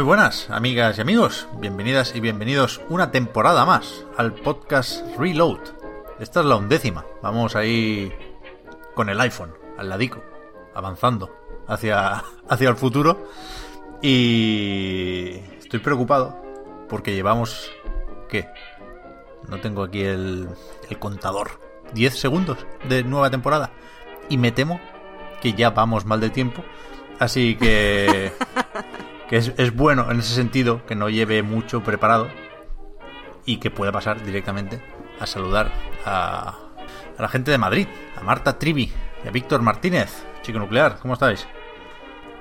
Muy buenas, amigas y amigos. Bienvenidas y bienvenidos una temporada más al podcast Reload. Esta es la undécima. Vamos ahí con el iPhone, al ladico, avanzando hacia, hacia el futuro. Y estoy preocupado porque llevamos... ¿Qué? No tengo aquí el, el contador. 10 segundos de nueva temporada. Y me temo que ya vamos mal de tiempo. Así que... que es, es, bueno en ese sentido que no lleve mucho preparado y que pueda pasar directamente a saludar a, a la gente de Madrid, a Marta Trivi y a Víctor Martínez, chico nuclear, ¿cómo estáis?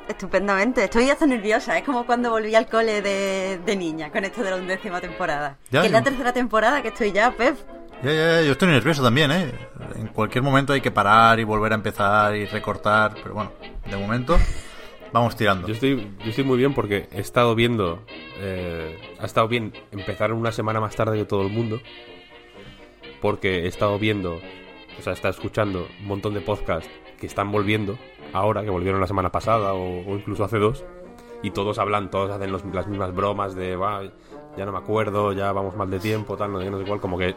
Estupendamente, estoy hasta nerviosa, es como cuando volví al cole de, de niña con esto de la undécima temporada. Ya, que es la tercera temporada que estoy ya, Pep. Ya, ya, yo estoy nervioso también, ¿eh? En cualquier momento hay que parar y volver a empezar y recortar, pero bueno, de momento vamos tirando. Yo estoy, yo estoy muy bien porque he estado viendo. eh, ha estado bien empezar una semana más tarde que todo el mundo. Porque he estado viendo, o sea, he estado escuchando un montón de podcasts que están volviendo ahora, que volvieron la semana pasada o, incluso hace dos. Y todos hablan, todos hacen las mismas bromas de, "Buah, ya no me acuerdo, ya vamos mal de tiempo, tal, no sé no sé cuál. Como que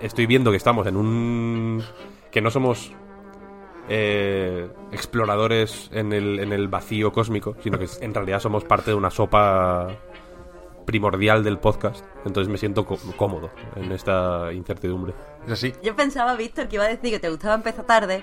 estoy viendo que estamos en un. que no somos eh, exploradores en el, en el vacío cósmico, sino que en realidad somos parte de una sopa primordial del podcast. Entonces me siento có- cómodo en esta incertidumbre. Es así. Yo pensaba, Víctor, que iba a decir que te gustaba empezar tarde,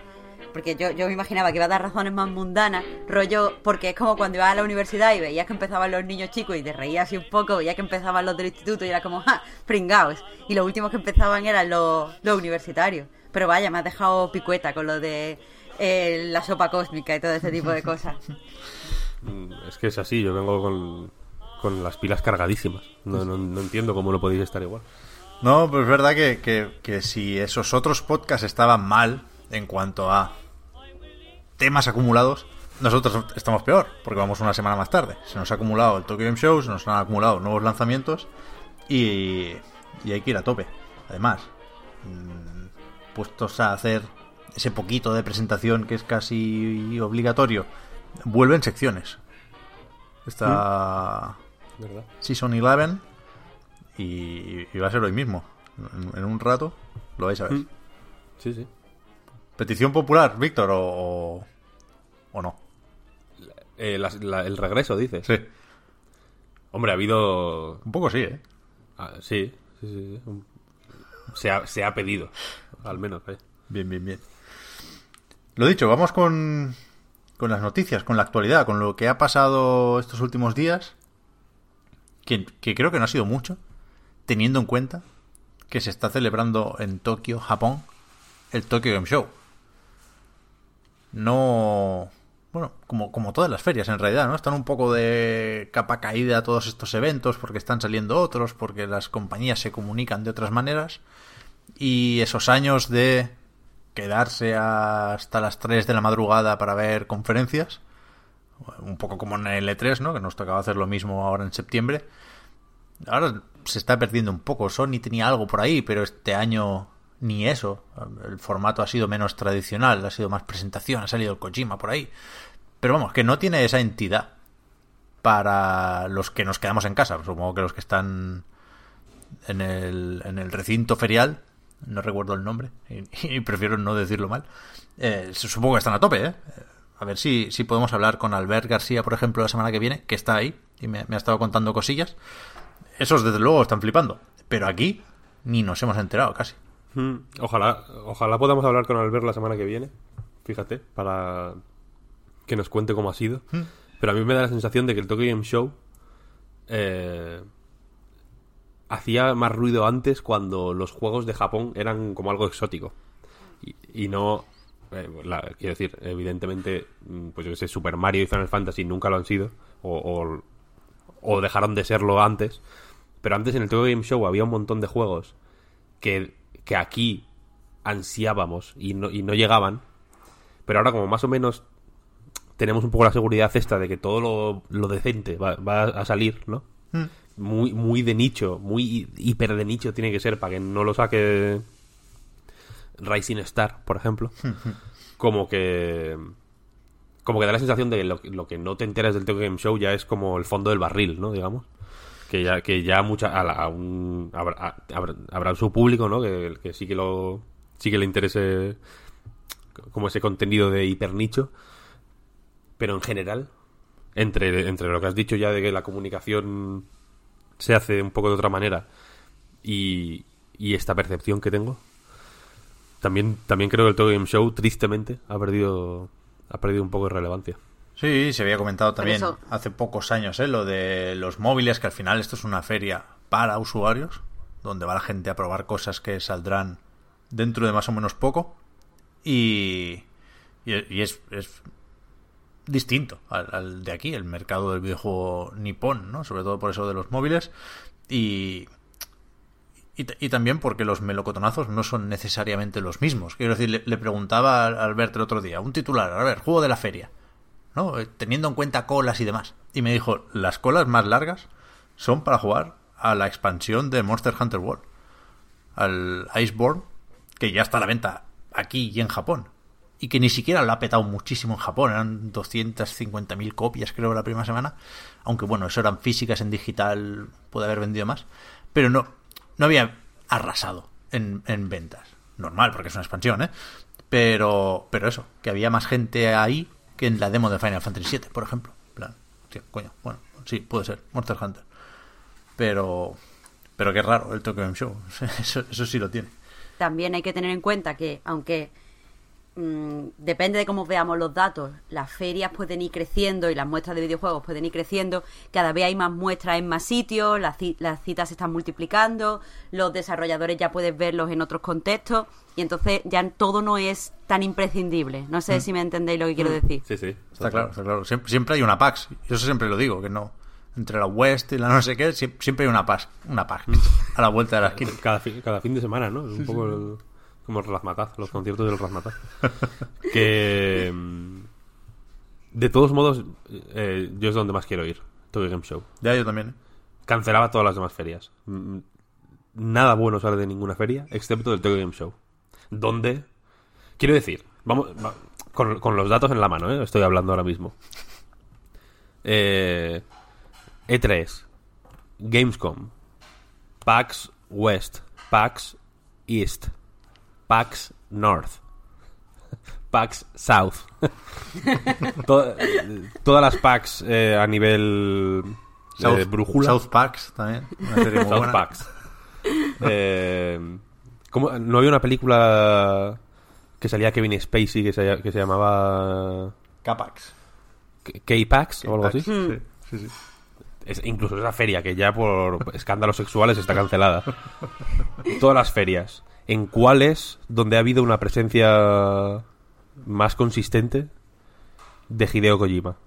porque yo, yo me imaginaba que iba a dar razones más mundanas, rollo, porque es como cuando ibas a la universidad y veías que empezaban los niños chicos y te reías así un poco, veías que empezaban los del instituto y era como, ¡ja! pringaos. Y los últimos que empezaban eran los, los universitarios. Pero vaya, me has dejado picueta con lo de eh, la sopa cósmica y todo ese tipo de cosas. Mm, Es que es así, yo vengo con, con las pilas cargadísimas. No, no, no entiendo cómo no podéis estar igual. No, pues es verdad que, que, que si esos otros podcasts estaban mal en cuanto a temas acumulados, nosotros estamos peor, porque vamos una semana más tarde. Se nos ha acumulado el Tokyo Game Show, se nos han acumulado nuevos lanzamientos y, y hay que ir a tope. Además, mm, puestos a hacer ese poquito de presentación que es casi obligatorio, vuelven secciones. Está ¿Verdad? Season 11 y, y va a ser hoy mismo. En, en un rato lo vais a ver. Mm. Sí, sí. ¿Petición popular, Víctor, o, o, no? Eh, la- la- el regreso, dices. Sí, Hombre, ha habido un poco sí, ¿eh? Ah, sí, sí, sí, Se ha, se ha pedido, al menos. Bien, bien, bien. Lo dicho, vamos con, con las noticias, con la actualidad, con lo que ha pasado estos últimos días, que, que creo que no ha sido mucho, teniendo en cuenta que se está celebrando en Tokio, Japón, el Tokyo Game Show. No... Bueno, como, como todas las ferias en realidad, ¿no? Están un poco de capa caída todos estos eventos porque están saliendo otros, porque las compañías se comunican de otras maneras. Y esos años de quedarse hasta las 3 de la madrugada para ver conferencias, un poco como en el E3, ¿no? Que nos tocaba hacer lo mismo ahora en septiembre. Ahora se está perdiendo un poco. Sony tenía algo por ahí, pero este año ni eso. El formato ha sido menos tradicional, ha sido más presentación, ha salido el Kojima por ahí. Pero vamos, que no tiene esa entidad para los que nos quedamos en casa. Supongo que los que están en el, en el recinto ferial, no recuerdo el nombre, y, y prefiero no decirlo mal, eh, supongo que están a tope, ¿eh? A ver si, si podemos hablar con Albert García, por ejemplo, la semana que viene, que está ahí y me, me ha estado contando cosillas. Esos, desde luego, están flipando. Pero aquí ni nos hemos enterado casi. Mm, Ojalá, ojalá podamos hablar con Albert la semana que viene. Fíjate, para que nos cuente cómo ha sido. Pero a mí me da la sensación de que el Tokyo Game Show eh, hacía más ruido antes cuando los juegos de Japón eran como algo exótico. Y, y no. eh, quiero decir, evidentemente, mm, pues yo sé, Super Mario y Final Fantasy nunca lo han sido. O, o, dejaron de serlo antes. Pero antes en el Tokyo Game Show había un montón de juegos que, que aquí ansiábamos y no, y no llegaban. Pero ahora, como más o menos tenemos un poco la seguridad esta de que todo lo, lo decente va, va a salir, ¿no? Muy, muy de nicho, muy hi- hiper de nicho tiene que ser para que no lo saque Rising Star, por ejemplo. como que. Como que da la sensación de que lo, lo que no te enteras del Tokyo Game Show ya es como el fondo del barril, ¿no? Digamos. Que ya, que ya mucha. A la- a un- habrá su público, ¿no? Que, que sí que lo. Sí que le interese. Como ese contenido de hiper nicho. Pero en general, entre, entre lo que has dicho ya de que la comunicación se hace un poco de otra manera y, y esta percepción que tengo, también, también creo que el Tokyo Game Show, tristemente, ha perdido, ha perdido un poco de relevancia. Sí, se había comentado también eso- hace pocos años, ¿eh? Lo de los móviles, que al final esto es una feria para usuarios, donde va la gente a probar cosas que saldrán dentro de más o menos poco. Y, y, y es, es distinto al, de aquí, el mercado del videojuego nipón, ¿no? Sobre todo por eso de los móviles. Y, y, también porque los melocotonazos no son necesariamente los mismos. Quiero decir, le, le preguntaba a Albert el otro día, un titular, a ver, juego de la feria. ¿no? Eh, Teniendo en cuenta colas y demás. Y me dijo, las colas más largas son para jugar a la expansión de Monster Hunter World. Al Iceborne, que ya está a la venta aquí y en Japón. Y que ni siquiera lo ha petado muchísimo en Japón. Eran 250.000 copias, creo, la primera semana. Aunque bueno, eso eran físicas en digital, puede haber vendido más. Pero no, no había arrasado en, en ventas. Normal, porque es una expansión, ¿eh? Pero, pero eso, que había más gente ahí que en la demo de Final Fantasy VII, por ejemplo. Plan, coño, bueno, sí, puede ser, Monster Hunter. Pero, pero qué raro el Tokyo Game Show. Eso sí lo tiene. También hay que tener en cuenta que, aunque mm, depende de cómo veamos los datos, las ferias pueden ir creciendo y las muestras de videojuegos pueden ir creciendo, cada vez hay más muestras en más sitios, las, ci- las citas se están multiplicando, los desarrolladores ya puedes verlos en otros contextos y entonces ya todo no es tan imprescindible. No sé si me entendéis lo que quiero decir. Sí, sí. Está claro, está claro. Siempre, siempre hay una PAX. Yo eso siempre lo digo, que no. Entre la West y la no sé qué, sie- siempre hay una PAX. Una PAX. A la vuelta de la esquina. Cada, fin, cada fin de semana, ¿no? Es un poco como el Razmataz, los conciertos del Razmataz. que. mm, De todos modos, eh, yo es donde más quiero ir. Tokyo Game Show. Ya yo también. ¿eh? Cancelaba todas las demás ferias. Mm, Nada bueno sale de ninguna feria, excepto del Tokyo Game Show. Donde. Quiero decir, vamos. va- con, con los datos en la mano, ¿eh? Estoy hablando ahora mismo. Eh, E3, Gamescom, PAX West, PAX East, PAX North, PAX South. To- todas las PAX eh, a nivel de South, brújula. South PAX también. Una serie muy South buena. PAX. Eh, ¿cómo- ¿No había una película que salía Kevin Spacey que se, que se llamaba K-PAX. K-Pax o algo así? Sí, sí, sí. Es- incluso esa feria que ya por escándalos sexuales está cancelada. Todas las ferias. ¿En cuáles donde ha habido una presencia más consistente de Hideo Kojima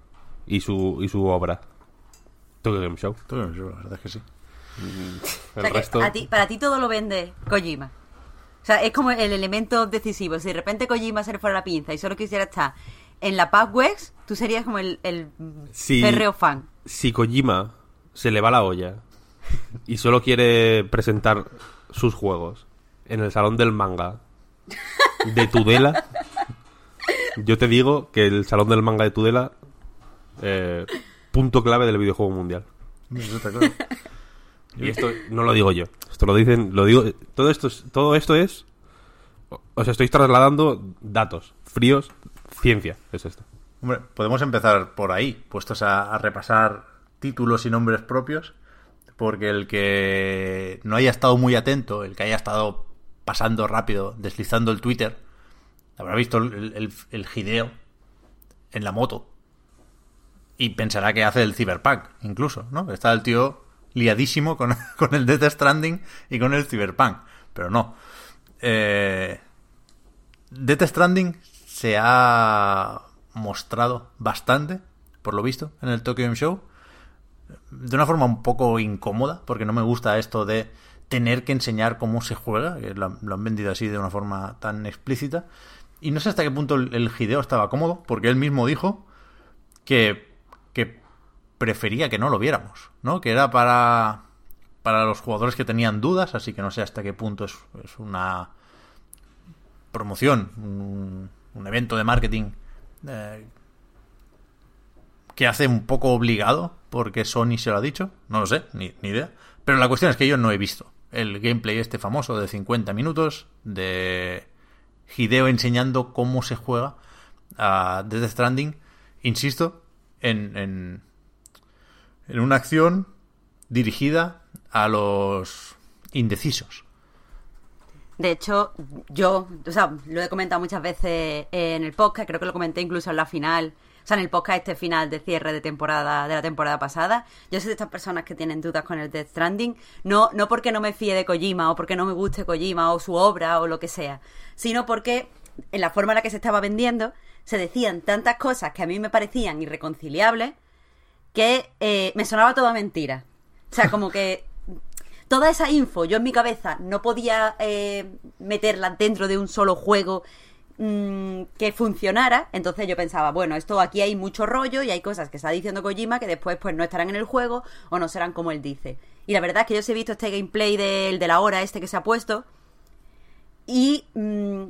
y su, y su obra? Tokyo Game Show. Tokyo Game Show, la verdad es que sí. O El que a ti- para ti todo lo vende Kojima. O sea, es como el elemento decisivo. Si de repente Kojima se le fuera la pinza y solo quisiera estar en la West, tú serías como el, el férreo fan. si Kojima se le va la olla y solo quiere presentar sus juegos en el salón del manga de Tudela, yo te digo que el salón del manga de Tudela, eh, punto clave del videojuego mundial. Eso está claro. Y esto no lo digo yo, esto lo dicen, lo digo, todo esto es, todo esto es, os estoy trasladando datos fríos, ciencia, es esto. Hombre, podemos empezar por ahí, puestos a, a repasar títulos y nombres propios, porque el que no haya estado muy atento, el que haya estado pasando rápido, deslizando el Twitter, habrá visto el, el, en la moto, y pensará que hace el Cyberpunk, incluso, ¿no? Está el tío liadísimo con, con el Death Stranding y con el Cyberpunk, pero no. Eh, Death Stranding se ha mostrado bastante, por lo visto, en el Tokyo Game Show, de una forma un poco incómoda, porque no me gusta esto de tener que enseñar cómo se juega, que lo, han vendido así de una forma tan explícita. Y no sé hasta qué punto el, el Hideo estaba cómodo, porque él mismo dijo que, que prefería que no lo viéramos, ¿no? Que era para, para los jugadores que tenían dudas, así que no sé hasta qué punto es, es una promoción, un, un evento de marketing eh, que hace un poco obligado porque Sony se lo ha dicho, no lo sé, ni, ni, idea. Pero la cuestión es que yo no he visto el gameplay este famoso de 50 minutos de Hideo enseñando cómo se juega a Death Stranding, insisto, en, en, en una acción dirigida a los indecisos. De hecho, yo, o sea, lo he comentado muchas veces en el podcast, creo que lo comenté incluso en la final, sea, en el podcast este final de cierre de temporada, de la temporada pasada. Yo soy de estas personas que tienen dudas con el Death Stranding, no, no porque no me fíe de Kojima o porque no me guste Kojima o su obra o lo que sea, sino porque en la forma en la que se estaba vendiendo se decían tantas cosas que a mí me parecían irreconciliables que eh, me sonaba toda mentira. O sea, como que toda esa info yo en mi cabeza no podía eh, meterla dentro de un solo juego mmm, que funcionara, entonces yo pensaba, bueno, esto aquí hay mucho rollo y hay cosas que está diciendo Kojima que después pues no estarán en el juego o no serán como él dice. Y la verdad es que yo os he visto este gameplay del de la hora este que se ha puesto y mmm,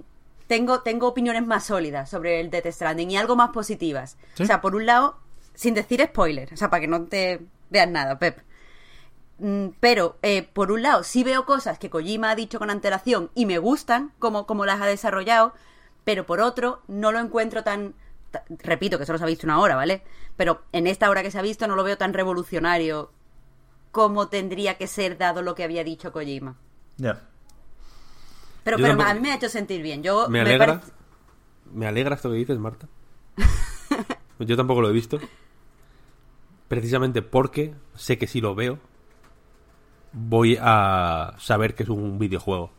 tengo, tengo opiniones más sólidas sobre el Death Stranding y algo más positivas. ¿Sí? O sea, por un lado, sin decir spoiler, o sea, para que no te veas nada, Pep. Mm, pero, eh, por un lado, sí veo cosas que Kojima ha dicho con antelación y me gustan, como, como las ha desarrollado, pero por otro, no lo encuentro tan. Repito que solo se ha visto una hora, ¿vale? Pero en esta hora que se ha visto no lo veo tan revolucionario como tendría que ser dado lo que había dicho Kojima. Ya. Yeah. Pero, pero tampoco... a mí me ha hecho sentir bien. Yo me alegra, me, parece... me alegra esto que dices, Marta. Yo tampoco lo he visto. Precisamente porque sé que si lo veo, voy a saber que es un videojuego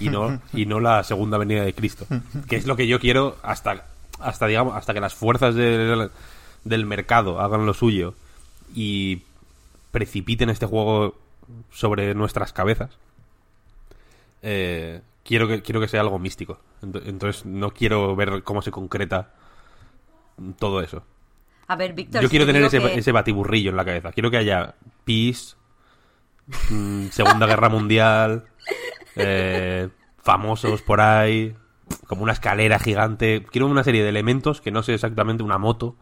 y no y no la segunda venida de Cristo que es lo que yo quiero hasta hasta digamos hasta que las fuerzas del, del mercado hagan lo suyo y precipiten este juego sobre nuestras cabezas eh, quiero que quiero que sea algo místico. Entonces no quiero ver cómo se concreta todo eso. A ver Víctor yo quiero tener ese, que... ese batiburrillo en la cabeza. Quiero que haya peace Mm, Segunda Guerra Mundial, eh, famosos por ahí, como una escalera gigante. Quiero una serie de elementos que no sé exactamente una moto,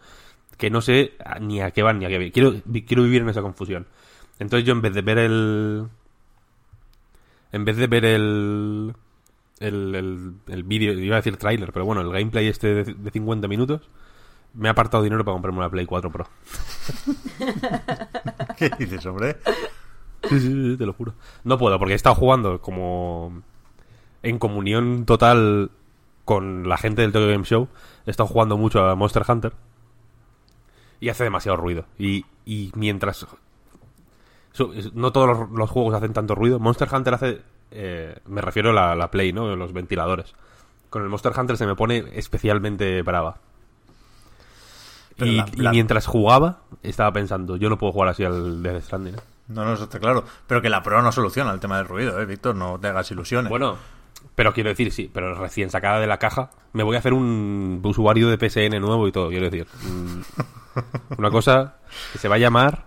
que no sé ni a qué van ni a qué van. Quiero, quiero vivir en esa confusión. Entonces yo en vez de ver el... En vez de ver el... El, el, el vídeo, iba a decir tráiler, pero bueno, el gameplay este de, de 50 minutos, me ha apartado dinero para comprarme una Play 4 Pro. ¿Qué dices, hombre? Te lo juro. No puedo, porque he estado jugando como en comunión total con la gente del Tokyo Game Show. He estado jugando mucho a Monster Hunter. Y hace demasiado ruido. Y, y mientras... No todos los, los, juegos hacen tanto ruido. Monster Hunter hace... Eh, me refiero a la, la, Play, ¿no? Los ventiladores. Con el Monster Hunter se me pone especialmente brava. Y, la, la... y, mientras jugaba, estaba pensando, yo no puedo jugar así al Death Stranding. ¿eh? No, no, eso está claro. Pero que la Pro no soluciona el tema del ruido, ¿eh, Víctor? No te hagas ilusiones. Bueno, pero quiero decir, sí, pero recién sacada de la caja, me voy a hacer un usuario de PSN nuevo y todo, quiero decir. Una cosa que se va a llamar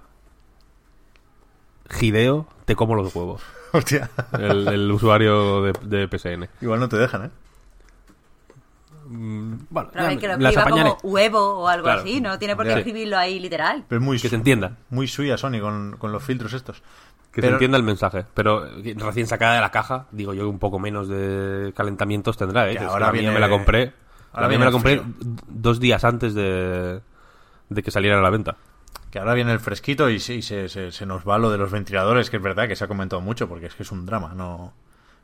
Gideo, te como los huevos. Hostia. El, el usuario de, de, PSN. Igual no te dejan, ¿eh? Bueno, pero que lo escriba como huevo o algo claro. así, no tiene por qué escribirlo ahí literal. Pero muy que se entienda. Muy suya Sony con, con los filtros estos. Que pero... se entienda el mensaje. Pero recién sacada de la caja, digo yo un poco menos de calentamientos tendrá, ¿eh? Que ahora viene... me la compré. Ahora me la compré dos días antes de, de que saliera a la venta. Que ahora viene el fresquito y sí, se, se, se nos va lo de los ventiladores, que es verdad que se ha comentado mucho, porque es que es un drama, no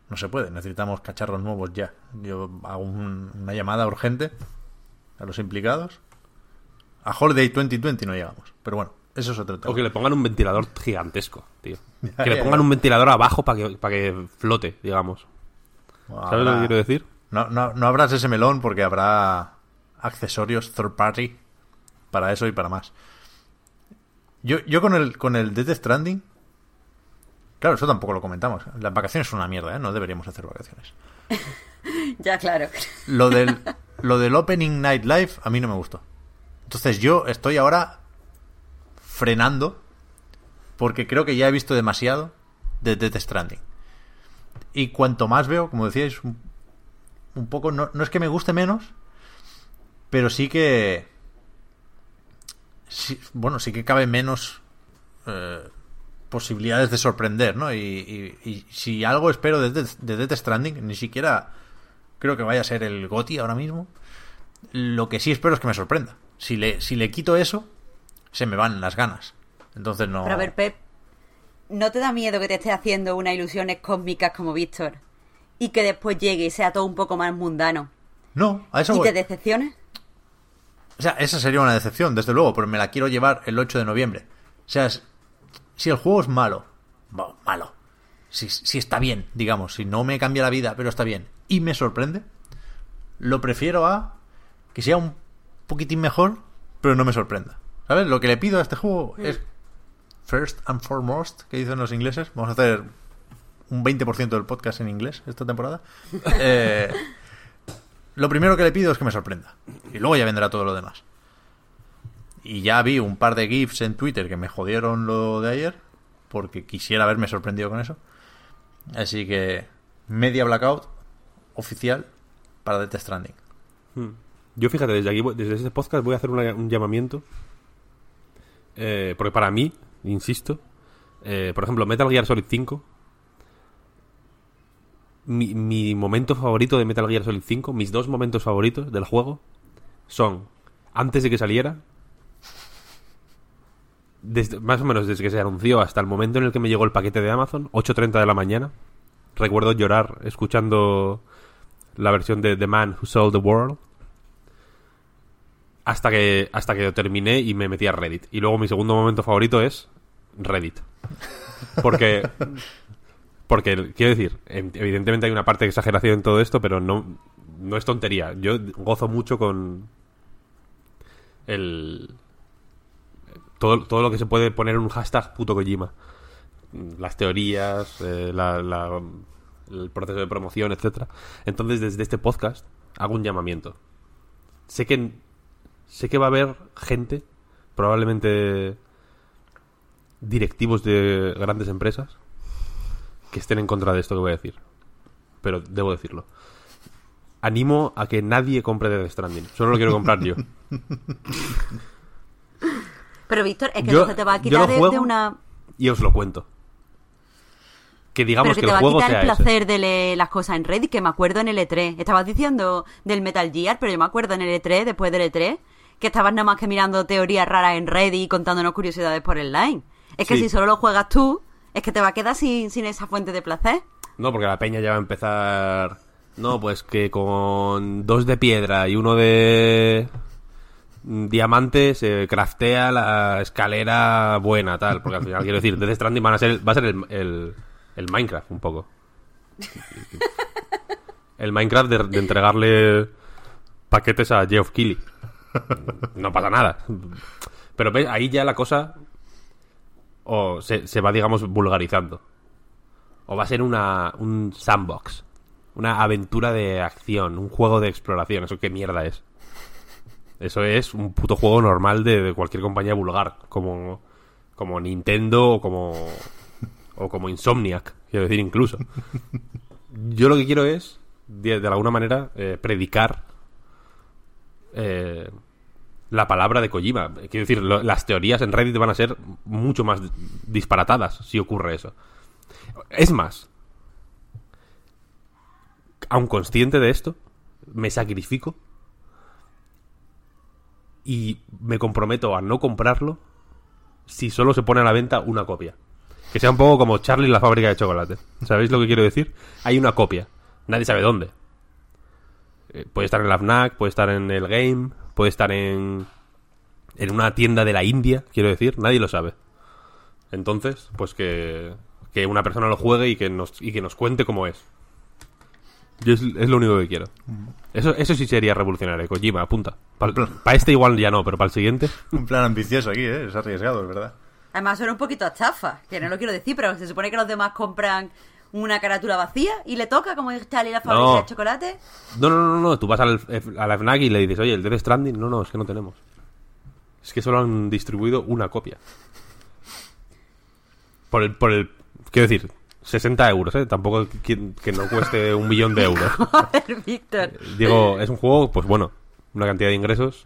no se puede, necesitamos cacharros nuevos ya. Yo hago un, una llamada urgente a los implicados A Holiday 2020 no llegamos. Pero bueno, eso es otro tema. O que le pongan un ventilador gigantesco, tío. Que le pongan un ventilador abajo para que, para que flote, digamos. ¿Sabes lo que quiero decir? No, no, no abras ese melón porque habrá accesorios third party para eso y para más. Yo, yo con el con el Death Stranding, claro, eso tampoco lo comentamos. Las vacaciones son una mierda, ¿eh? No deberíamos hacer vacaciones. Ya, claro. Lo del, lo del Opening Night Live a mí no me gustó. Entonces yo estoy ahora frenando porque creo que ya he visto demasiado de Death Stranding. Y cuanto más veo, como decíais, un, un poco, no, no es que me guste menos, pero sí que... sí- bueno, sí que cabe menos eh, posibilidades de sorprender, ¿no? Y, y- y si algo espero de, Death- de Death Stranding, ni siquiera creo que vaya a ser el GOTI ahora mismo. Lo que sí espero es que me sorprenda. Si le, si le quito eso, se me van las ganas. Entonces no. Pero a ver, Pep, ¿no te da miedo que te esté haciendo unas ilusiones cósmicas como Víctor? Y que después llegue y sea todo un poco más mundano. No, a eso ¿Y voy. te decepciones? O sea, esa sería una decepción, desde luego, pero me la quiero llevar el 8 de noviembre. O sea, es- si el juego es malo, bueno, malo. Si, si está bien, digamos, si no me cambia la vida, pero está bien, y me sorprende, lo prefiero a que sea un poquitín mejor, pero no me sorprenda. ¿Sabes? Lo que le pido a este juego es first and foremost, que dicen los ingleses. Vamos a hacer un 20% del podcast en inglés esta temporada. Eh, lo primero que le pido es que me sorprenda. Y luego ya vendrá todo lo demás. Y ya vi un par de GIFs en Twitter que me jodieron lo de ayer. Porque quisiera haberme sorprendido con eso. Así que media blackout oficial para Death Stranding. Yo fíjate, desde aquí, desde este podcast voy a hacer un llamamiento. Eh, porque para mí, insisto, eh, por ejemplo, Metal Gear Solid 5. Mi, mi momento favorito de Metal Gear Solid 5, mis dos momentos favoritos del juego, son antes de que saliera, desde, más o menos desde que se anunció hasta el momento en el que me llegó el paquete de Amazon, 8.30 de la mañana. Recuerdo llorar escuchando la versión de The Man Who Sold the World hasta que hasta que lo terminé y me metí a Reddit. Y luego mi segundo momento favorito es Reddit. Porque porque quiero decir, em- evidentemente hay una parte de exageración en todo esto, pero no no es tontería. Yo gozo mucho con el todo, todo lo que se puede poner en un hashtag puto Kojima. Las teorías, eh, el proceso de promoción, etcétera. Entonces, desde este podcast hago un llamamiento. Sé que sé que va a haber gente, probablemente directivos de grandes empresas, que estén en contra de esto que voy a decir. Pero debo decirlo. Animo a que nadie compre Death Stranding. Solo lo quiero comprar yo. Pero Víctor, es que Yo- entonces te va a quitar de, de juego una... Y os lo cuento. Que digamos Pero que, que, te el va a quitar el ese. placer de leer las cosas en Reddit, que me acuerdo en el E3. Estabas diciendo del Metal Gear, pero yo me acuerdo en el E3, después del E3, que estabas nada más que mirando teorías raras en Reddit y contándonos curiosidades por el line. Es que Sí. si solo lo juegas tú, es que te va a quedar sin, sin esa fuente de placer. No, porque la peña ya va a empezar. No, pues que con dos de piedra y uno de diamante se craftea la escalera buena, tal. Porque al final, quiero decir, Death Stranding van a ser, va a ser el, el, el Minecraft, un poco. El Minecraft de, de entregarle paquetes a Geoff Keighley. No pasa nada. Pero ves, ahí ya la cosa o se, se va, digamos, vulgarizando. O va a ser una, un sandbox. Una aventura de acción. Un juego de exploración. ¿Eso qué mierda es? Eso es un puto juego normal de, cualquier compañía vulgar. Como, como Nintendo o como, o como Insomniac. Quiero decir, incluso. Yo lo que quiero es, de, alguna manera, eh, predicar eh, la palabra de Kojima. Quiero decir, las teorías en Reddit van a ser mucho más disparatadas si ocurre eso. Es más, aun consciente de esto, me sacrifico y me comprometo a no comprarlo si solo se pone a la venta una copia. Que sea un poco como Charlie en la fábrica de chocolate. ¿Sabéis lo que quiero decir? Hay una copia. Nadie sabe dónde. Eh, puede estar en la FNAC, puede estar en el game, puede estar en en una tienda de la India, quiero decir, nadie lo sabe. Entonces, pues que, que una persona lo juegue y que nos, y que nos cuente cómo es. Yo es, es lo único que quiero. Eso, eso sí sería revolucionario, Kojima, apunta. Para este igual ya no, pero para el siguiente. Un plan ambicioso aquí, ¿eh? Es arriesgado, es verdad. Además suena un poquito a estafa, que no lo quiero decir, pero se supone que los demás compran una carátula vacía y le toca como Charlie la fábrica No. de chocolate. No, no, no, no, tú vas al, a la FNAC y le dices, oye, el Death Stranding, no, no, es que no tenemos. Es que solo han distribuido una copia. Por el, por el, quiero decir, 60 euros, ¿eh? Tampoco que, que no cueste un millón de euros. Joder, Víctor. Digo, es un juego, pues bueno, una cantidad de ingresos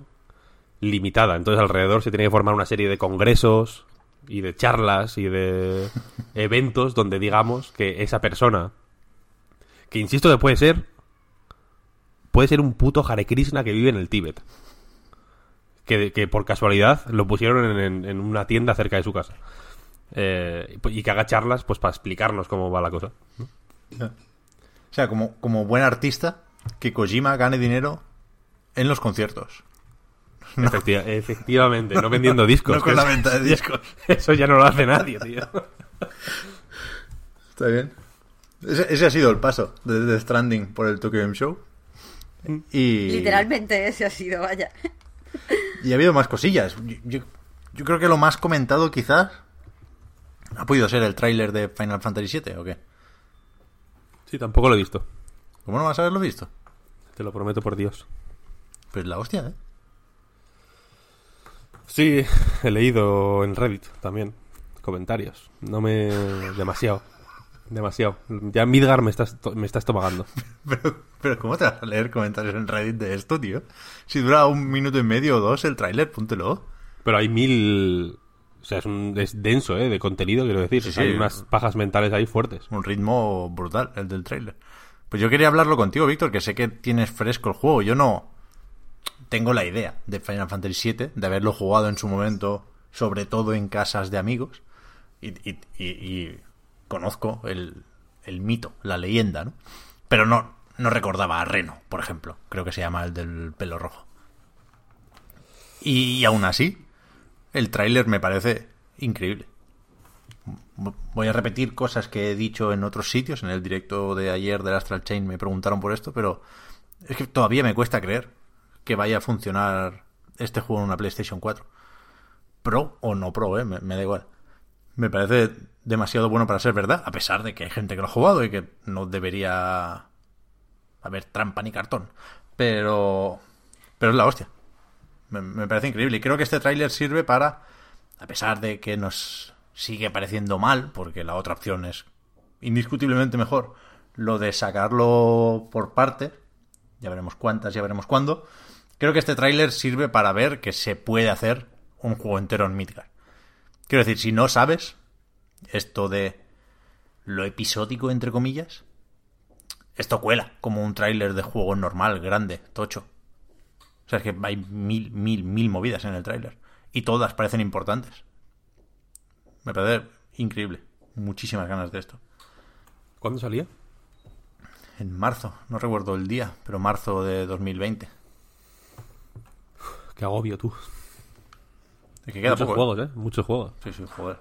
limitada. Entonces alrededor se tiene que formar una serie de congresos y de charlas y de eventos donde digamos que esa persona, que insisto que puede ser, puede ser un puto Hare Krishna que vive en el Tíbet. Que, que por casualidad lo pusieron en, en- en una tienda cerca de su casa. Eh, y que haga charlas pues para explicarnos cómo va la cosa. O sea, como, como buen artista, que Kojima gane dinero en los conciertos. Efectiva- efectivamente, no vendiendo discos. No con la eso- venta de discos. Eso ya no lo hace nadie, tío. Está bien. Ese, ese ha sido el paso de The Stranding por el Tokyo Game Show. Y, Literalmente ese ha sido, vaya. y ha habido más cosillas. Yo, yo- yo creo que lo más comentado quizás ha podido ser el tráiler de Final Fantasy VII, ¿o qué? Sí, tampoco lo he visto. ¿Cómo no vas a haberlo visto? Te lo prometo por Dios. Pues la hostia, ¿eh? Sí, he leído en Reddit también comentarios. No me... demasiado. Demasiado. Ya Midgar me estás, me está estomagando. Pero, pero ¿cómo te vas a leer comentarios en Reddit de esto, tío? Si dura un minuto y medio o dos el tráiler, póntelo. Pero hay mil... O sea, es, un, es denso, ¿eh? De contenido, quiero decir. Sí, sí. Hay unas pajas mentales ahí fuertes. Un ritmo brutal, el del tráiler. Pues yo quería hablarlo contigo, Víctor, que sé que tienes fresco el juego. Yo no tengo la idea de Final Fantasy VII, de haberlo jugado en su momento, sobre todo en casas de amigos. Y, y- y- y conozco el, el mito, la leyenda, ¿no? Pero no, no recordaba a Reno, por ejemplo. Creo que se llama el del pelo rojo. Y, aún así, el tráiler me parece increíble. Voy a repetir cosas que he dicho en otros sitios. En el directo de ayer del Astral Chain me preguntaron por esto, pero es que todavía me cuesta creer que vaya a funcionar este juego en una PlayStation 4. Pro o no pro, ¿eh? me, me da igual. Me parece demasiado bueno para ser verdad, a pesar de que hay gente que lo ha jugado y que no debería haber trampa ni cartón. Pero, pero es la hostia. Me, parece increíble. Y creo que este tráiler sirve para, a pesar de que nos sigue pareciendo mal, porque la otra opción es indiscutiblemente mejor, lo de sacarlo por parte, ya veremos cuántas, ya veremos cuándo. Creo que este tráiler sirve para ver que se puede hacer un juego entero en Midgar. Quiero decir, si no sabes esto de lo episódico, entre comillas, esto cuela como un tráiler de juego normal, grande, tocho. Sea, es que hay mil, mil, mil movidas en el tráiler. Y todas parecen importantes. Me parece increíble. Muchísimas ganas de esto. ¿Cuándo salía? En marzo, no recuerdo el día, pero marzo de 2020. Qué agobio, tú. Es que queda Muchos poco, ¿eh? juegos, ¿eh? Muchos juegos. Sí, sí, joder.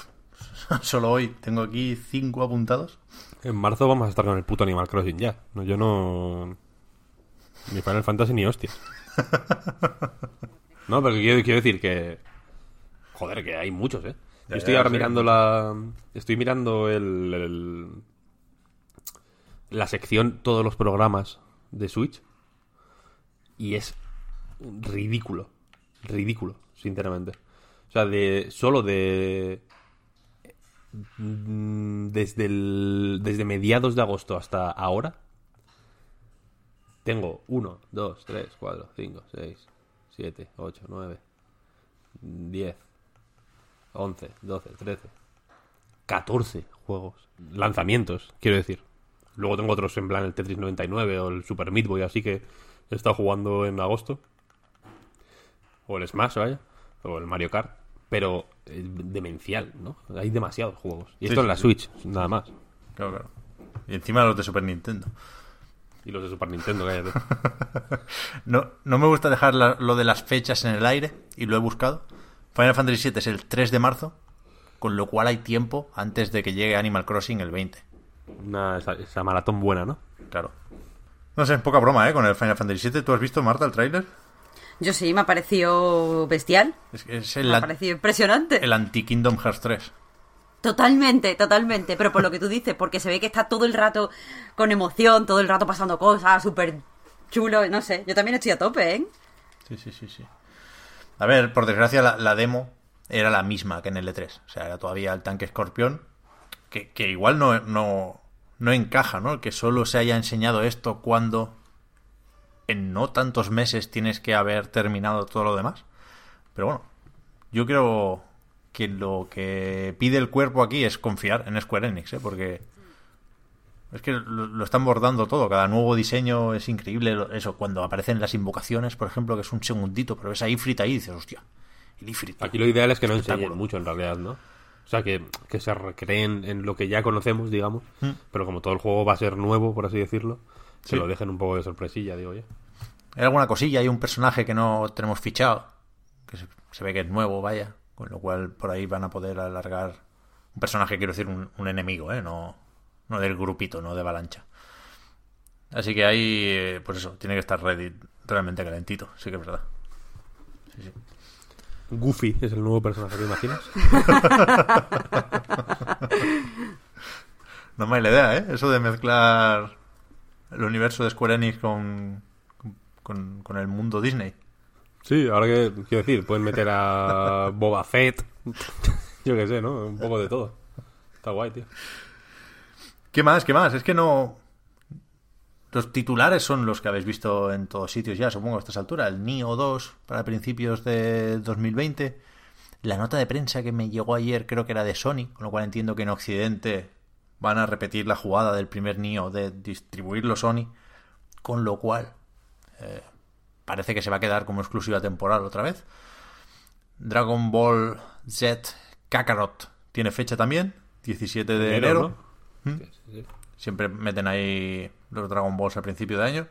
Solo hoy tengo aquí cinco apuntados. En marzo vamos a estar con el puto Animal Crossing ya. No, yo no... Ni Final Fantasy ni hostias. No, pero quiero, quiero decir que... Joder, que hay muchos, ¿eh? Ya, Yo estoy ya, ahora sí. mirando la... Estoy mirando el, el- La sección, todos los programas de Switch. Y es ridículo. Ridículo, sinceramente. O sea, de... Solo de... Mm, desde el, desde mediados de agosto hasta ahora tengo 1, 2, 3, 4, 5, 6, 7, 8, 9, 10, 11, 12, 13, 14 juegos. Lanzamientos, quiero decir. Luego tengo otros en plan el Tetris 99 o el Super Meat Boy, así que he estado jugando en agosto. O el Smash, vaya. O el Mario Kart. Pero eh, demencial, ¿no? Hay demasiados juegos. Y Sí, esto en sí, la sí. Switch, nada más. Claro, claro. Y encima los de Super Nintendo. Y los de Super Nintendo, cállate. No, no me gusta dejar la- lo de las fechas en el aire y lo he buscado. Final Fantasy VII es el 3 de marzo, con lo cual hay tiempo antes de que llegue Animal Crossing el 20. Una, esa, esa maratón buena, ¿no? Claro. No sé, poca broma, ¿eh? Con el Final Fantasy VII. ¿Tú has visto, Marta, el tráiler? Yo sí, me ha parecido bestial. Es, es el, Me ha parecido impresionante. el anti-Kingdom Hearts 3. Totalmente, totalmente. Pero por lo que tú dices, porque se ve que está todo el rato con emoción, todo el rato pasando cosas, súper chulo, no sé. Yo también estoy a tope, ¿eh? Sí, sí, sí, sí. A ver, por desgracia la, la demo era la misma que en el E3. O sea, era todavía el tanque escorpión. Que, que igual no, no, no encaja, ¿no? Que solo se haya enseñado esto cuando en no tantos meses tienes que haber terminado todo lo demás. Pero bueno, yo creo que lo que pide el cuerpo aquí es confiar en Square Enix, ¿eh? Porque es que lo, lo están bordando todo. Cada nuevo diseño es increíble. Eso, cuando aparecen las invocaciones, por ejemplo, que es un segundito, pero ves a Ifrit ahí y dices, hostia, el Ifrit. tío". Aquí lo ideal es que no enseñen mucho, en realidad, ¿no? O sea, que, que se recreen en lo que ya conocemos, digamos. Pero como todo el juego va a ser nuevo, por así decirlo, Sí. se lo dejen un poco de sorpresilla, digo yo. Hay alguna cosilla, hay un personaje que no tenemos fichado, que se, se ve que es nuevo, vaya, con lo cual por ahí van a poder alargar un personaje, quiero decir, un, un enemigo, ¿eh? No, no del grupito, no de avalancha. Así que ahí, eh, pues eso, tiene que estar ready realmente calentito, sí que es verdad. Sí, sí. Goofy es el nuevo personaje, ¿te imaginas? No es mala idea, ¿eh? Eso de mezclar el universo de Square Enix con, con, con el mundo Disney. Sí, ahora que, quiero decir, pueden meter a Boba Fett. Yo qué sé, ¿no? Un poco de todo. Está guay, tío. ¿Qué más? ¿Qué más? Es que no... Los titulares son los que habéis visto en todos sitios ya, supongo, a estas alturas. El Nio 2 para principios de 2020. La nota de prensa que me llegó ayer creo que era de Sony, con lo cual entiendo que en Occidente van a repetir la jugada del primer Nio de distribuirlo Sony, con lo cual eh, parece que se va a quedar como exclusiva temporal otra vez. Dragon Ball Z Kakarot tiene fecha también, 17 de enero. ¿no? Sí, sí, sí. Siempre meten ahí los Dragon Balls al principio de año.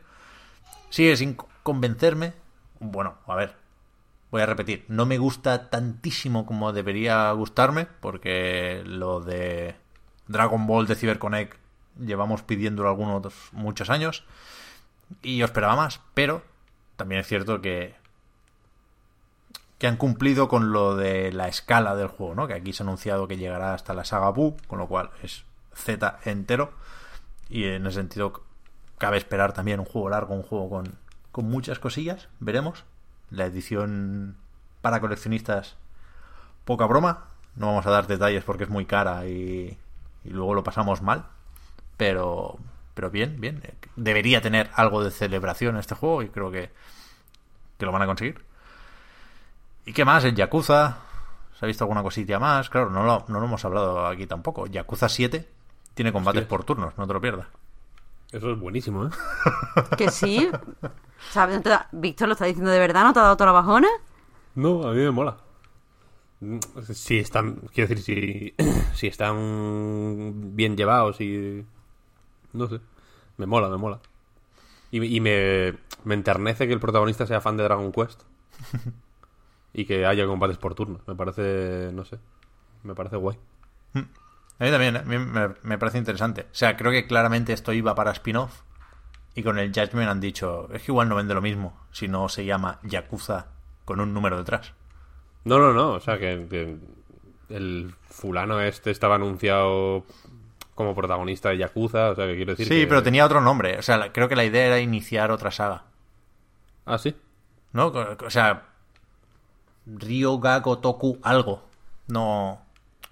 Sigue sin convencerme. Bueno, a ver, voy a repetir. No me gusta tantísimo como debería gustarme, porque lo de Dragon Ball de CyberConnect llevamos pidiéndolo algunos muchos años. Y yo esperaba más, pero también es cierto que que han cumplido con lo de la escala del juego, ¿no? Que aquí se ha anunciado que llegará hasta la saga Buu, con lo cual es Z entero. Y en ese sentido cabe esperar también un juego largo, un juego con, con muchas cosillas. Veremos. La edición para coleccionistas, poca broma. No vamos a dar detalles porque es muy cara y, y luego lo pasamos mal. Pero, pero bien, bien. Debería tener algo de celebración este juego y creo que, que lo van a conseguir. ¿Y qué más? El Yakuza. ¿Se ha visto alguna cosilla más? Claro, no lo, no lo hemos hablado aquí tampoco. Yakuza 7 tiene combates por turnos, no te lo pierdas. Eso es buenísimo, ¿eh? Que sí. ¿Sabes? ¿No te da- Víctor lo está diciendo de verdad, ¿no te ha dado toda la bajona? No, a mí me mola. Si están, quiero decir, si, si están bien llevados y... No sé, me mola, me mola. Y, y me, me enternece que el protagonista sea fan de Dragon Quest. y que haya combates por turno. Me parece, no sé, me parece guay. A mí también, ¿eh? a mí me, me parece interesante. O sea, creo que claramente esto iba para spin-off. Y con el Judgment han dicho, es que igual no vende lo mismo si no se llama Yakuza con un número detrás. No, no, no, o sea que, que el fulano este estaba anunciado como protagonista de Yakuza, o sea que quiero decir Sí, que- pero tenía otro nombre. O sea, creo que la idea era iniciar otra saga. Ah, sí. ¿No? O sea, Ryoga Gotoku algo. No.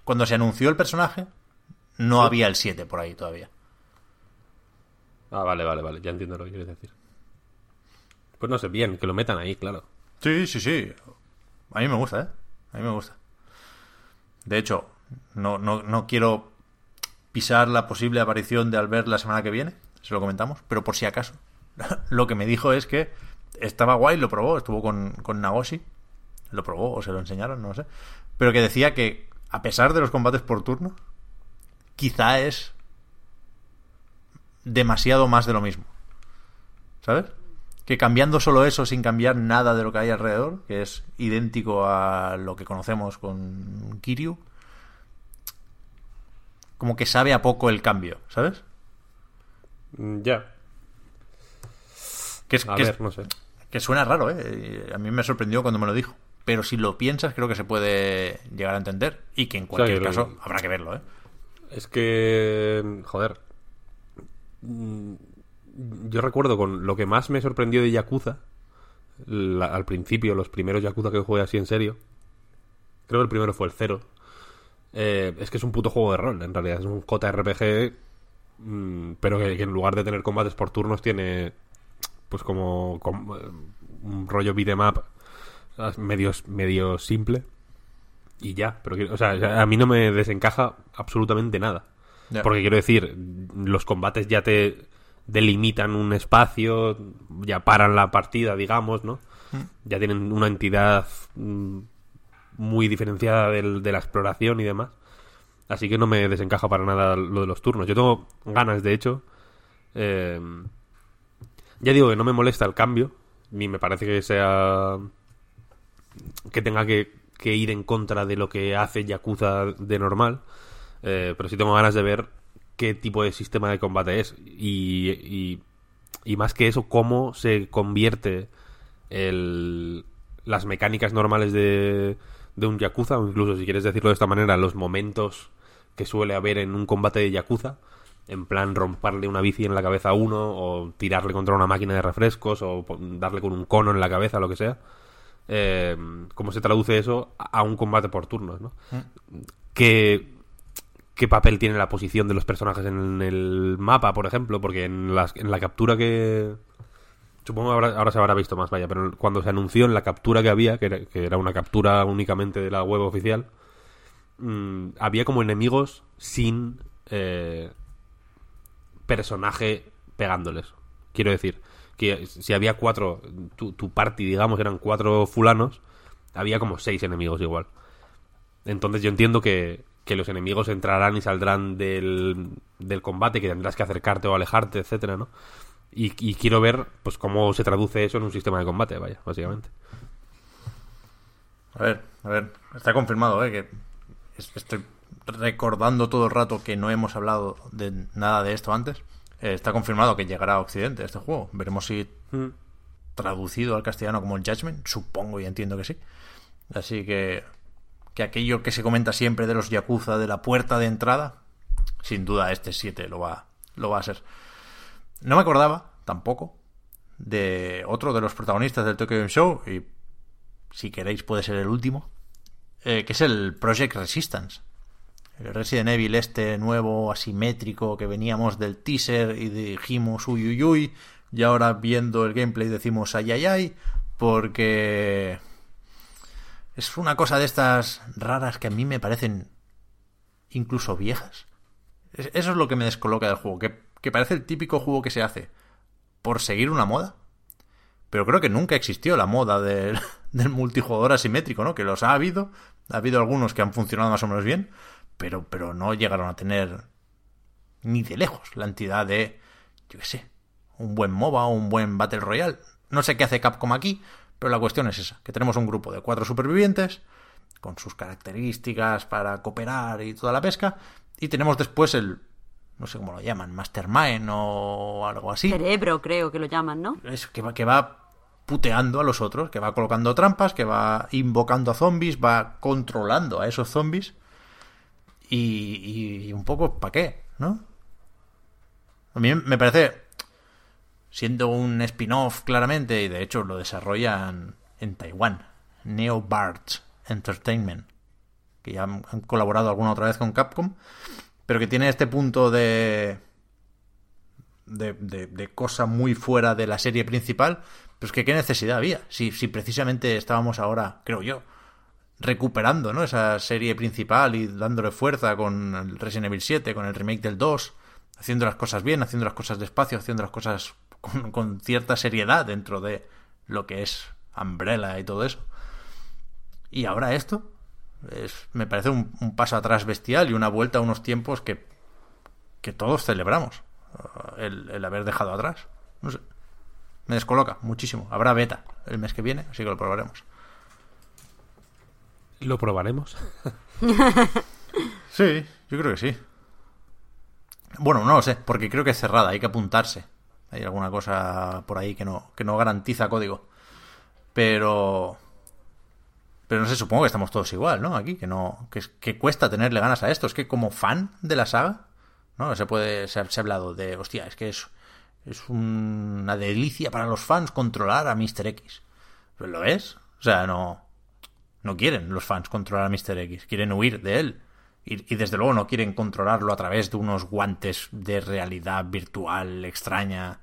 Cuando se anunció el personaje, no había el 7 por ahí todavía. Ah, vale, vale, vale, ya entiendo lo que quieres decir. Pues no sé, bien, que lo metan ahí, claro. Sí, sí, sí. A mí me gusta, ¿eh? A mí me gusta. De hecho, no, no, no quiero pisar la posible aparición de Albert la semana que viene, se lo comentamos, pero por si acaso. lo que me dijo es que estaba guay, lo probó, estuvo con, con Nagoshi, lo probó o se lo enseñaron, no sé. Pero que decía que, a pesar de los combates por turno, quizá es demasiado más de lo mismo. ¿sabes? Que cambiando solo eso sin cambiar nada de lo que hay alrededor, que es idéntico a lo que conocemos con Kiryu, como que sabe a poco el cambio, ¿sabes? Mm, Ya. Que, es, A que, ver, es- no sé. que suena raro, ¿eh? A mí me sorprendió cuando me lo dijo. Pero si lo piensas, creo que se puede llegar a entender. Y que en cualquier lo- caso habrá que verlo, ¿eh? Es que. Joder. Mm, Yo recuerdo con lo que más me sorprendió de Yakuza. la- al principio, los primeros Yakuza que jugué así en serio. Creo que el primero fue el cero. Eh, es que es un puto juego de rol, en realidad. Es un JRPG. mm, pero que, que en lugar de tener combates por turnos, tiene. Pues como. como, eh, un rollo beat'em up. Medio, medio simple. Y ya, pero o sea, a mí no me desencaja absolutamente nada. Porque quiero decir, los combates ya te delimitan un espacio, ya paran la partida, digamos, ¿no? Ya tienen una entidad mm, muy diferenciada del- de la exploración y demás. Así que no me desencaja para nada lo de los turnos. Yo tengo ganas, de hecho. eh, ya digo que no me molesta el cambio, ni me parece que sea que tenga que, ir en contra de lo que hace Yakuza de normal. Eh, pero sí tengo ganas de ver qué tipo de sistema de combate es. Y, y, y más que eso, cómo se convierte el, las mecánicas normales de, de un Yakuza, o incluso si quieres decirlo de esta manera, los momentos que suele haber en un combate de Yakuza. En plan, romperle una bici en la cabeza a uno, o tirarle contra una máquina de refrescos, o darle con un cono en la cabeza, lo que sea eh, cómo se traduce eso a un combate por turnos, ¿no? ¿Qué, qué papel tiene la posición de los personajes en el mapa, por ejemplo? Porque en, las- en la captura que... Supongo que ahora, ahora se habrá visto más, vaya, pero cuando se anunció en la captura que había, que era, una captura únicamente de la web oficial, mm, había como enemigos sin eh, personaje pegándoles. Quiero decir, que si había cuatro, tu, tu party, digamos, eran cuatro fulanos, había como seis enemigos igual. Entonces yo entiendo que, que los enemigos entrarán y saldrán del, del combate, que tendrás que acercarte o alejarte, etcétera, ¿no? Y, y quiero ver, pues, cómo se traduce eso en un sistema de combate, vaya, básicamente. A ver, a ver, está confirmado, ¿eh? Que es- estoy recordando todo el rato que no hemos hablado de nada de esto antes. Eh, está confirmado que llegará a Occidente este juego. Veremos si traducido al castellano como el Judgment. Supongo y entiendo que sí. Así que, que aquello que se comenta siempre de los Yakuza de la puerta de entrada, sin duda este 7 lo va, lo va a ser. No me acordaba tampoco de otro de los protagonistas del Tokyo Game Show y si queréis puede ser el último, eh, que es el Project Resistance. El Resident Evil este nuevo asimétrico que veníamos del teaser y dijimos uy uy uy y ahora viendo el gameplay decimos ay ay ay porque es una cosa de estas raras que a mí me parecen incluso viejas. Es- Eso es lo que me descoloca del juego, que parece el típico juego que se hace por seguir una moda, pero creo que nunca existió la moda del, multijugador asimétrico, ¿no? Que los ha habido, ha habido algunos que han funcionado más o menos bien, pero, pero no llegaron a tener ni de lejos la entidad de, yo qué sé, un buen MOBA o un buen Battle Royale. No sé qué hace Capcom aquí, pero la cuestión es esa, que tenemos un grupo de cuatro supervivientes, con sus características para cooperar y toda la pesca, y tenemos después el, no sé cómo lo llaman, Mastermind o algo así Cerebro, creo que lo llaman, ¿no? es que va, que va puteando a los otros, que va colocando trampas, que va invocando a zombies, va controlando a esos zombies. Y, y un poco, ¿para qué? ¿No? A mí me parece, siendo un spin-off claramente, y de hecho lo desarrollan en Taiwán, NeoBards Entertainment, que ya han, han colaborado alguna otra vez con Capcom, pero que tiene este punto de de, de- cosa muy fuera de la serie principal, pues que qué necesidad había. Si, si precisamente estábamos ahora, creo yo, recuperando ¿no? esa serie principal y dándole fuerza con el Resident Evil 7, con el remake del 2, haciendo las cosas bien, haciendo las cosas despacio, haciendo las cosas con, con cierta seriedad dentro de lo que es Umbrella y todo eso. Y ahora esto es, me parece un, un paso atrás bestial y una vuelta a unos tiempos que, que todos celebramos el, el haber dejado atrás. No sé. Me descoloca muchísimo. Habrá beta el mes que viene, así que lo probaremos. ¿Lo probaremos? Sí, yo creo que sí. Bueno, no lo sé, porque creo que es cerrada, hay que apuntarse. Hay alguna cosa por ahí que no, que no garantiza código. Pero. Pero no sé, supongo que estamos todos igual, ¿no? Aquí, que no. Que, que cuesta tenerle ganas a esto. Es que como fan de la saga, ¿no? Se puede. Se, ha hablado de. Hostia, es que es. Es una delicia para los fans controlar a Mr. X. Lo es. O sea, no. No quieren los fans controlar a Mr. X. Quieren huir de él. Y, y, desde luego no quieren controlarlo a través de unos guantes de realidad virtual extraña.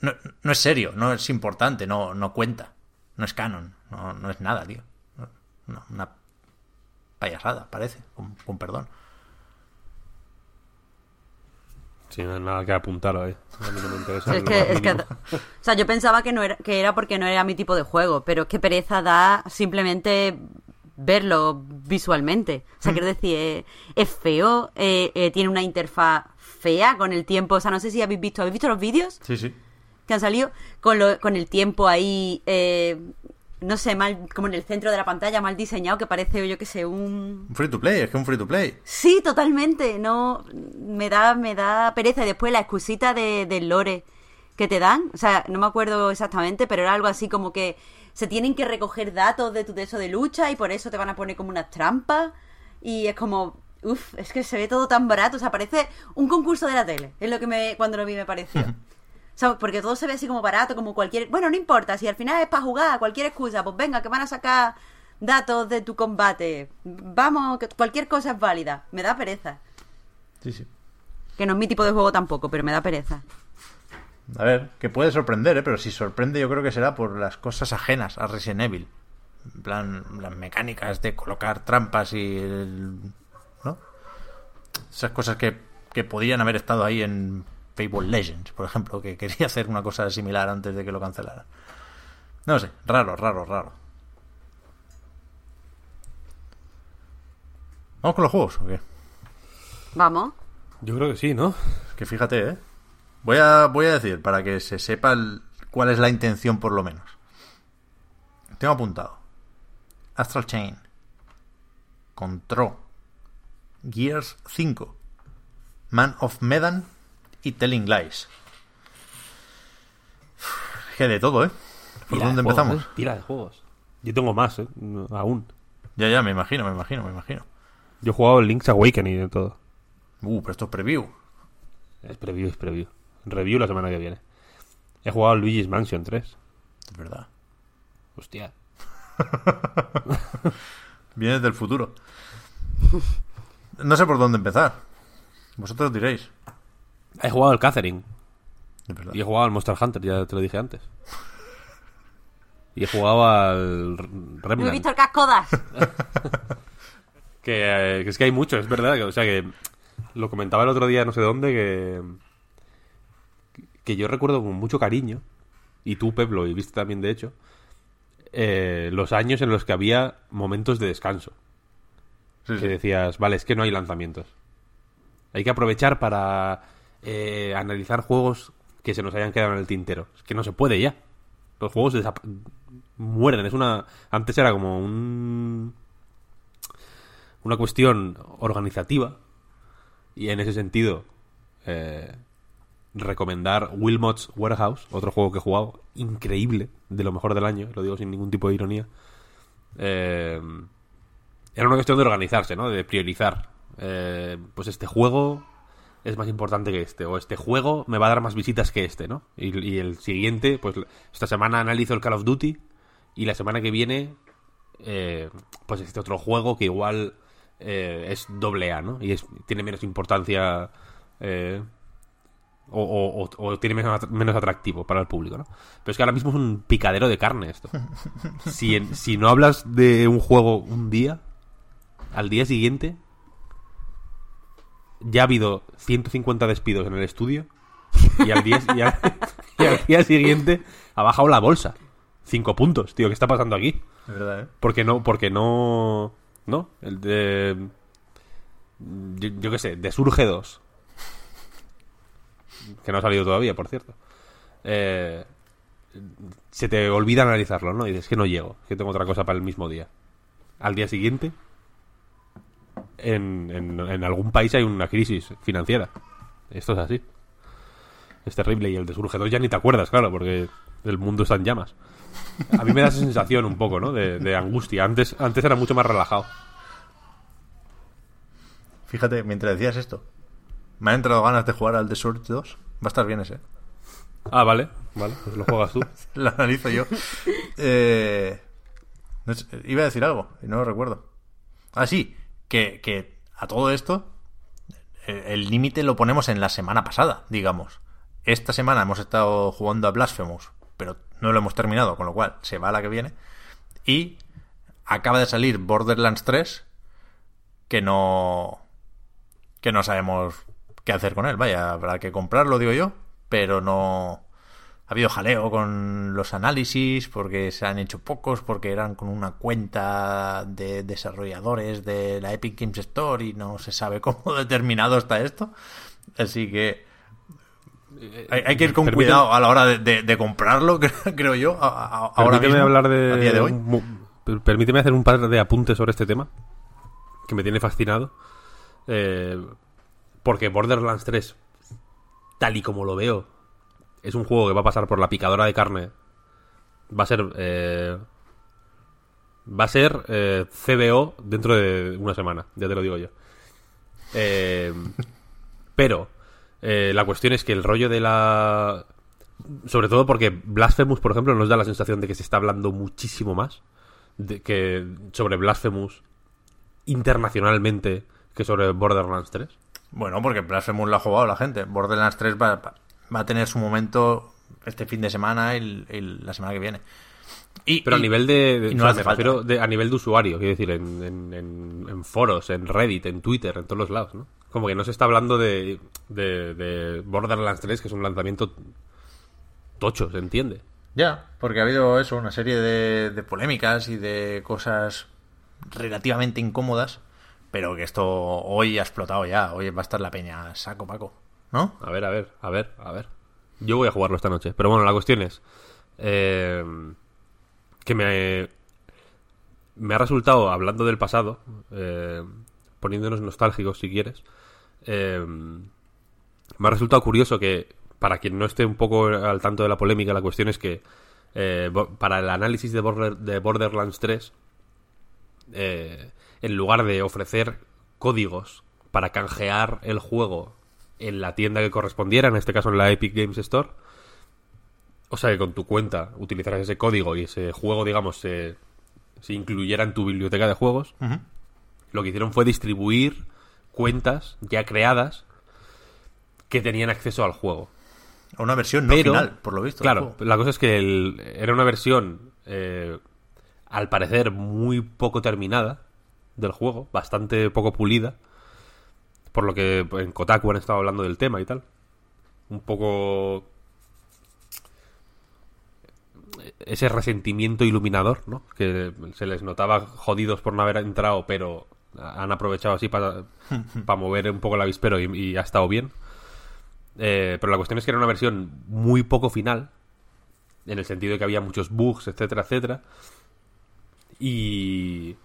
No, no es serio, no es importante, no, no cuenta. No es canon, no, no es nada, tío. No, una payasada, parece, con, con perdón. Sí, no hay nada que apuntar ahí. A mí no me interesa. Es que, es que, o sea, yo pensaba que no era, que era porque no era mi tipo de juego, pero qué pereza da simplemente verlo visualmente. O sea, quiero decir, eh, es feo, eh, eh, tiene una interfaz fea con el tiempo. O sea, no sé si habéis visto, ¿habéis visto los vídeos? Sí, sí. Que han salido con, lo, con el tiempo ahí, eh, no sé, mal, como en el centro de la pantalla, mal diseñado, que parece, yo que sé, un... Un free to play, es que un free to play. Sí, totalmente, no, me da, me da pereza. Y después la excusita de, del lore que te dan, o sea, no me acuerdo exactamente, pero era algo así como que se tienen que recoger datos de tu de eso de lucha y por eso te van a poner como unas trampas y es como uff, es que se ve todo tan barato, o sea, parece un concurso de la tele, es lo que me cuando lo vi me pareció. sea, porque todo se ve así como barato, como cualquier, bueno, no importa, si al final es para jugar, cualquier excusa, pues venga, que van a sacar datos de tu combate. Vamos, que cualquier cosa es válida. Me da pereza. Sí, sí. Que no es mi tipo de juego tampoco, pero me da pereza. A ver, que puede sorprender, ¿eh? pero si sorprende yo creo que será por las cosas ajenas a Resident Evil. En plan, las mecánicas de colocar trampas y... El, ¿No? Esas cosas que, que podrían haber estado ahí en Fable Legends, por ejemplo, que quería hacer una cosa similar antes de que lo cancelaran. No sé, raro, raro, raro. ¿Vamos con los juegos o qué? Vamos. Yo creo que sí, ¿no? Que fíjate, ¿eh? Voy a, voy a decir, para que se sepa el, cuál es la intención por lo menos. Tengo apuntado. Astral Chain. Control. Gears 5. Man of Medan y Telling Lies. Que de todo, ¿eh? ¿Por Tira dónde de juegos, empezamos? ¿eh? Tira de juegos. Yo tengo más, ¿eh? Aún. Ya, ya, me imagino, me imagino, me imagino. Yo he jugado el Link's Awakening y de todo. Uh, pero esto es preview. Es preview, es preview. Review la semana que viene. He jugado Luigi's Mansion 3. Es verdad. Hostia. Viene del futuro. No sé por dónde empezar. Vosotros diréis. He jugado al Catherine. Y he jugado al Monster Hunter, ya te lo dije antes. Y he jugado al R- No he Remnant. visto el cascodas. Que, eh, que es que hay mucho, es verdad. que- o sea que lo comentaba el otro día, no sé dónde, que, que yo recuerdo con mucho cariño, y tú, Pep, lo viste también, de hecho, eh, los años en los que había momentos de descanso. Sí, Que sí. decías, vale, es que no hay lanzamientos. Hay que aprovechar para eh, analizar juegos que se nos hayan quedado en el tintero. Es que no se puede ya. Los juegos mueren. Es una. Antes era como un. Una cuestión organizativa. Y en ese sentido. eh, recomendar Wilmot's Warehouse, otro juego que he jugado, increíble, de lo mejor del año, lo digo sin ningún tipo de ironía. Eh, era una cuestión de organizarse, ¿no? De priorizar. Eh, pues este juego es más importante que este, o este juego me va a dar más visitas que este, ¿no? Y, y el siguiente, pues esta semana analizo el Call of Duty y la semana que viene, eh, pues este otro juego que igual eh, es doble A, ¿no? Y es, tiene menos importancia eh, o, o- o- o tiene menos, menos atractivo para el público, ¿no? Pero es que ahora mismo es un picadero de carne esto. Si, en- si no hablas de un juego un día, al día siguiente ya ha habido 150 despidos en el estudio y al día, y al- y al día siguiente ha bajado la bolsa. Cinco puntos, tío, ¿qué está pasando aquí? Es verdad, ¿eh? Porque no, porque no. ¿No? El de. Yo, yo qué sé, de Surge 2. Que no ha salido todavía, por cierto. eh, se te olvida analizarlo, ¿no? Y dices que no llego, que tengo otra cosa para el mismo día. Al día siguiente, en, en, en algún país hay una crisis financiera. Esto es así. Es terrible. Y el de Surge 2 ya ni te acuerdas, claro, porque el mundo está en llamas. A mí me da esa sensación un poco, ¿no? De, de angustia. Antes, antes era mucho más relajado. Fíjate, mientras decías esto, me han entrado ganas de jugar al The Surge 2. Va a estar bien ese. Ah, vale, vale, pues lo juegas tú. Lo analizo yo. Eh, no sé, iba a decir algo y no lo recuerdo. Ah, sí, que, que a todo esto eh, el límite lo ponemos en la semana pasada, digamos. Esta semana hemos estado jugando a Blasphemous, pero no lo hemos terminado, con lo cual se va a la que viene. Y acaba de salir Borderlands 3, que no que no sabemos qué hacer con él. Vaya, habrá que comprarlo, digo yo, pero no ha habido jaleo con los análisis porque se han hecho pocos, porque eran con una cuenta de desarrolladores de la Epic Games Store y no se sabe cómo determinado está esto. Así que hay, hay que ir con Permíteme- cuidado a la hora de, de- de comprarlo, creo yo. a- a- ahora mismo, hablar de, a día de hoy. Permíteme hacer un par de apuntes sobre este tema que me tiene fascinado. Eh, porque Borderlands 3, tal y como lo veo, es un juego que va a pasar por la picadora de carne. Va a ser. eh, va a ser eh, CBO dentro de una semana, ya te lo digo yo. Eh, pero eh, la cuestión es que el rollo de la. Sobre todo porque Blasphemous, por ejemplo, nos da la sensación de que se está hablando muchísimo más de que sobre Blasphemous internacionalmente que sobre Borderlands 3. Bueno, porque Blasphemous lo ha jugado la gente. Borderlands 3 va, va- a tener su momento este fin de semana y, y la semana que viene. Y, Pero a nivel de, no o sea, me de- a nivel de usuario, quiero decir, en, en- en- en foros, en Reddit, en Twitter, en todos los lados, ¿no? Como que no se está hablando de, de, de Borderlands 3, que es un lanzamiento tocho, ¿se entiende? Ya, porque ha habido eso, una serie de, de polémicas y de cosas relativamente incómodas, pero que esto hoy ha explotado ya. Hoy va a estar la peña saco paco, ¿no? A ver, a ver, a ver, a ver. Yo voy a jugarlo esta noche. Pero bueno, la cuestión es eh, que me, me ha resultado, hablando del pasado, eh, poniéndonos nostálgicos si quieres, eh, me ha resultado curioso que, para quien no esté un poco al tanto de la polémica, la cuestión es que eh, para el análisis de, Border- de Borderlands 3, eh, en lugar de ofrecer códigos para canjear el juego en la tienda que correspondiera, en este caso en la Epic Games Store, o sea que con tu cuenta utilizaras ese código y ese juego, digamos, se, se incluyera en tu biblioteca de juegos, lo que hicieron fue distribuir cuentas ya creadas que tenían acceso al juego. A una versión no Pero, final, por lo visto. Claro, la cosa es que el- era una versión, eh, al parecer, muy poco terminada del juego, bastante poco pulida, por lo que en Kotaku han estado hablando del tema y tal. Un poco ese resentimiento iluminador, ¿no? Que se les notaba jodidos por no haber entrado, pero han aprovechado así para, para mover un poco el avispero y, y ha estado bien. Eh, pero la cuestión es que era una versión muy poco final, en el sentido de que había muchos bugs, etcétera, etcétera. Y,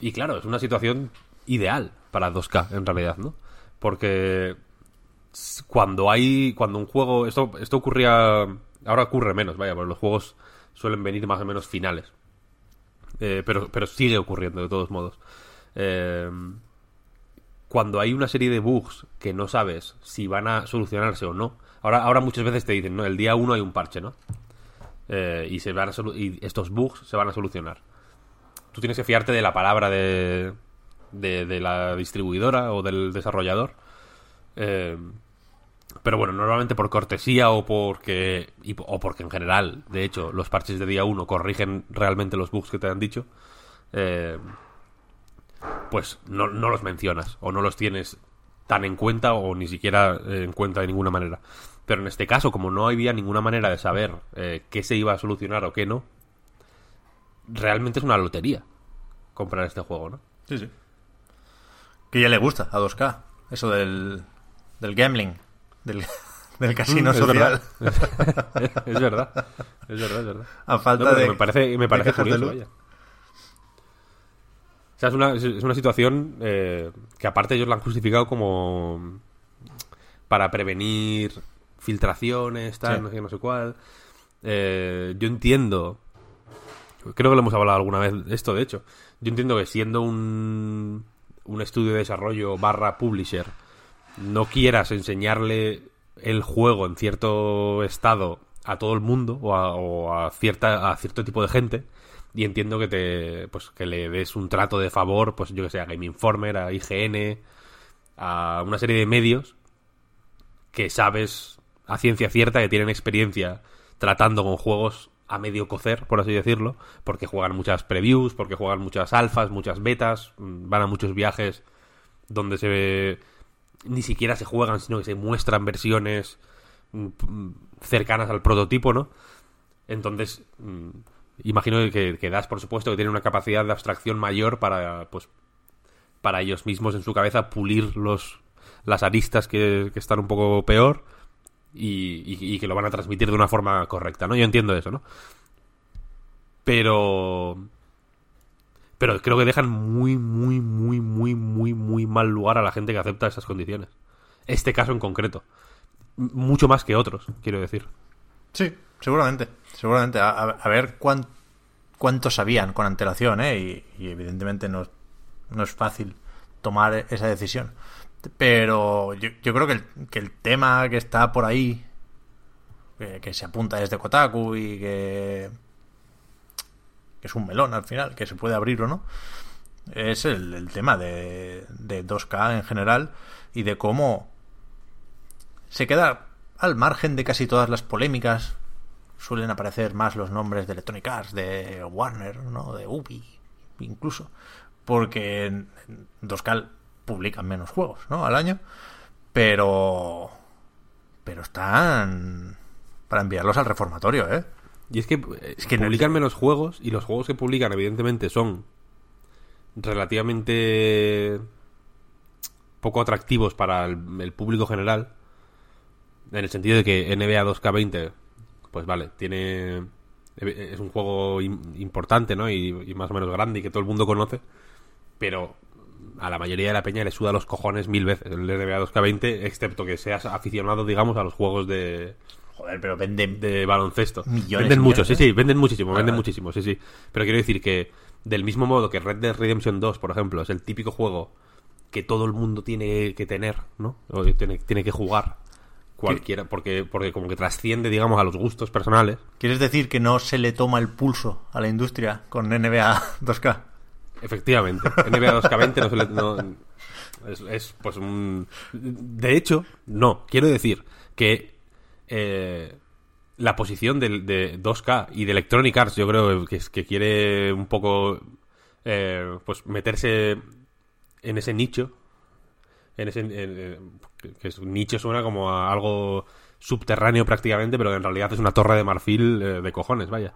y claro, es una situación ideal para 2K, en realidad, ¿no? Porque cuando hay, cuando un juego, esto, esto ocurría, ahora ocurre menos, vaya, porque los juegos suelen venir más o menos finales. Eh, pero, pero sigue ocurriendo de todos modos. Eh, cuando hay una serie de bugs que no sabes si van a solucionarse o no. Ahora, ahora muchas veces te dicen, ¿no? El día uno hay un parche, ¿no? Eh, y, se van a y estos bugs se van a solucionar. Tú tienes que fiarte de la palabra de, de, de la distribuidora o del desarrollador. Eh, pero bueno, normalmente por cortesía o porque y o porque en general, de hecho, los parches de día 1 corrigen realmente los bugs que te han dicho, eh, pues no, no los mencionas o no los tienes tan en cuenta o ni siquiera eh, en cuenta de ninguna manera. Pero en este caso, como no había ninguna manera de saber eh, qué se iba a solucionar o qué no, realmente es una lotería comprar este juego, ¿no? Sí, sí. Que ya le gusta a 2K. Eso del, del gambling. Del, del casino Es social. verdad. es verdad. Es verdad, es verdad. A falta No, de. me parece, me parece curioso, vaya. O sea, es una, es una situación eh, que aparte ellos la han justificado como para prevenir filtraciones, tal, Sí. no sé no sé cuál. Eh, yo entiendo, creo que lo hemos hablado alguna vez esto, de hecho. Yo entiendo que siendo un, un estudio de desarrollo barra publisher, no quieras enseñarle el juego en cierto estado a todo el mundo o a, cierta a cierto tipo de gente y entiendo que te pues que le des un trato de favor pues yo que sé a Game Informer a IGN a una serie de medios que sabes a ciencia cierta que tienen experiencia tratando con juegos a medio cocer, por así decirlo, porque juegan muchas previews, porque juegan muchas alfas, muchas betas, mm, van a muchos viajes donde se ni siquiera se juegan, sino que se muestran versiones mm, mm, cercanas al prototipo, ¿no? Entonces, imagino que, que Das, por supuesto, que tiene una capacidad de abstracción mayor para, pues, para ellos mismos en su cabeza pulir los las aristas que, que están un poco peor y, y- y que lo van a transmitir de una forma correcta, ¿no? Yo entiendo eso, ¿no? Pero... Pero creo que dejan muy, muy, muy, muy, muy, muy mal lugar a la gente que acepta esas condiciones. Este caso en concreto. Mucho más que otros, quiero decir. Sí, seguramente. Seguramente. A, ver cuán, cuánto sabían con antelación, ¿eh? Y, y evidentemente no, no es fácil tomar esa decisión. Pero yo, creo que el, tema que está por ahí, que, se apunta desde Kotaku y que, es un melón al final, que se puede abrir o no, es el, tema de, de 2K en general y de cómo se queda al margen de casi todas las polémicas. Suelen aparecer más los nombres de Electronic Arts, de Warner, ¿no? de Ubi, incluso. Porque en en 2K publican menos juegos, ¿no? Al año. Pero. Pero están. Para enviarlos al reformatorio, ¿eh? Y es que, eh, Es que no- publican menos juegos y los juegos que publican evidentemente son relativamente poco atractivos para el, el público general. En el sentido de que NBA 2K20, pues vale, tiene... Es un juego im- importante, ¿no? Y, y más o menos grande y que todo el mundo conoce. Pero a la mayoría de la peña le suda los cojones mil veces el NBA 2K20, excepto que seas aficionado, digamos, a los juegos de, Joder, pero venden. de baloncesto. Millones venden mucho, millones, sí, ¿eh? sí, venden muchísimo, venden muchísimo, sí, sí. Pero quiero decir que del mismo modo que Red Dead Redemption 2, por ejemplo, es el típico juego que todo el mundo tiene que tener, ¿no? O tiene, tiene que jugar cualquiera, porque, porque como que trasciende, digamos, a los gustos personales. ¿Quieres decir que no se le toma el pulso a la industria con NBA 2K? Efectivamente, NBA 2K20 no se le- no- es, es, pues un... De hecho, no, quiero decir que eh, la posición del- de, 2K y de Electronic Arts yo creo que, que quiere un poco eh, pues meterse en ese nicho en ese en- que- es nicho suena como a algo subterráneo prácticamente pero que en realidad es una torre de marfil eh, de cojones vaya.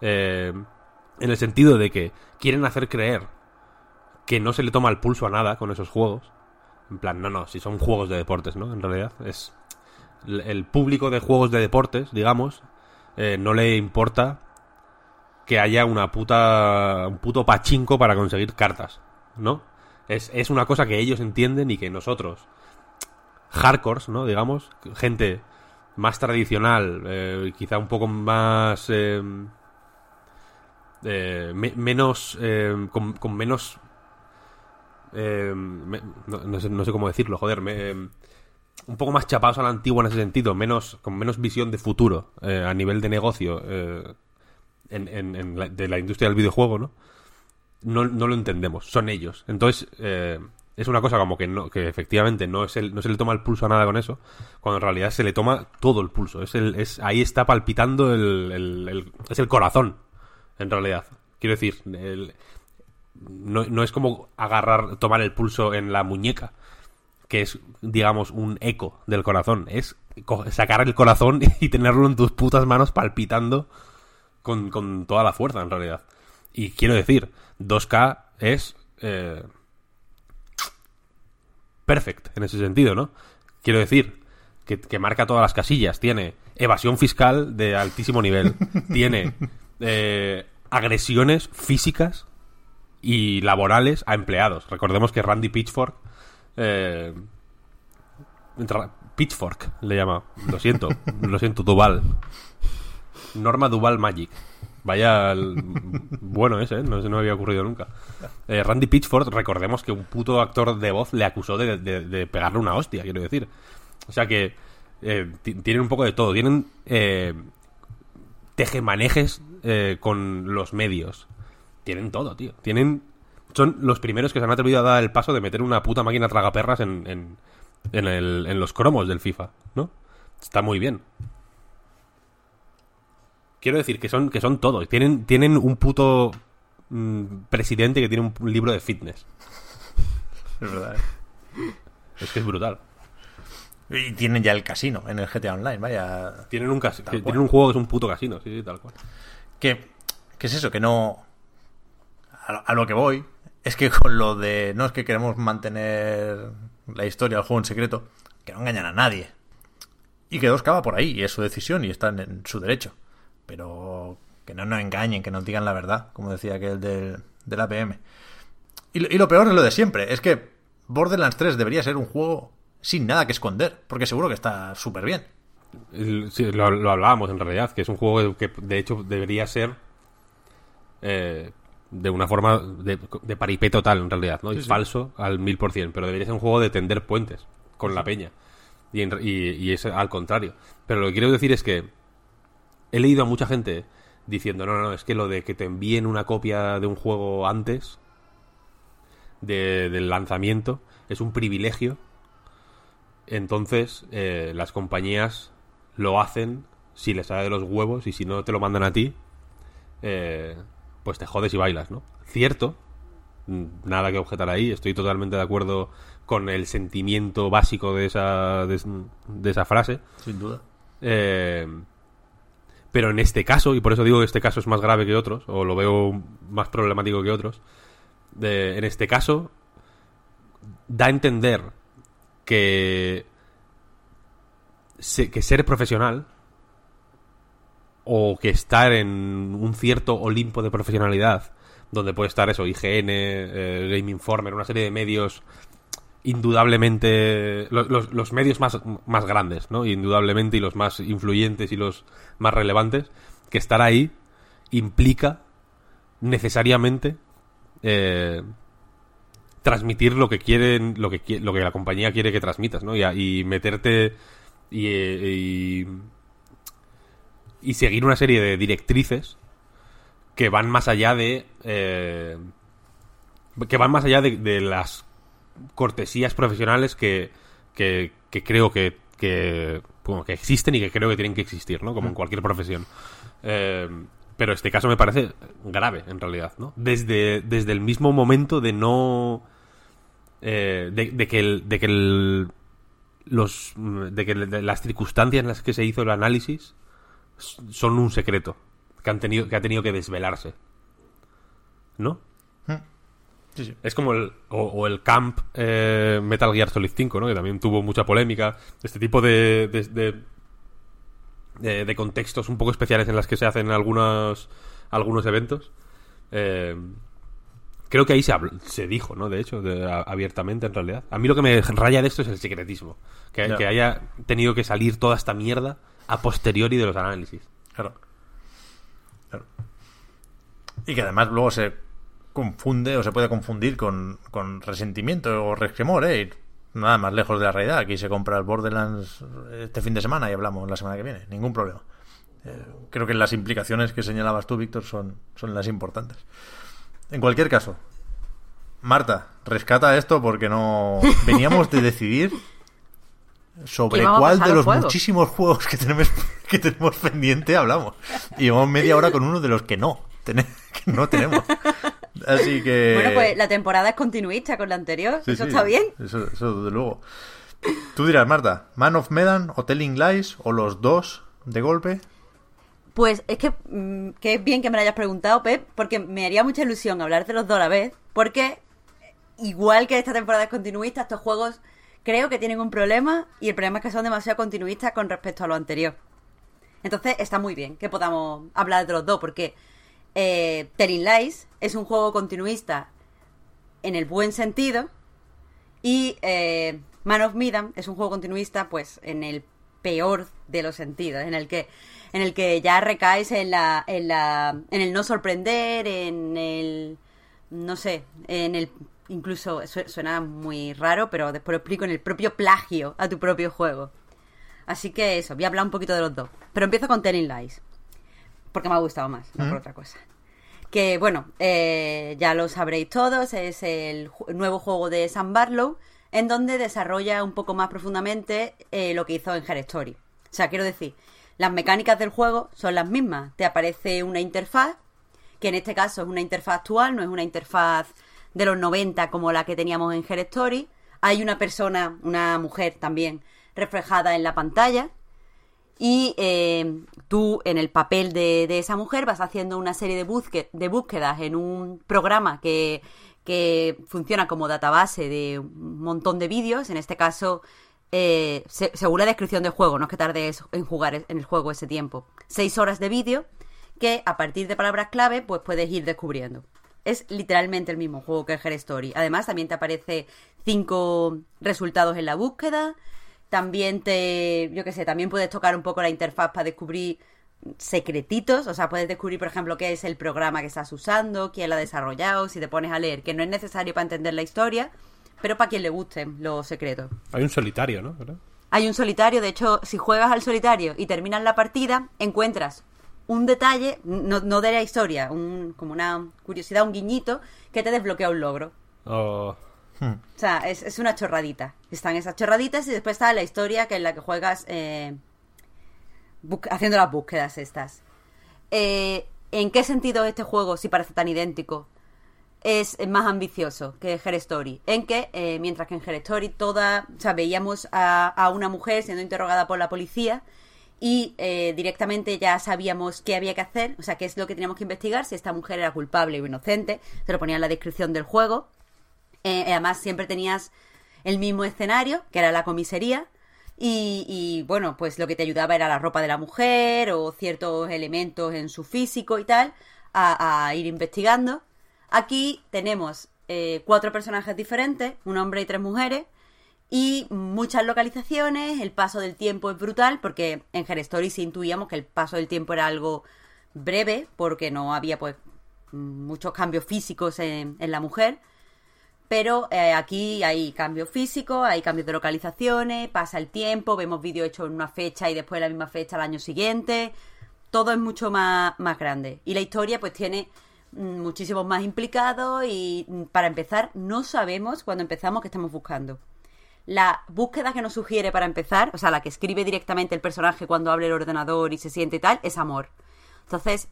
Eh, en el sentido de que quieren hacer creer que no se le toma el pulso a nada con esos juegos. En plan, no, no, si son juegos de deportes, ¿no? En realidad es el público de juegos de deportes, digamos, eh, no le importa que haya una puta un puto pachinko para conseguir cartas, ¿no? Es, es una cosa que ellos entienden y que nosotros hardcores, ¿no? Digamos, gente más tradicional, eh, quizá un poco más eh, eh, me- menos eh, con, menos eh, no, sé, cómo decirlo joder me- un poco más chapados a la antigua en ese sentido menos con menos visión de futuro a nivel de negocio de la industria del videojuego no no, lo entendemos son ellos. Entonces es una cosa como que no que efectivamente no es no se le toma el pulso a nada con eso cuando en realidad se le toma todo el pulso. Es es ahí está palpitando el- es el corazón en realidad. Quiero decir, no, no es como agarrar, tomar el pulso en la muñeca, que es, digamos, un eco del corazón. Es sacar el corazón y tenerlo en tus putas manos palpitando con, con toda la fuerza, en realidad. Y quiero decir, 2K es... eh, perfect en ese sentido, ¿no? Quiero decir que marca todas las casillas. Tiene evasión fiscal de altísimo nivel. Tiene eh, agresiones físicas y laborales a empleados. Recordemos que Randy Pitchfork... eh, Pitchfork le llama. Lo siento, lo siento, Duval. Norma Duval Magic. Vaya bueno ese, ¿eh? no se me había ocurrido nunca. Eh, Randy Pitchford, recordemos que un puto actor de voz le acusó de, pegarle una hostia, quiero decir. O sea que ti- tienen un poco de todo. Tienen tejemanejes eh, con los medios. Tienen todo, tío. Tienen. Son los primeros que se han atrevido a dar el paso de meter una puta máquina tragaperras en, en, en, el- en los cromos del FIFA, ¿no? Está muy bien. Quiero decir que son, que son todo. Tienen, tienen un puto mm, presidente que tiene un libro de fitness. Es verdad. Es que es brutal. Y tienen ya el casino en el GTA Online, vaya. Tienen un, tienen un juego que es un puto casino, sí, sí, tal cual. Que, ¿Qué es eso? Que no. A lo, a lo que voy es que con lo de. No es que queremos mantener la historia del juego en secreto, que no engañan a nadie. Y que dos va por ahí, y es su decisión, y están en su derecho. Pero que no nos engañen, que nos digan la verdad, como decía aquel del, del APM. Y, y lo peor es lo de siempre, es que Borderlands 3 debería ser un juego sin nada que esconder, porque seguro que está súper bien. Sí, lo, lo hablábamos en realidad, que es un juego que de hecho debería ser eh, de una forma de, de paripé total en realidad, ¿no? Y falso al mil por cien, pero debería ser un juego de tender puentes con la peña. Y, en- y- y es al contrario. Pero lo que quiero decir es que he leído a mucha gente diciendo, no, no, no, es que lo de que te envíen una copia de un juego antes de- del lanzamiento es un privilegio entonces, eh, las compañías lo hacen si les sale de los huevos y si no te lo mandan a ti, eh, pues te jodes y bailas, ¿no? Cierto, mm, nada que objetar ahí, estoy totalmente de acuerdo con el sentimiento básico de esa, de, de esa frase. Sin duda. Eh, pero en este caso, y por eso digo que este caso es más grave que otros, o lo veo más problemático que otros, de- en este caso da a entender que, que ser profesional o que estar en un cierto Olimpo de profesionalidad, donde puede estar eso, IGN, eh, Game Informer, una serie de medios indudablemente lo- los, los medios más, más grandes, ¿no? Indudablemente y los más influyentes y los más relevantes, que estar ahí implica necesariamente eh, transmitir lo que quieren, lo que lo que la compañía quiere que transmitas, ¿no? Y meterte y, eh, y y seguir una serie de directrices que van más allá de eh, que van más allá de, de las cortesías profesionales que, que, que creo que, que, bueno, que existen y que creo que tienen que existir, ¿no? Como en cualquier profesión. Eh, pero este caso me parece grave, en realidad, ¿no? Desde, desde el mismo momento de no... eh, de, de que, el, de que el- los, de que de las circunstancias en las que se hizo el análisis son un secreto que han tenido que ha tenido que desvelarse ¿no? Sí, sí. Es como el o, o el Camp eh, Metal Gear Solid 5, ¿no? Que también tuvo mucha polémica. Este tipo de de, de, de- de contextos un poco especiales en las que se hacen algunos algunos eventos. Eh, creo que ahí se, habl- se dijo, ¿no? De hecho, de- a- abiertamente en realidad. A mí lo que me raya de esto es el secretismo. Que, Ya. que haya tenido que salir toda esta mierda a posteriori de los análisis. Claro. Claro. Y que además luego se confunde o se puede confundir con, con resentimiento o resquemor, ¿eh? Y nada más lejos de la realidad. Aquí se compra el Borderlands este fin de semana y hablamos la semana que viene. Ningún problema. Eh, creo que las implicaciones que señalabas tú, Víctor, son, son las importantes. En cualquier caso, Marta, rescata esto porque no veníamos de decidir sobre cuál de los muchísimos juegos que tenemos que tenemos pendiente hablamos. Y llevamos media hora con uno de los que no, tene- que no tenemos. Así que Bueno, pues la temporada es continuista con la anterior. Sí, Eso sí, está bien. Eso, eso desde luego. Tú dirás, Marta, Man of Medan o Telling Lies o los dos de golpe. Pues es que, mm, que es bien que me lo hayas preguntado, Pep, porque me haría mucha ilusión hablar de los dos a la vez, porque igual que esta temporada es continuista, estos juegos creo que tienen un problema y el problema es que son demasiado continuistas con respecto a lo anterior. Entonces está muy bien que podamos hablar de los dos porque eh, Lies es un juego continuista en el buen sentido y eh, Man of Medan es un juego continuista pues en el peor de los sentidos, en el que en el que ya recaes en la en la en el no sorprender, en el no sé, en el incluso suena muy raro, pero después lo explico en el propio plagio a tu propio juego. Así que eso, voy a hablar un poquito de los dos. Pero empiezo con Telling Lies. Porque me ha gustado más, no por otra cosa. Que bueno, eh, ya lo sabréis todos, es el nuevo juego de Sam Barlow, en donde desarrolla un poco más profundamente eh, lo que hizo en Her Story. O sea, quiero decir, las mecánicas del juego son las mismas. Te aparece una interfaz, que en este caso es una interfaz actual, no es una interfaz de los 90 como la que teníamos en Her Story. Hay una persona, una mujer también, reflejada en la pantalla. Y eh, tú, en el papel de, esa mujer, vas haciendo una serie de, de búsquedas en un programa que, funciona como database de un montón de vídeos. En este caso, eh, según la descripción del juego, no es que tardes en jugar en el juego ese tiempo. Seis horas de vídeo que a partir de palabras clave pues puedes ir descubriendo. Es literalmente el mismo juego que el Her Story. Además, también te aparece cinco resultados en la búsqueda. También te, yo qué sé, también puedes tocar un poco la interfaz para descubrir secretitos, o sea, puedes descubrir, por ejemplo, qué es el programa que estás usando, quién lo ha desarrollado, si te pones a leer, que no es necesario para entender la historia, pero para quien le gusten los secretos. Hay un solitario, ¿no? Hay un solitario, de hecho, si juegas al solitario y terminas la partida, encuentras un detalle, no, no de la historia, un, como una curiosidad, un guiñito, que te desbloquea un logro. Oh. Hmm. O sea, es, una chorradita. Están esas chorraditas y después está la historia que en la que juegas eh, haciendo las búsquedas estas. Eh, ¿En qué sentido este juego, si parece tan idéntico, es más ambicioso que Her Story? En que, eh, mientras que en Her Story toda, o sea, veíamos a, a, una mujer siendo interrogada por la policía y directamente ya sabíamos qué había que hacer, o sea, qué es lo que teníamos que investigar, si esta mujer era culpable o inocente, se lo ponía en la descripción del juego. Eh, además, siempre tenías el mismo escenario, que era la comisaría. Y, bueno, pues lo que te ayudaba era la ropa de la mujer o ciertos elementos en su físico y tal, a, ir investigando. Aquí tenemos eh, cuatro personajes diferentes, un hombre y tres mujeres, y muchas localizaciones. El paso del tiempo es brutal, porque en Her Story sí intuíamos que el paso del tiempo era algo breve, porque no había pues muchos cambios físicos en la mujer. Pero eh, aquí hay cambios físicos, hay cambios de localizaciones, pasa el tiempo, vemos vídeos hechos en una fecha y después la misma fecha al año siguiente. Todo es mucho más, más grande. Y la historia pues tiene muchísimos más implicados y mm, para empezar no sabemos cuando empezamos qué estamos buscando. La búsqueda que nos sugiere para empezar, o sea, la que escribe directamente el personaje cuando abre el ordenador y se siente y tal, es amor. Entonces,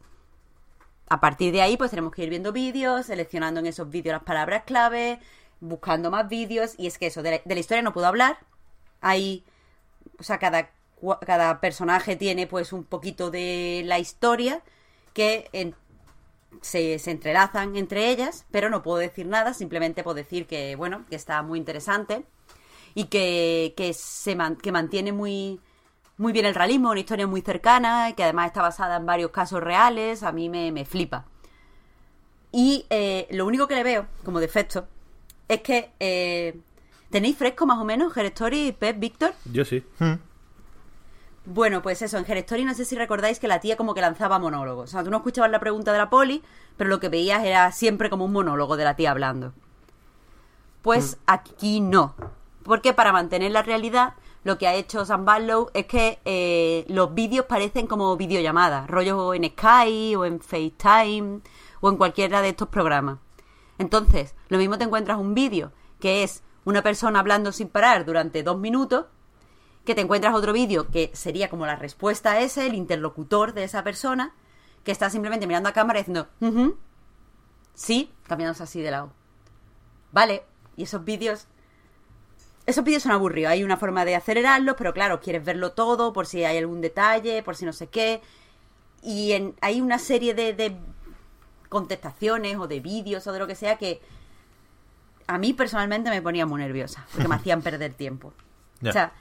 a partir de ahí, pues tenemos que ir viendo vídeos, seleccionando en esos vídeos las palabras clave, buscando más vídeos. Y es que eso, de la, historia no puedo hablar. Hay, o sea, cada, cada personaje tiene pues un poquito de la historia que se, se, entrelazan entre ellas, pero no puedo decir nada, simplemente puedo decir que, bueno, que está muy interesante y que, que, se que mantiene muy, muy bien el realismo, una historia muy cercana, que además está basada en varios casos reales, a mí me, flipa. Y eh, lo único que le veo como defecto es que eh, tenéis fresco más o menos Story, Pep, Víctor. Yo sí. Hmm. Bueno, pues eso, en Story no sé si recordáis que la tía como que lanzaba monólogos. O sea, tú no escuchabas la pregunta de la poli, pero lo que veías era siempre como un monólogo de la tía hablando. Pues hmm. aquí no. Porque para mantener la realidad lo que ha hecho Sam Barlow es que eh, los vídeos parecen como videollamadas, rollo en Skype o en FaceTime o en cualquiera de estos programas. Entonces, lo mismo te encuentras un vídeo que es una persona hablando sin parar durante dos minutos, que te encuentras otro vídeo que sería como la respuesta a ese, el interlocutor de esa persona, que está simplemente mirando a cámara y diciendo, sí, cambiándose así de lado. Vale, y esos vídeos esos vídeos son aburridos. Hay una forma de acelerarlos, pero claro, quieres verlo todo por si hay algún detalle, por si no sé qué. Y hay una serie de, contestaciones o de vídeos o de lo que sea que a mí personalmente me ponía muy nerviosa, porque me hacían perder tiempo. O sea,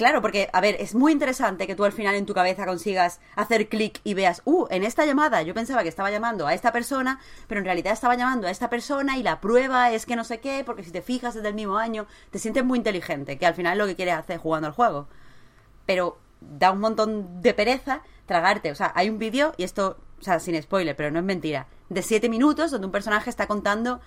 claro, porque, a ver, es muy interesante que tú al final en tu cabeza consigas hacer clic y veas, uh, en esta llamada yo pensaba que estaba llamando a esta persona, pero en realidad estaba llamando a esta persona y la prueba es que no sé qué, porque si te fijas es del mismo año, te sientes muy inteligente, que al final es lo que quieres hacer jugando al juego. Pero da un montón de pereza tragarte. O sea, hay un vídeo, y esto, o sea, sin spoiler, pero no es mentira, de siete minutos donde un personaje está contando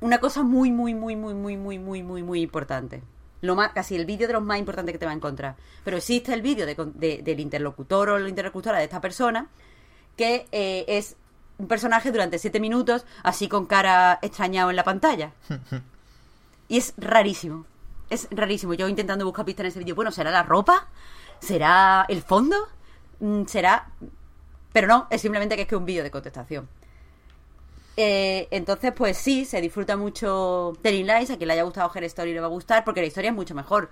una cosa muy, muy, muy, muy, muy, muy, muy, muy, muy importante. Lo más, casi el vídeo de los más importantes que te va a encontrar. Pero existe el vídeo de, de- del interlocutor o la interlocutora de esta persona, que eh, es un personaje durante siete minutos, así con cara extrañado en la pantalla. Y es rarísimo. Es rarísimo. Yo intentando buscar pistas en ese vídeo. Bueno, ¿será la ropa? ¿Será el fondo? Mm, ¿Será...? Pero no, es simplemente que es que un vídeo de contestación. Eh, entonces, pues sí, se disfruta mucho Telling Lies. A quien le haya gustado Her Story le va a gustar porque la historia es mucho mejor.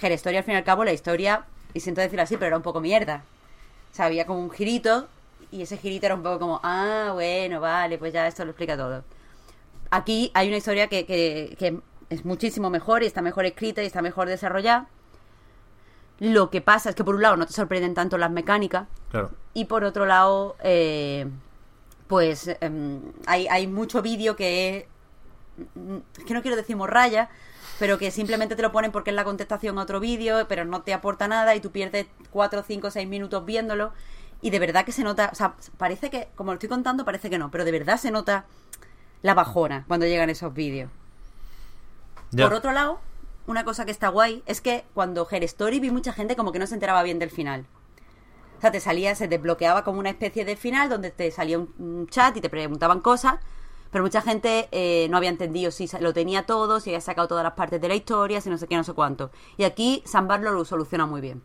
Her Story, al fin y al cabo, la historia, y siento decirlo así, pero era un poco mierda. O sea, había como un girito y ese girito era un poco como, ah, bueno, vale, pues ya esto lo explica todo. Aquí hay una historia que, que, que es muchísimo mejor y está mejor escrita y está mejor desarrollada. Lo que pasa es que por un lado no te sorprenden tanto las mecánicas Claro. y por otro lado, eh, pues em, hay, hay mucho vídeo que es, es que no quiero decir morralla, pero que simplemente te lo ponen porque es la contestación a otro vídeo, pero no te aporta nada y tú pierdes 4, 5, 6 minutos viéndolo. Y de verdad que se nota, o sea, parece que, como lo estoy contando, parece que no, pero de verdad se nota la bajona cuando llegan esos vídeos. Por otro lado, una cosa que está guay es que cuando Her Story vi mucha gente como que no se enteraba bien del final. O sea, te salía, se desbloqueaba como una especie de final donde te salía un, chat y te preguntaban cosas, pero mucha gente eh, no había entendido si lo tenía todo, si había sacado todas las partes de la historia, si no sé qué, no sé cuánto. Y aquí Barlow lo soluciona muy bien.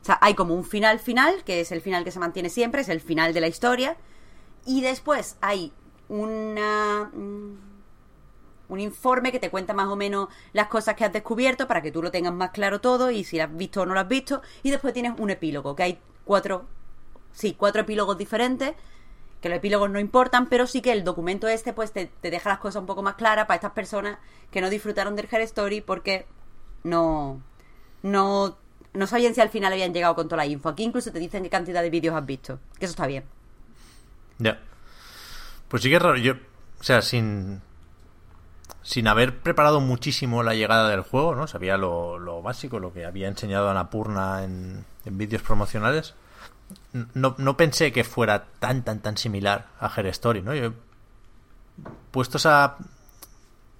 O sea, hay como un final final, que es el final que se mantiene siempre, es el final de la historia, y después hay una... mm, un informe que te cuenta más o menos las cosas que has descubierto para que tú lo tengas más claro todo y si lo has visto o no lo has visto. Y después tienes un epílogo, que hay cuatro, sí, cuatro epílogos diferentes, que los epílogos no importan, pero sí que el documento este pues te, te deja las cosas un poco más claras para estas personas que no disfrutaron del Her Story porque no, no, no sabían si al final habían llegado con toda la info. Aquí incluso te dicen qué cantidad de vídeos has visto, que eso está bien. Ya. Pues sí que es raro. Yo, o sea, sin. Sin haber preparado muchísimo la llegada del juego, ¿no? Sabía lo, lo básico, lo que había enseñado Anapurna en, en vídeos promocionales. No, no pensé que fuera tan, tan, tan similar a Her Story, ¿no? Yo, puestos a,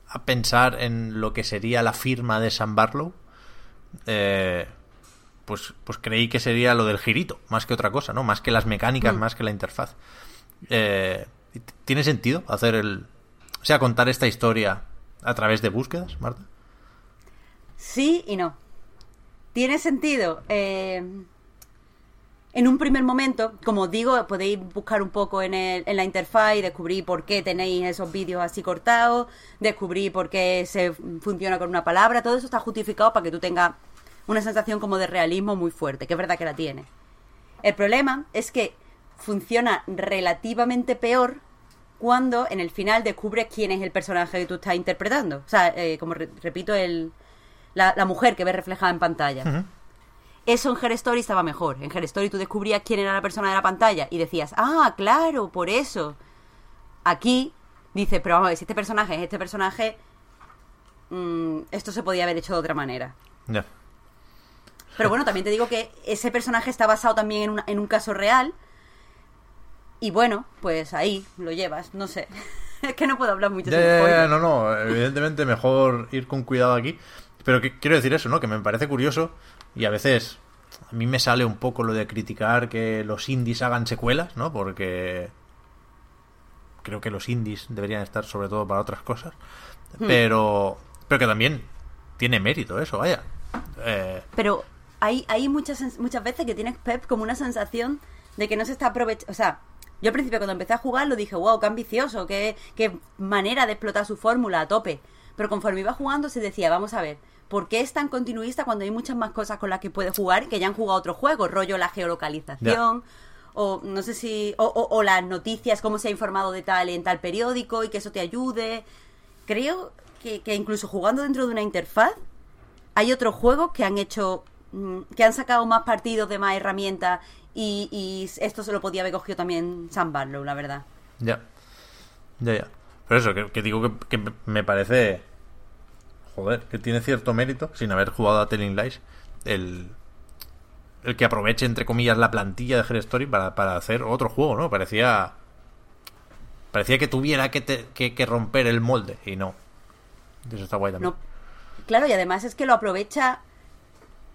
a pensar en lo que sería la firma de Sam Barlow, eh, pues, pues creí que sería lo del girito, más que otra cosa, ¿no? Más que las mecánicas, Mm. más que la interfaz. Eh, ¿Tiene sentido hacer el... O sea, contar esta historia a través de búsquedas, Marta? Sí y no. Tiene sentido. eh, en un primer momento, como digo, podéis buscar un poco en, el- en la interfaz y descubrir por qué tenéis esos vídeos así cortados, descubrir por qué se funciona con una palabra. Todo eso está justificado para que tú tengas una sensación como de realismo muy fuerte, que es verdad que la tiene. El problema es que funciona relativamente peor cuando en el final descubres quién es el personaje que tú estás interpretando. O sea, eh, como re- repito, el, la, la mujer que ves reflejada en pantalla. Eso en Her Story estaba mejor. En Her Story tú descubrías quién era la persona de la pantalla y decías, ah, claro, por eso. Aquí dices, pero vamos a ver, si este personaje es este personaje, mm, esto se podía haber hecho de otra manera. Ya. Pero bueno, también te digo que ese personaje está basado también en, una- en un caso real. Y bueno, pues ahí lo llevas, no sé. es que no puedo hablar mucho ya, spoiler. no, no, evidentemente mejor ir con cuidado aquí. Pero que, quiero decir eso, ¿no? Que me parece curioso y a veces a mí me sale un poco lo de criticar que los indies hagan secuelas, ¿no? Porque creo que los indies deberían estar sobre todo para otras cosas. Pero, pero que también tiene mérito eso, vaya. Eh, Pero hay, hay muchas, muchas veces que tienes Pep como una sensación de que no se está aprovechando. O sea, yo al principio cuando empecé a jugar lo dije, wow, qué ambicioso, qué, qué manera de explotar su fórmula a tope. Pero conforme iba jugando se decía, vamos a ver, ¿por qué es tan continuista cuando hay muchas más cosas con las que puedes jugar que ya han jugado otros juegos? Rollo la geolocalización. O no sé si. O, o- o las noticias, cómo se ha informado de tal en tal periódico y que eso te ayude. creo que, que incluso jugando dentro de una interfaz, hay otros juegos que han hecho, mm, que han sacado más partidos de más herramientas y, y esto se lo podía haber cogido también Sam Barlow, la verdad. Ya. Ya, ya. Pero eso, que, que digo que, que me parece. Joder, que tiene cierto mérito, sin haber jugado a Telling Lies, el, el que aproveche, entre comillas, la plantilla de Her Story para, para hacer otro juego, ¿no? Parecía. Parecía que tuviera que, te- que, que romper el molde, y no. Eso está guay también. No, claro, y además es que lo aprovecha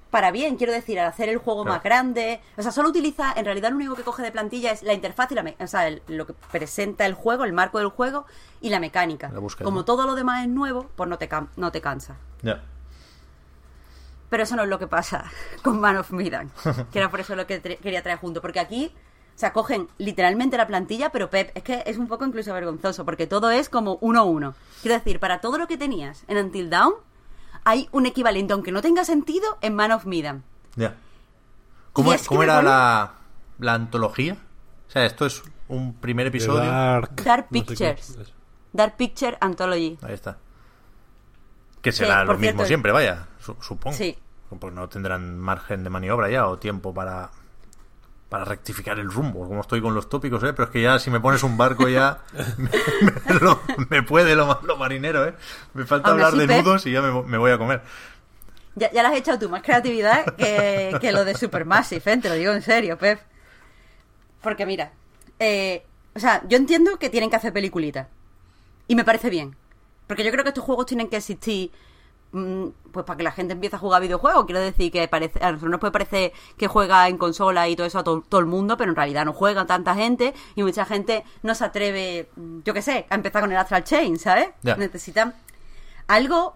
para bien, quiero decir, al hacer el juego Claro. más grande. O sea, solo utiliza, en realidad lo único que coge de plantilla es la interfaz y la o sea, el- lo que presenta el juego, el marco del juego y la mecánica. La Como todo lo demás es nuevo, pues no te, no te cansa. Ya. Pero eso no es lo que pasa con Man of Medan, que era por eso lo que quería traer junto, porque aquí o sea, cogen literalmente la plantilla, pero Pep, es que es un poco incluso vergonzoso, porque todo es como uno a uno. Quiero decir, para todo lo que tenías en Until Dawn, hay un equivalente, aunque no tenga sentido, en Man of Medan. Ya. ¿Cómo, que cómo era la, la antología? O sea, esto es un primer episodio. Dark, Dark no sé. Pictures. Dark Picture Anthology. Ahí está. Que será por lo mismo cierto- siempre, vaya, su- supongo. Sí. Pues no tendrán margen de maniobra ya o tiempo para para rectificar el rumbo, como estoy con los tópicos, ¿eh? Pero es que ya si me pones un barco ya me, me lo- me puede lo, lo marinero, ¿eh? Me falta hablar de nudos y ya me, me voy a comer. Ya, ya le has echado tú más creatividad que, que lo de Supermassive, ¿eh? Te lo digo en serio, Pep. Porque mira, eh, o sea, yo entiendo que tienen que hacer peliculitas. Y me parece bien. Porque yo creo que estos juegos tienen que existir pues para que la gente empiece a jugar videojuegos. Quiero decir que parece, a nosotros nos puede parecer que juega en consola y todo eso a to- todo el mundo, pero en realidad no juega tanta gente y mucha gente no se atreve, mm, yo qué sé, a empezar con el Astral Chain, ¿sabes? Necesitan algo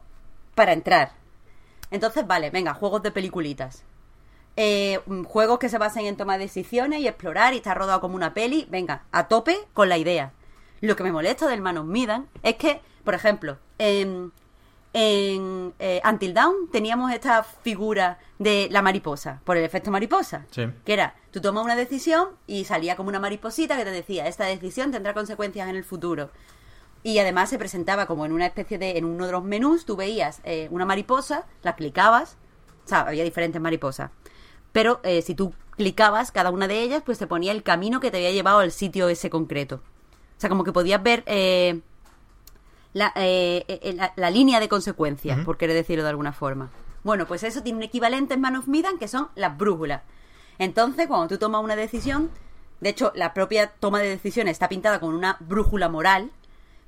para entrar. Entonces, vale, venga, juegos de peliculitas. Eh, mm, juegos que se basen en tomar decisiones y explorar y estar rodado como una peli. Venga, a tope con la idea. Lo que me molesta del Man of Medan es que, por ejemplo, en, en eh, Until Dawn teníamos esta figura de la mariposa, por el efecto mariposa. Sí. Que era, tú tomas una decisión y salía como una mariposita que te decía, esta decisión tendrá consecuencias en el futuro. Y además se presentaba como en una especie de, en uno de los menús, tú veías eh, una mariposa, la clicabas, o sea, había diferentes mariposas. Pero eh, si tú clicabas cada una de ellas, pues te ponía el camino que te había llevado al sitio ese concreto. O sea, como que podías ver la, eh, eh, la, la línea de consecuencias, por querer decirlo de alguna forma. Bueno, pues eso tiene un equivalente en Man of Medan que son las brújulas. Entonces, cuando tú tomas una decisión, de hecho, la propia toma de decisiones está pintada con una brújula moral,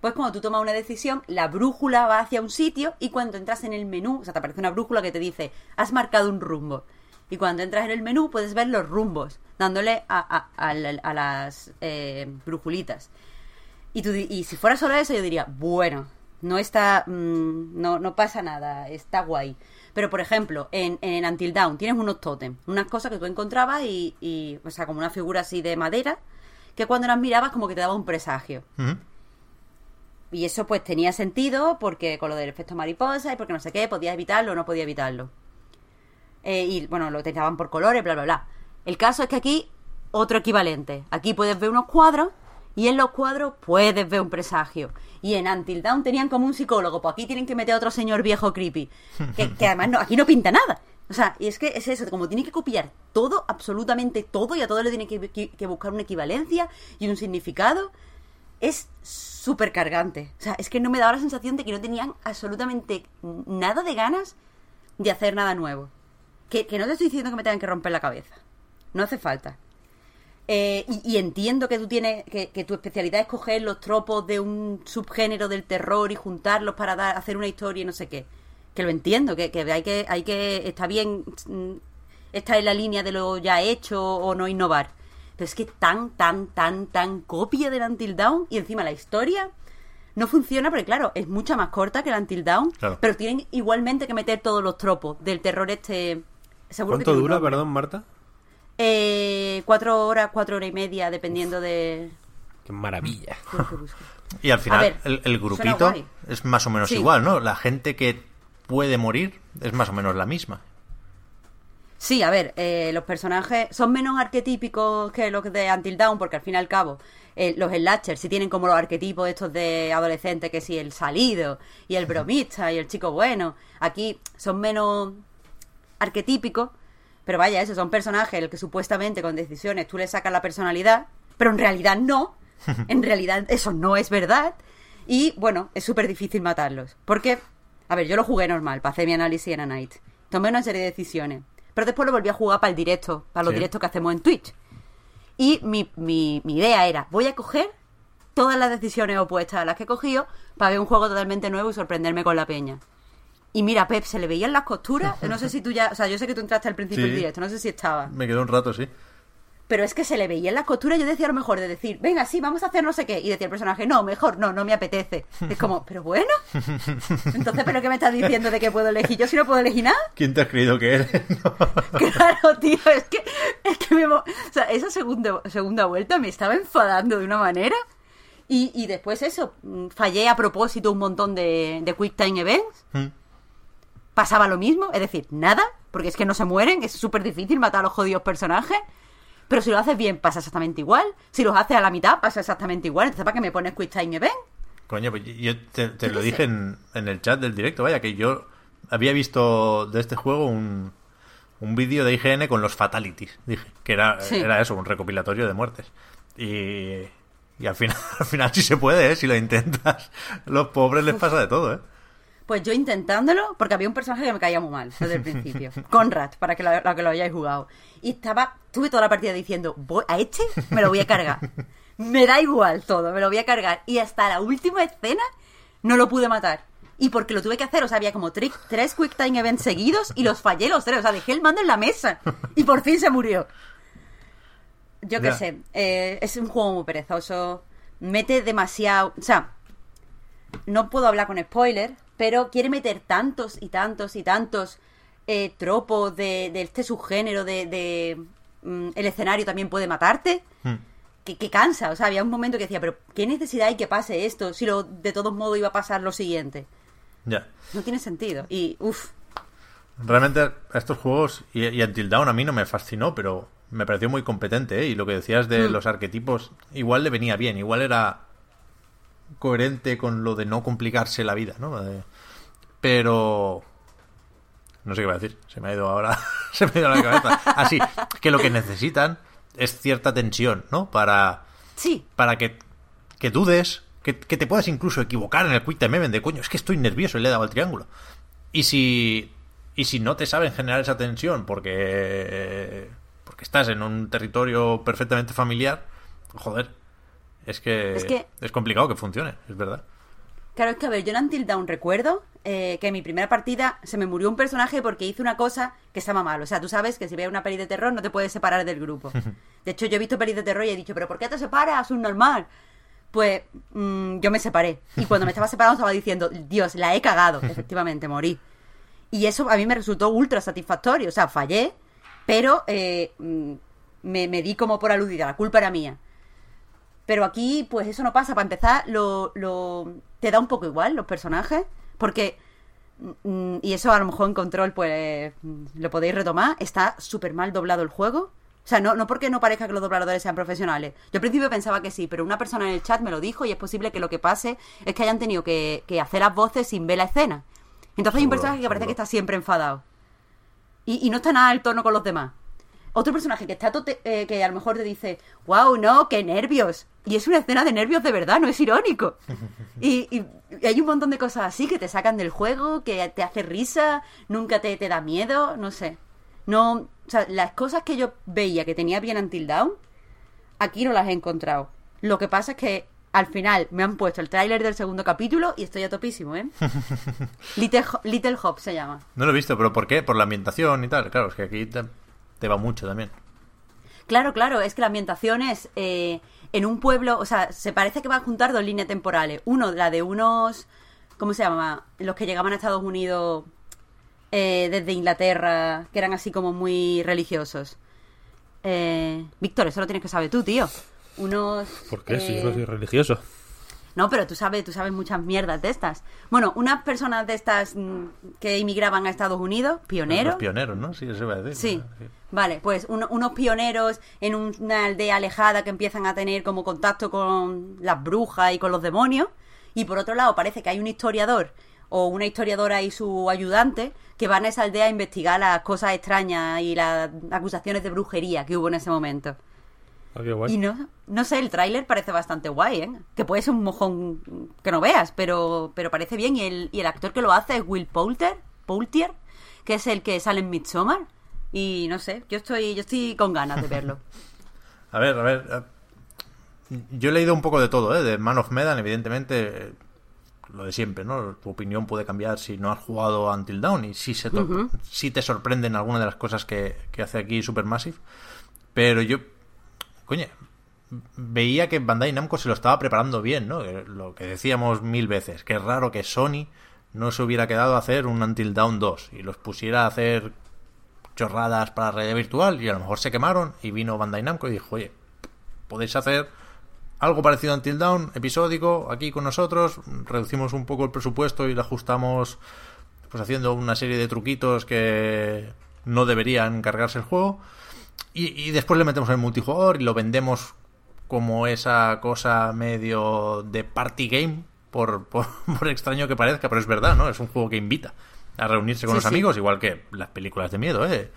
pues cuando tú tomas una decisión, la brújula va hacia un sitio y cuando entras en el menú, o sea, te aparece una brújula que te dice, has marcado un rumbo. Y cuando entras en el menú puedes ver los rumbos, dándole a, a- a la- a las eh, brújulitas. Y, tú, y si fuera solo eso, yo diría, bueno, no está. mm, no, no pasa nada, está guay. Pero, por ejemplo, en, en Until Dawn tienes unos tótems, unas cosas que tú encontrabas y, y, O sea, como una figura así de madera, que cuando las mirabas, como que te daba un presagio. Y eso, pues tenía sentido porque con lo del efecto mariposa y porque no sé qué, podías evitarlo o no podía evitarlo. Eh, y bueno, lo te daban por colores, bla, bla, bla. El caso es que aquí, otro equivalente. Aquí puedes ver unos cuadros y en los cuadros puedes ver un presagio. Y en Until Dawn tenían como un psicólogo, pues aquí tienen que meter a otro señor viejo creepy. Que, que además no, aquí no pinta nada. O sea, y es que es eso, como tiene que copiar todo, absolutamente todo, y a todo le tiene que, que- que buscar una equivalencia y un significado, es súper cargante. O sea, es que no me daba la sensación de que no tenían absolutamente nada de ganas de hacer nada nuevo. Que, que no te estoy diciendo que me tengan que romper la cabeza. No hace falta. Eh, y, y entiendo que tú tienes que, que tu especialidad es coger los tropos de un subgénero del terror y juntarlos para dar, hacer una historia y no sé qué. Que lo entiendo, que, que hay que, hay que, está bien mm, estar en la línea de lo ya hecho o no innovar. Pero es que tan, tan, tan, tan copia del Until Dawn y encima la historia no funciona porque, claro, es mucha más corta que el Until Claro. pero tienen igualmente que meter todos los tropos del terror este. Seguro ¿Cuánto dura, perdón, Marta? Eh, cuatro horas, cuatro horas y media, dependiendo de. Qué maravilla. Y al final, ver, el, grupito es más o menos Sí. igual, ¿no? La gente que puede morir es más o menos la misma. Sí, a ver, eh, los personajes son menos arquetípicos que los de Until Dawn, porque al fin y al cabo, eh, los slashers sí tienen como los arquetipos estos de adolescentes, que sí, el salido, y el bromista, y el chico bueno. Aquí son menos arquetípicos, pero vaya, esos son personajes el que supuestamente con decisiones tú le sacas la personalidad, pero en realidad no. En realidad eso no es verdad. Y bueno, es súper difícil matarlos. Porque, a ver, yo lo jugué normal, para hacer mi análisis en A Night. Tomé una serie de decisiones. Pero después lo volví a jugar para el directo, para los Sí. directos que hacemos en Twitch. Y mi, mi, mi idea era, voy a coger todas las decisiones opuestas a las que he cogido para ver un juego totalmente nuevo y sorprenderme con la peña. Y mira, Pep, se le veían las costuras. No sé si tú ya. O sea, yo sé que tú entraste al principio Sí. del directo, no sé si estaba. Me quedó un rato, sí. Pero es que se le veían las costuras. Yo decía a lo mejor de decir, venga, sí, vamos a hacer no sé qué. Y decía el personaje, no, mejor no, no me apetece. Es como, pero bueno. Entonces, ¿pero qué me estás diciendo de que puedo elegir? Yo si no puedo elegir nada. ¿Quién te has creído que eres? Claro, tío, es que, es que me, o sea, esa segunda, segunda vuelta me estaba enfadando de una manera. Y, y después eso, mm, fallé a propósito un montón de, de Quick Time Events. Pasaba lo mismo, es decir, nada, porque es que no se mueren, es súper difícil matar a los jodidos personajes. Pero si lo haces bien, pasa exactamente igual. Si los haces a la mitad, pasa exactamente igual. Entonces, ¿para qué me pones Quick Time Event? Coño, pues yo te, lo dije en, en el chat del directo, vaya, que yo había visto de este juego un, un vídeo de IGN con los fatalities, dije, que era, Sí. era eso, un recopilatorio de muertes. Y, y al final, al final sí se puede, ¿eh? Si lo intentas, los pobres les pasa de todo, ¿eh? Pues yo intentándolo, porque había un personaje que me caía muy mal desde el principio. Conrad, para que lo, que lo hayáis jugado. Y estaba, tuve toda la partida diciendo, voy, a este me lo voy a cargar. Me da igual todo, me lo voy a cargar. Y hasta la última escena no lo pude matar. Y porque lo tuve que hacer, o sea, había como tres Quick Time Events seguidos y los fallé los tres. O sea, dejé el mando en la mesa. Y por fin se murió. Yo qué sé, eh, es un juego muy perezoso. Mete demasiado. O sea, no puedo hablar con spoiler, pero quiere meter tantos y tantos y tantos eh, tropos de, de este subgénero de, de, mm, el escenario también puede matarte. Mm. Que, que cansa, o sea, había un momento que decía, pero ¿qué necesidad hay que pase esto si lo, de todos modos iba a pasar lo siguiente? Ya. No tiene sentido. Y, uff, Realmente estos juegos, y, y Until Dawn a mí no me fascinó, pero me pareció muy competente, ¿eh? Y lo que decías de Mm. los arquetipos, igual le venía bien, igual era coherente con lo de no complicarse la vida, ¿no? De- Pero... No sé qué voy a decir, se me ha ido ahora, se me ha ido la cabeza. Así, que lo que necesitan es cierta tensión, ¿no? Para, sí, para que, que dudes, que, que te puedas incluso equivocar en el quick time de coño, es que estoy nervioso y le he dado al triángulo. Y si, y si no te saben generar esa tensión porque, porque estás en un territorio perfectamente familiar, joder, es que, Es que- es complicado que funcione, es verdad. Claro, es que a ver, yo en Until Dawn recuerdo eh, que en mi primera partida se me murió un personaje porque hizo una cosa que estaba mal. O sea, tú sabes que si ves una peli de terror no te puedes separar del grupo. De hecho, yo he visto pelis de terror y he dicho, ¿pero por qué te separas? Un normal. Pues mm, yo me separé. Y cuando me estaba separando estaba diciendo, Dios, la he cagado. Efectivamente, morí. Y eso a mí me resultó ultra satisfactorio. O sea, fallé, pero eh, mm, me, me di como por aludida. La culpa era mía. Pero aquí, pues eso no pasa. Para empezar, lo, lo te da un poco igual los personajes. Porque, mm, y eso a lo mejor en control, pues mm, lo podéis retomar. Está súper mal doblado el juego. O sea, no, no porque no parezca que los dobladores sean profesionales. Yo al principio pensaba que sí, pero una persona en el chat me lo dijo y es posible que lo que pase es que hayan tenido que, que hacer las voces sin ver la escena. Entonces hay un personaje que parece que está siempre enfadado. Y, y no está nada al tono con los demás. Otro personaje que está tote- eh, que a lo mejor te dice, wow, no, qué nervios. Y es una escena de nervios de verdad, no es irónico. Y, y- y hay un montón de cosas así que te sacan del juego, que te hace risa, nunca te, te da miedo, no sé. No, o sea, las cosas que yo veía que tenía bien Until Dawn, aquí no las he encontrado. Lo que pasa es que al final me han puesto el tráiler del segundo capítulo y estoy a topísimo, ¿eh? Little, Ho- Little Hope se llama. No lo he visto, pero ¿por qué? Por la ambientación y tal. Claro, es que aquí te, te va mucho también. Claro, claro, es que la ambientación es eh, en un pueblo, o sea, se parece que va a juntar dos líneas temporales. Uno, la de unos, ¿cómo se llama? Los que llegaban a Estados Unidos eh, desde Inglaterra, que eran así como muy religiosos. Eh, Víctor, eso lo tienes que saber tú, tío. Unos... ¿Por qué? Si eh, yo no soy religioso. No, pero tú sabes, tú sabes muchas mierdas de estas. Bueno, unas personas de estas mm, que inmigraban a Estados Unidos, pioneros. Los pioneros, ¿no? Sí, eso iba a decir. Sí. Vale, pues uno- unos pioneros en un- una aldea alejada que empiezan a tener como contacto con las brujas y con los demonios. Y por otro lado, parece que hay un historiador o una historiadora y su ayudante que van a esa aldea a investigar las cosas extrañas y las acusaciones de brujería que hubo en ese momento. Ah, qué guay. Y no, no sé, el tráiler parece bastante guay, ¿eh? Que puede ser un mojón que no veas, pero, pero parece bien. Y el, y el actor que lo hace es Will Poulter, Poultier, que es el que sale en Midsommar. Y no sé, yo estoy, yo estoy con ganas de verlo. A ver, a ver. Yo he leído un poco de todo, ¿eh? De Man of Medan, evidentemente, lo de siempre, ¿no? Tu opinión puede cambiar si no has jugado Until Dawn y si, se to- si te sorprenden algunas de las cosas que, que hace aquí Supermassive. Pero yo, coño, veía que Bandai Namco se lo estaba preparando bien, ¿no? Lo que decíamos mil veces, que es raro que Sony no se hubiera quedado a hacer un Until Dawn 2 y los pusiera a hacer chorradas para realidad virtual y a lo mejor se quemaron y vino Bandai Namco y dijo, oye, podéis hacer algo parecido a Until Dawn, episódico, aquí con nosotros, reducimos un poco el presupuesto y lo ajustamos pues haciendo una serie de truquitos que no deberían cargarse el juego y, y después le metemos el multijugador y lo vendemos como esa cosa medio de party game por, por, por extraño que parezca, pero es verdad, ¿no? Es un juego que invita a reunirse con Sí, los sí. amigos, igual que las películas de miedo, ¿eh?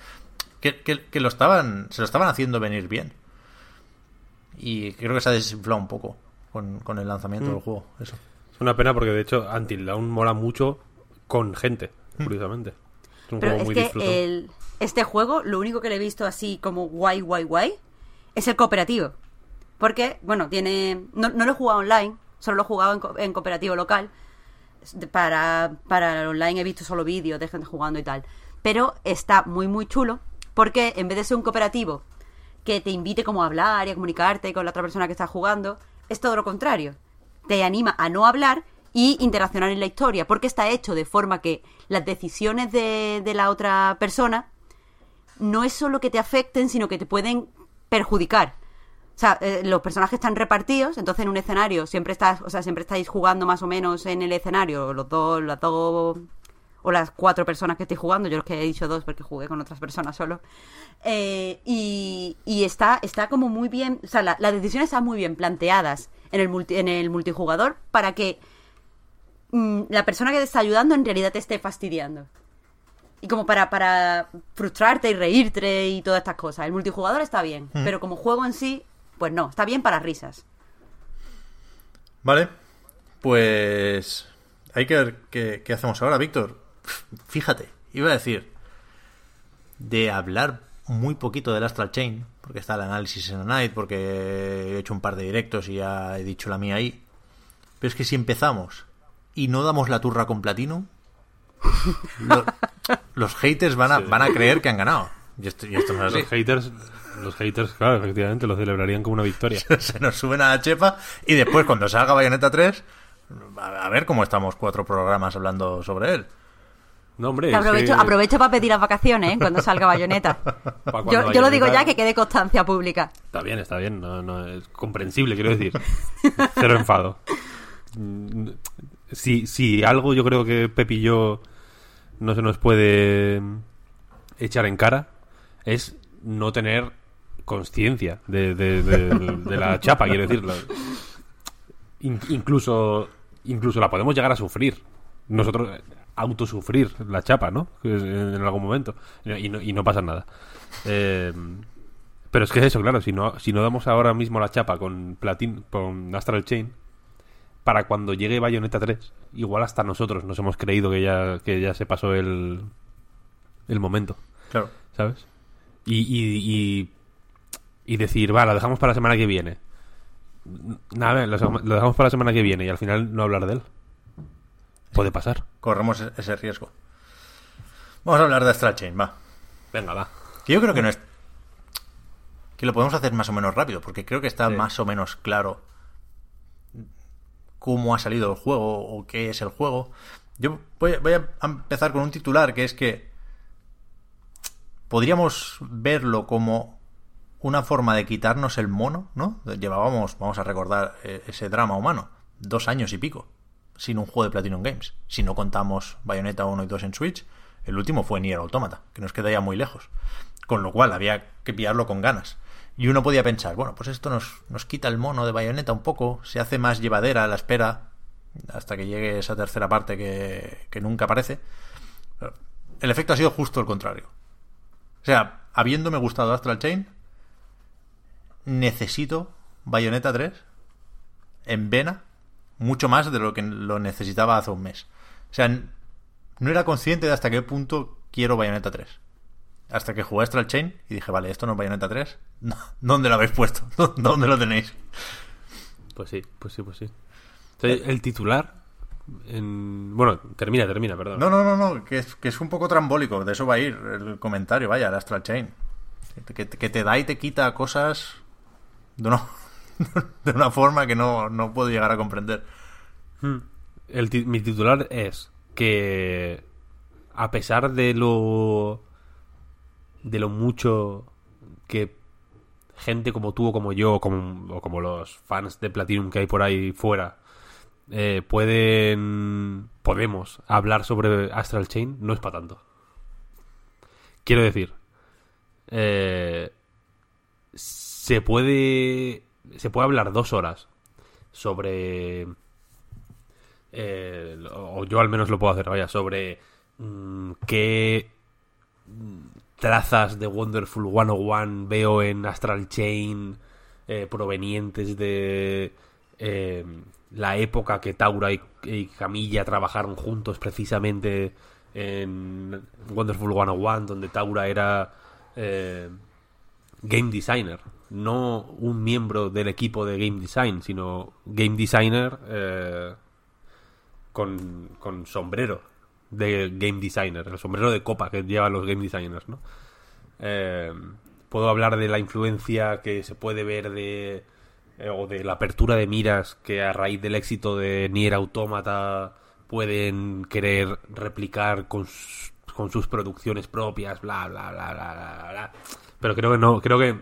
Que, que- que lo estaban, se lo estaban haciendo venir bien. Y creo que se ha desinflado un poco con, con el lanzamiento Mm. del juego. Eso. Es una pena porque de hecho Until Dawn mola mucho con gente, curiosamente. Es un Pero juego es muy que el, este juego, lo único que le he visto así como guay, guay, guay, es el cooperativo. Porque, bueno, tiene. No, lo he jugado online, solo lo he jugado en, co- en cooperativo local. Para, para el online he visto solo vídeos de gente jugando y tal. Pero está muy, muy chulo. Porque en vez de ser un cooperativo que te invite como a hablar y a comunicarte con la otra persona que está jugando, es todo lo contrario. Te anima a no hablar y interaccionar en la historia, porque está hecho de forma que las decisiones de, de la otra persona no es solo que te afecten, sino que te pueden perjudicar. O sea, eh, los personajes están repartidos, entonces en un escenario siempre estás, o sea, siempre estáis jugando más o menos en el escenario, los dos, las dos o las cuatro personas que estoy jugando, yo los que he dicho dos porque jugué con otras personas solo. Eh, y, está, está como muy bien, o sea, la- las decisiones están muy bien planteadas en el, multi- en el multijugador para que mm, la persona que te está ayudando en realidad te esté fastidiando. Y como para, para frustrarte y reírte y todas estas cosas. El multijugador está bien, pero como juego en sí, pues no, está bien para risas. Vale, pues hay que ver qué, qué hacemos ahora, Víctor. Fíjate, iba a decir de hablar muy poquito del Astral Chain, porque está el análisis en la Night, porque he hecho un par de directos y ya he dicho la mía ahí. Pero es que si empezamos y no damos la turra con Platinum, lo- los haters van a, van a creer que han ganado. Y esto, y esto no es así. Los haters, los haters, claro, efectivamente, lo celebrarían como una victoria. se nos suben a la chepa y después cuando salga Bayonetta 3 a ver cómo estamos cuatro programas hablando sobre él. No, hombre, aprovecho, que- aprovecho para pedir las vacaciones, ¿eh? Cuando salga Bayonetta. Cuando Yo, yo lo digo ya que quede constancia pública. Está bien, está bien, no, no, es comprensible, quiero decir. Cero enfado. Si, si algo yo creo que Pepi y yo no se nos puede echar en cara es no tener conciencia de, la chapa, quiero decir. La- in- incluso, incluso la podemos llegar a sufrir. Nosotros eh, autosufrir la chapa, ¿no? En en algún momento. Y no, y no pasa nada. Eh, pero es que es eso, claro, si no, si no damos ahora mismo la chapa con Platin, con Astral Chain, para cuando llegue Bayonetta 3, igual hasta nosotros nos hemos creído que ya, que ya se pasó el, el momento, Claro. ¿sabes? Y, y, y, y decir, va, la dejamos para la semana que viene. Nada, lo dejamos lo dejamos para la semana que viene y al final no hablar de él. Puede pasar. Corremos ese riesgo. Vamos a hablar de Astral Chain, va. Venga, va. Que yo creo que no es. Que lo podemos hacer más o menos rápido, porque creo que está Sí. más o menos claro cómo ha salido el juego o qué es el juego. Yo voy, a empezar con un titular que es que podríamos verlo como una forma de quitarnos el mono, ¿no? Llevábamos, vamos a recordar eh, ese drama humano dos años y pico sin un juego de Platinum Games. Si no contamos Bayonetta 1 y 2 en Switch, el último fue Nier Automata, que nos queda ya muy lejos. Con lo cual había que pillarlo con ganas. Y uno podía pensar, bueno, pues esto nos, nos quita el mono de Bayonetta un poco, se hace más llevadera la espera hasta que llegue esa tercera parte que, nunca aparece. El efecto ha sido justo el contrario. O sea, habiéndome gustado Astral Chain, necesito Bayonetta 3 en vena mucho más de lo que lo necesitaba hace un mes. O sea, no era consciente de hasta qué punto quiero Bayonetta 3. Hasta que jugué Astral Chain y dije, vale, esto no es Bayonetta 3. ¿Dónde lo habéis puesto? ¿Dónde lo tenéis? Pues sí, pues sí, pues sí. el titular. En... Bueno, termina, termina, perdón. No, no, no, no, que es, que es un poco trambólico. De eso va a ir el comentario, vaya, el Astral Chain. Que, que te da y te quita cosas de una, de una forma que no, no puedo llegar a comprender. Hmm. El, mi titular es que a pesar de lo de lo mucho que gente como tú o como yo o como, o como los fans de Platinum que hay por ahí fuera eh, pueden podemos hablar sobre Astral Chain no es para tanto. Quiero decir eh, se puede se puede hablar dos horas sobre eh, o yo al menos lo puedo hacer vaya sobre mm, qué trazas de Wonderful 101 veo en Astral Chain eh, provenientes de eh, la época que Taura y, Camilla trabajaron juntos precisamente en Wonderful 101 donde Taura era eh, game designer. No un miembro del equipo de game design sino game designer con, con sombrero de game designer, el sombrero de copa que llevan los game designers, ¿no? Eh, puedo hablar de la influencia que se puede ver de eh, o de la apertura de miras que a raíz del éxito de Nier Automata pueden querer replicar con, con sus producciones propias, bla bla bla bla bla bla. Pero creo que no, creo que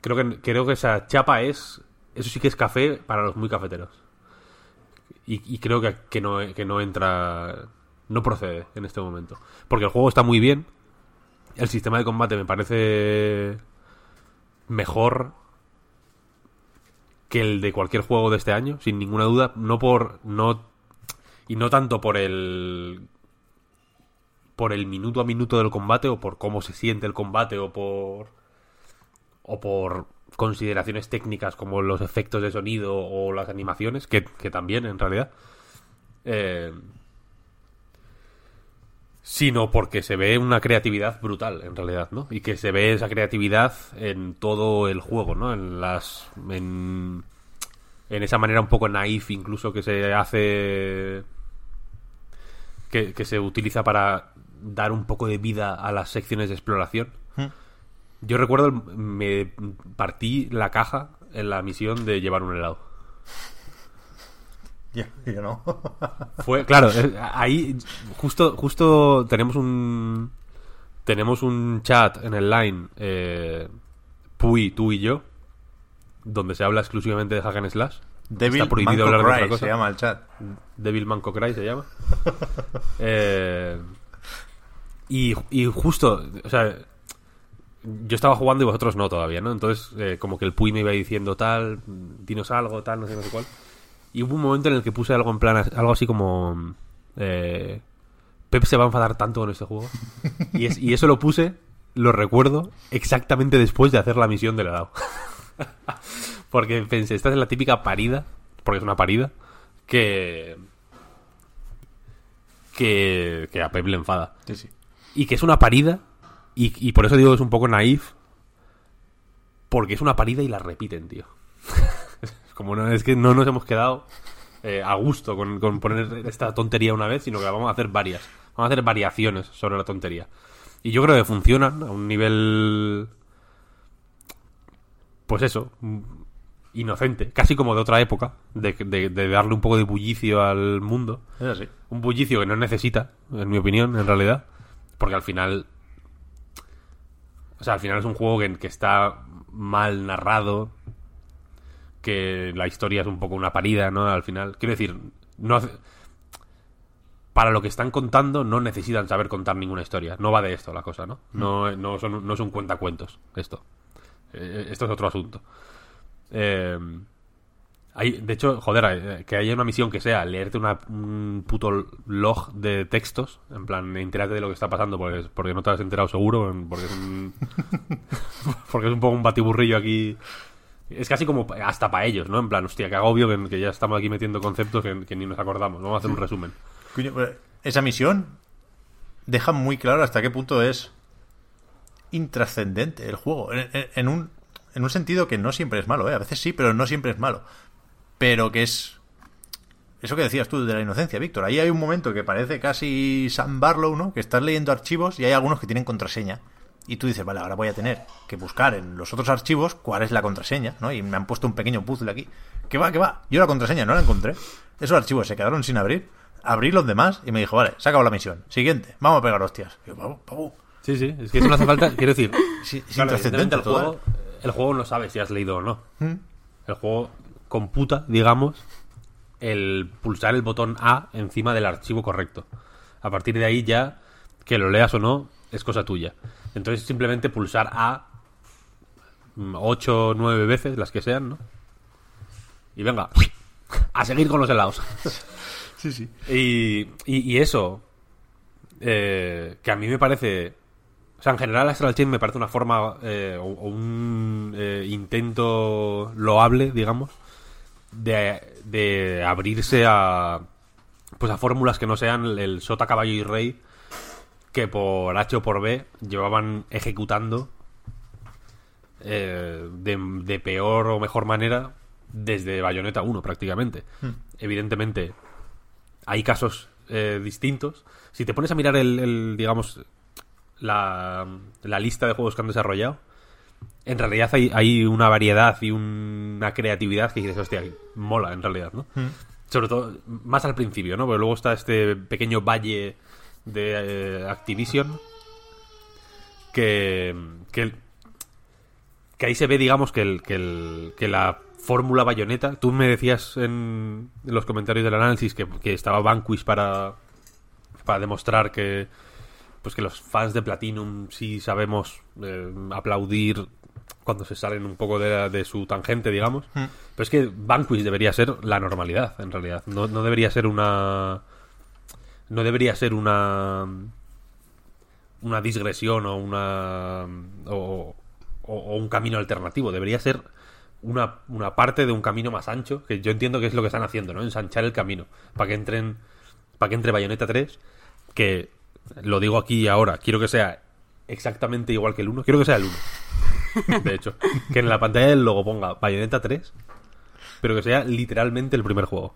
creo que creo que esa chapa es eso sí que es café para los muy cafeteros y, creo que, no, que no entra, no procede en este momento. Porque el juego está muy bien, el sistema de combate me parece mejor que el de cualquier juego de este año, sin ninguna duda, no por no y no tanto por el por el minuto a minuto del combate o por cómo se siente el combate o por o por consideraciones técnicas como los efectos de sonido o las animaciones, que, también en realidad, eh, sino porque se ve una creatividad brutal en realidad, ¿no? Y que se ve esa creatividad en todo el juego, ¿no? En las... en, en esa manera un poco naif incluso que se hace... Que, que se utiliza para dar un poco de vida a las secciones de exploración yo recuerdo, me partí la caja en la misión de llevar un helado. Ya, yo no. Fue, claro, eh, ahí justo, justo tenemos un tenemos un chat en el line, eh, Puy, tú y yo, donde se habla exclusivamente de Hack and Slash. Devil Está prohibido hablar de otra cosa. se llama el chat. Devil Manco Cry se llama. eh, y, y justo, o sea, yo estaba jugando y vosotros no todavía, ¿no? Entonces, eh, como que el Puy me iba diciendo tal, dinos algo, tal, no sé, no sé cuál. Y hubo un momento en el que puse algo en plan, algo así como... Eh, Pep se va a enfadar tanto con este juego. Y, es, y eso lo puse, lo recuerdo, exactamente después de hacer la misión del helado. porque pensé, esta es la típica parida, porque es una parida, que... Que, que a Pep le enfada. Sí, sí. Y que es una parida y, por eso digo que es un poco naif. Porque es una parida y la repiten, tío. Como no, es que no nos hemos quedado eh, a gusto con, poner esta tontería una vez, sino que vamos a hacer varias. Vamos a hacer variaciones sobre la tontería. Y yo creo que funcionan a un nivel. Pues eso, inocente, casi como de otra época, de, de, darle un poco de bullicio al mundo. Es así. Un bullicio que no necesita, en mi opinión, en realidad. Porque al final o sea, al final es un juego que, está mal narrado, que la historia es un poco una parida, ¿no? Al final, quiero decir, no hace- para lo que están contando no necesitan saber contar ninguna historia. No va de esto la cosa, ¿no? No, no, son, es un cuentacuentos esto. Eh, esto es otro asunto. Eh, hay, de hecho, joder, eh, que haya una misión que sea leerte una, un puto log de textos, en plan, entérate de lo que está pasando, porque, porque no te has enterado seguro, porque es un, porque es un poco un batiburrillo aquí. Es casi como hasta para ellos, ¿no? En plan, hostia, que agobio que, que ya estamos aquí metiendo conceptos que, que ni nos acordamos. Vamos a hacer un resumen. Pero esa misión deja muy claro hasta qué punto es intrascendente el juego. En, en- en un, en un sentido que no siempre es malo, ¿eh? A veces sí, pero no siempre es malo. Pero que es... Eso que decías tú de la inocencia, Víctor. Ahí hay un momento que parece casi Sam Barlow, ¿no? Que estás leyendo archivos y hay algunos que tienen contraseña. Y tú dices, vale, ahora voy a tener que buscar en los otros archivos cuál es la contraseña, ¿no? Y me han puesto un pequeño puzzle aquí. ¿Qué va, qué va? Yo la contraseña no la encontré. Esos archivos se quedaron sin abrir. Abrí los demás y me dijo, vale, se acabado la misión. Siguiente, vamos a pegar hostias. Y yo, "Pavo, pavo". Sí, sí, es que eso no hace falta. Quiero decir, Sí, es claro, intrascendente evidentemente el juego, el juego no sabe si has leído o no. ¿Mm? El juego computa, digamos, el pulsar el botón A encima del archivo correcto. A partir de ahí ya, que lo leas o no, es cosa tuya. Entonces simplemente pulsar A 8 o 9 veces, las que sean, ¿no? Y venga, a seguir con los helados. Sí, sí. Y, y, y eso, eh, que a mí me parece... O sea, en general Astral Chain me parece una forma eh, o, o un eh, intento loable, digamos, de, de abrirse a pues a fórmulas que no sean el sota, caballo y rey que por H o por B llevaban ejecutando eh, de, de peor o mejor manera desde Bayonetta 1 prácticamente. Evidentemente hay casos eh, distintos. Si te pones a mirar el, el, digamos, la, la lista de juegos que han desarrollado, en realidad hay, hay una variedad y un- una creatividad que dices, hostia, mola en realidad, ¿no? Sobre todo, más al principio, ¿no? Porque luego está este pequeño valle de eh, Activision que, que, que ahí se ve, digamos, que, el, que, el, que la fórmula bayoneta. Tú me decías en, en los comentarios del análisis que, que estaba Vanquish para, para demostrar que pues que los fans de Platinum sí sabemos eh, aplaudir cuando se salen un poco de, la- de su tangente, digamos. Pero es que Vanquish debería ser la normalidad, en realidad. No, no debería ser una... No debería ser una... Una digresión o una... O, o- o un camino alternativo. Debería ser una, una parte de un camino más ancho, que yo entiendo que es lo que están haciendo, ¿no? Ensanchar el camino. Para que entren... Para que entre Bayonetta 3, que lo digo aquí y ahora, quiero que sea exactamente igual que el 1. Quiero que sea el 1. De hecho, que en la pantalla del logo ponga Bayonetta 3, pero que sea literalmente el primer juego.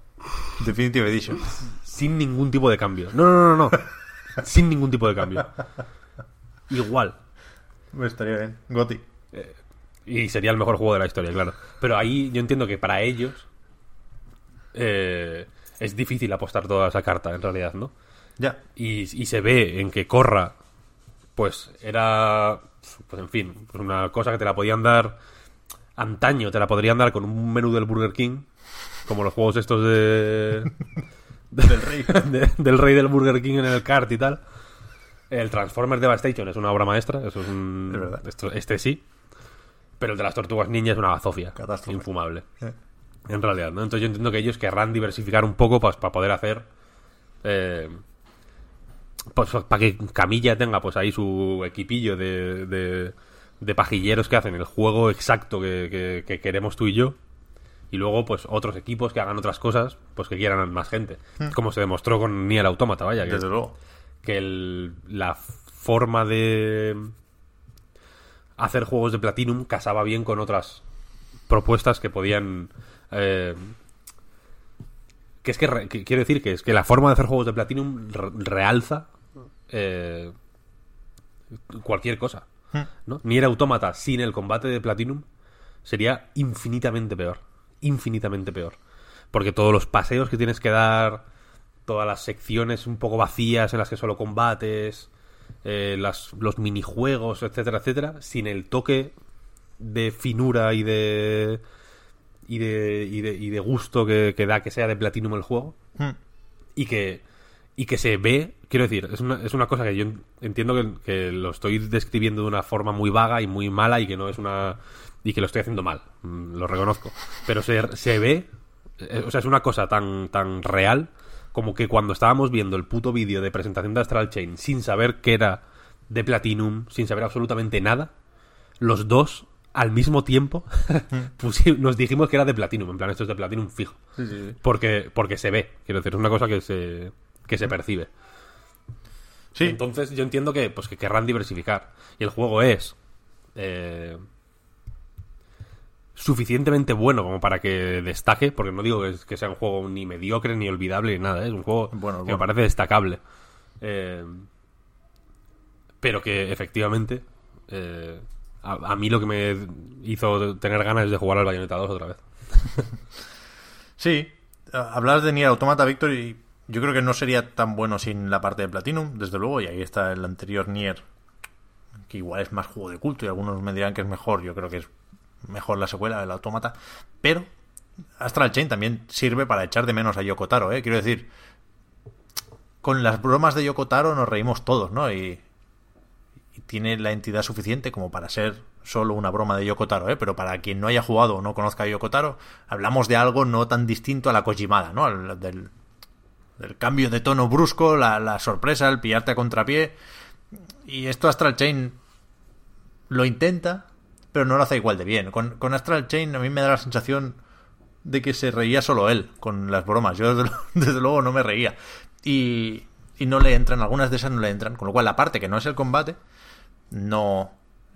Definitive Edition. Sin ningún tipo de cambio. No, no, no, no. Sin ningún tipo de cambio. Igual. Me estaría bien. Goti. Y sería el mejor juego de la historia, claro. Pero ahí yo entiendo que para ellos eh, es difícil apostar toda esa carta, en realidad, ¿no? Ya. y, y se ve en que Corra, pues era, pues en fin, pues una cosa que te la podían dar antaño, te la podrían dar con un menú del Burger King, como los juegos estos de... Del rey. de- del rey del Burger King en el kart y tal. El Transformers Devastation es una obra maestra, eso es un... Es verdad. esto- este sí. Pero el de las tortugas ninja es una bazofia. Catástrofe. Infumable. Eh. En realidad, ¿no? Entonces yo entiendo que ellos querrán diversificar un poco pues, para poder hacer. eh, pues para que Camilla tenga pues ahí su equipillo de, de, de pajilleros que hacen el juego exacto que, que- que queremos tú y yo. Y luego, pues, otros equipos que hagan otras cosas, pues que quieran más gente. Como se demostró con Nier Automata, vaya. Que, Desde luego. que el- la forma de hacer juegos de Platinum casaba bien con otras propuestas que podían eh, que es que, quiero decir que es que la forma de hacer juegos de Platinum re- realza eh, cualquier cosa ¿no? Nier Automata sin el combate de Platinum sería infinitamente peor infinitamente peor porque todos los paseos que tienes que dar todas las secciones un poco vacías en las que solo combates, eh, las, los minijuegos, etcétera, etcétera, sin el toque de finura y de y de, y de, y de gusto que, que da que sea de Platinum el juego. Hmm. Y que, y que se ve, quiero decir, es una, es una cosa que yo entiendo que, que lo estoy describiendo de una forma muy vaga y muy mala y que no es una... y que lo estoy haciendo mal, mm, lo reconozco. Pero se, se ve, eh, o sea, es una cosa tan, tan real como que cuando estábamos viendo el puto vídeo de presentación de Astral Chain sin saber que era de Platinum, sin saber absolutamente nada, los dos al mismo tiempo nos dijimos que era de Platinum, en plan esto es de Platinum fijo. Porque, porque se ve, quiero decir, es una cosa que se, que se percibe. Sí, Entonces yo entiendo que, pues, que querrán diversificar. Y el juego es eh, suficientemente bueno como para que destaque, porque no digo que, sea un juego ni mediocre, ni olvidable, ni nada, ¿eh? es un juego Bueno, que bueno. me parece destacable. Eh, pero que efectivamente eh, a, a mí lo que me hizo tener ganas es de jugar al Bayonetta 2 otra vez. Sí, hablas de Nier Automata, Víctor, y yo creo que no sería tan bueno sin la parte de Platinum, desde luego, y ahí está el anterior Nier, que igual es más juego de culto, y algunos me dirán que es mejor, yo creo que es mejor la secuela del Automata, pero Astral Chain también sirve para echar de menos a Yoko Taro, ¿eh? Quiero decir, con las bromas de Yoko Taro nos reímos todos, ¿no? Y, y tiene la entidad suficiente como para ser solo una broma de Yoko Taro, ¿eh? Pero para quien no haya jugado o no conozca a Yoko Taro, hablamos de algo no tan distinto a la Kojimada, ¿no? Del, del cambio de tono brusco, la, la sorpresa, el pillarte a contrapié. Y esto Astral Chain lo intenta, pero no lo hace igual de bien. Con, con Astral Chain a mí me da la sensación de que se reía solo él con las bromas. Yo desde, desde luego no me reía. Y, y no le entran, algunas de esas no le entran. Con lo cual la parte que no es el combate, no,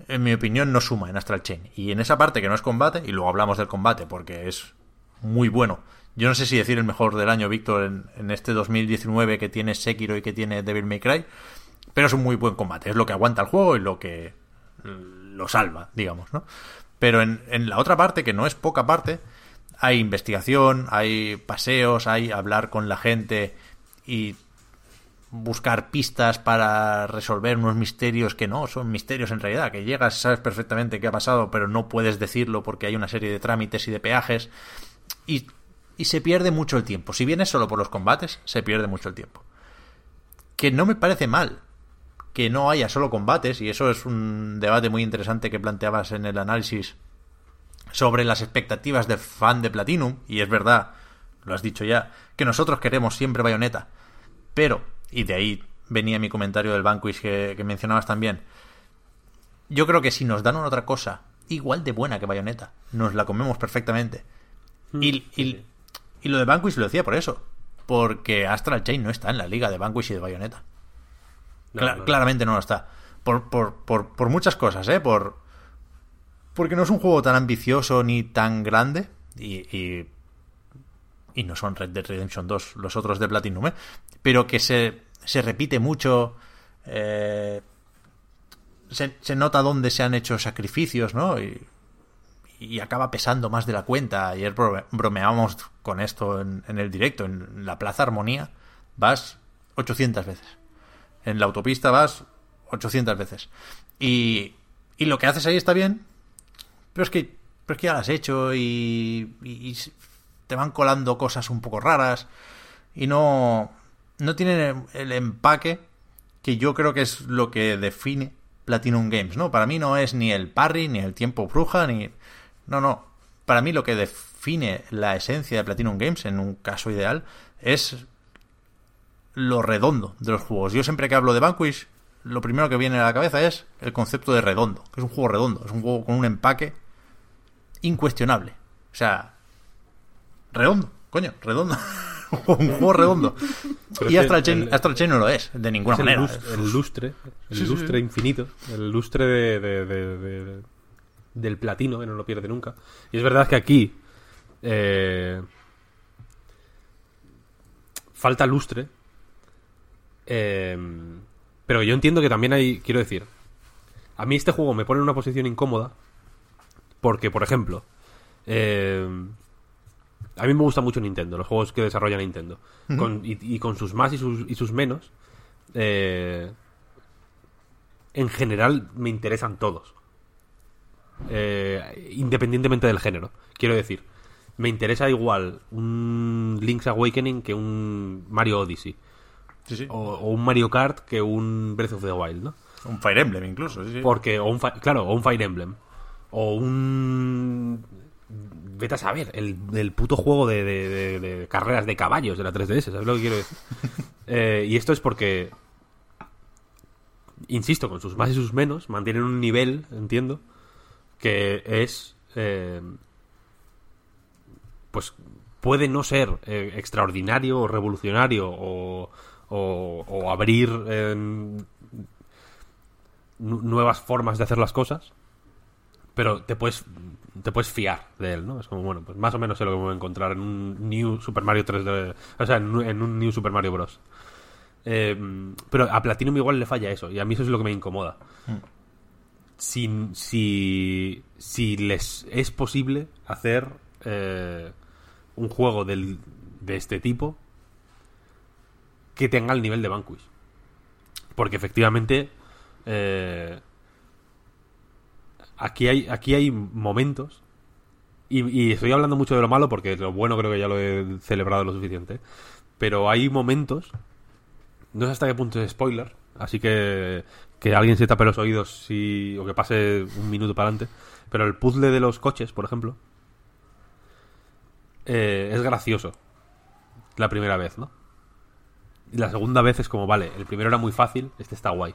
en mi opinión, no suma en Astral Chain. Y en esa parte que no es combate, y luego hablamos del combate porque es muy bueno. Yo no sé si decir el mejor del año, Víctor, en, en este 2019 que tiene Sekiro y que tiene Devil May Cry, pero es un muy buen combate. Es lo que aguanta el juego y lo que lo salva, digamos, ¿no? Pero en, en la otra parte, que no es poca parte, hay investigación, hay paseos, hay hablar con la gente y buscar pistas para resolver unos misterios que no son misterios en realidad, que llegas, sabes perfectamente qué ha pasado, pero no puedes decirlo porque hay una serie de trámites y de peajes y, y se pierde mucho el tiempo. Si vienes solo por los combates, se pierde mucho el tiempo. Que no me parece mal que no haya solo combates, y eso es un debate muy interesante que planteabas en el análisis sobre las expectativas del fan de Platinum, y es verdad, lo has dicho ya, que nosotros queremos siempre Bayonetta, pero, y de ahí venía mi comentario del Vanquish que, que mencionabas también, yo creo que si nos dan otra cosa igual de buena que Bayonetta, nos la comemos perfectamente. Y, y, y lo de Vanquish lo decía por eso, porque Astral Chain no está en la liga de Vanquish y de Bayonetta. No, Cla- no, no. Claramente no lo está. Por, por, por, por muchas cosas, ¿eh? Por, porque no es un juego tan ambicioso ni tan grande. Y, y, y no son Red Dead Redemption 2 los otros de Platinum, ¿eh? Pero que se, se repite mucho. eh, se, se nota dónde se han hecho sacrificios, ¿no? Y, y acaba pesando más de la cuenta. Ayer bro- bromeábamos con esto en, en el directo. En la Plaza Armonía vas 800 veces. En la autopista vas 800 veces. Y, y lo que haces ahí está bien, pero es que, pero es que ya lo has hecho y, y- y te van colando cosas un poco raras y no, no tienen el empaque que yo creo que es lo que define Platinum Games, ¿no? Para mí no es ni el parry, ni el tiempo bruja, ni... No, no. Para mí lo que define la esencia de Platinum Games, en un caso ideal, es lo redondo de los juegos. Yo siempre que hablo de Vanquish, lo primero que viene a la cabeza es el concepto de redondo, que es un juego redondo, es un juego con un empaque incuestionable. O sea, redondo, coño, redondo. un juego redondo. Pero y Astral Chain, el- Astral Chain no lo es, de ninguna Es el, manera. el lustre, el Sí, sí, lustre sí. infinito, el lustre de, de- de- de- del platino, que no lo pierde nunca. Y es verdad que aquí eh, falta lustre, eh, pero yo entiendo que también hay, quiero decir, a mí este juego me pone en una posición incómoda porque, por ejemplo, eh, a mí me gusta mucho Nintendo, los juegos que desarrolla Nintendo. Con- y, y con sus más y sus, y sus menos, eh, en general me interesan todos. Eh, independientemente del género. Quiero decir, me interesa igual un Link's Awakening que un Mario Odyssey. Sí, sí. O, o un Mario Kart que un Breath of the Wild, ¿no? Un Fire Emblem incluso, sí. Porque, o un, claro, o un Fire Emblem. O un. Vete a saber, el, el puto juego de, de- de- de carreras de caballos de la 3DS, ¿sabes lo que quiero decir? Eh, y esto es porque. Insisto, con sus más y sus menos, mantienen un nivel, entiendo, que es. eh, pues puede no ser eh, extraordinario o revolucionario o, o- o abrir nu- nuevas formas de hacer las cosas, pero te puedes te puedes fiar de él, ¿no? Es como, bueno, pues más o menos sé lo que voy a encontrar en un New Super Mario 3D, o sea, en, un- New Super Mario Bros. Eh, pero a Platinum igual le falla eso, y a mí eso es lo que me incomoda. Si, si, si les es posible hacer eh, un juego del, de este tipo que tenga el nivel de Vanquish. Porque efectivamente eh, aquí hay aquí hay momentos y, y estoy hablando mucho de lo malo porque lo bueno creo que ya lo he celebrado lo suficiente. Pero hay momentos, no sé hasta qué punto es spoiler, así que que alguien se tape los oídos si, o que pase un minuto para adelante. Pero el puzzle de los coches, por ejemplo, eh, es gracioso la primera vez, ¿no? Y la segunda vez es como, vale, el primero era muy fácil, este está guay.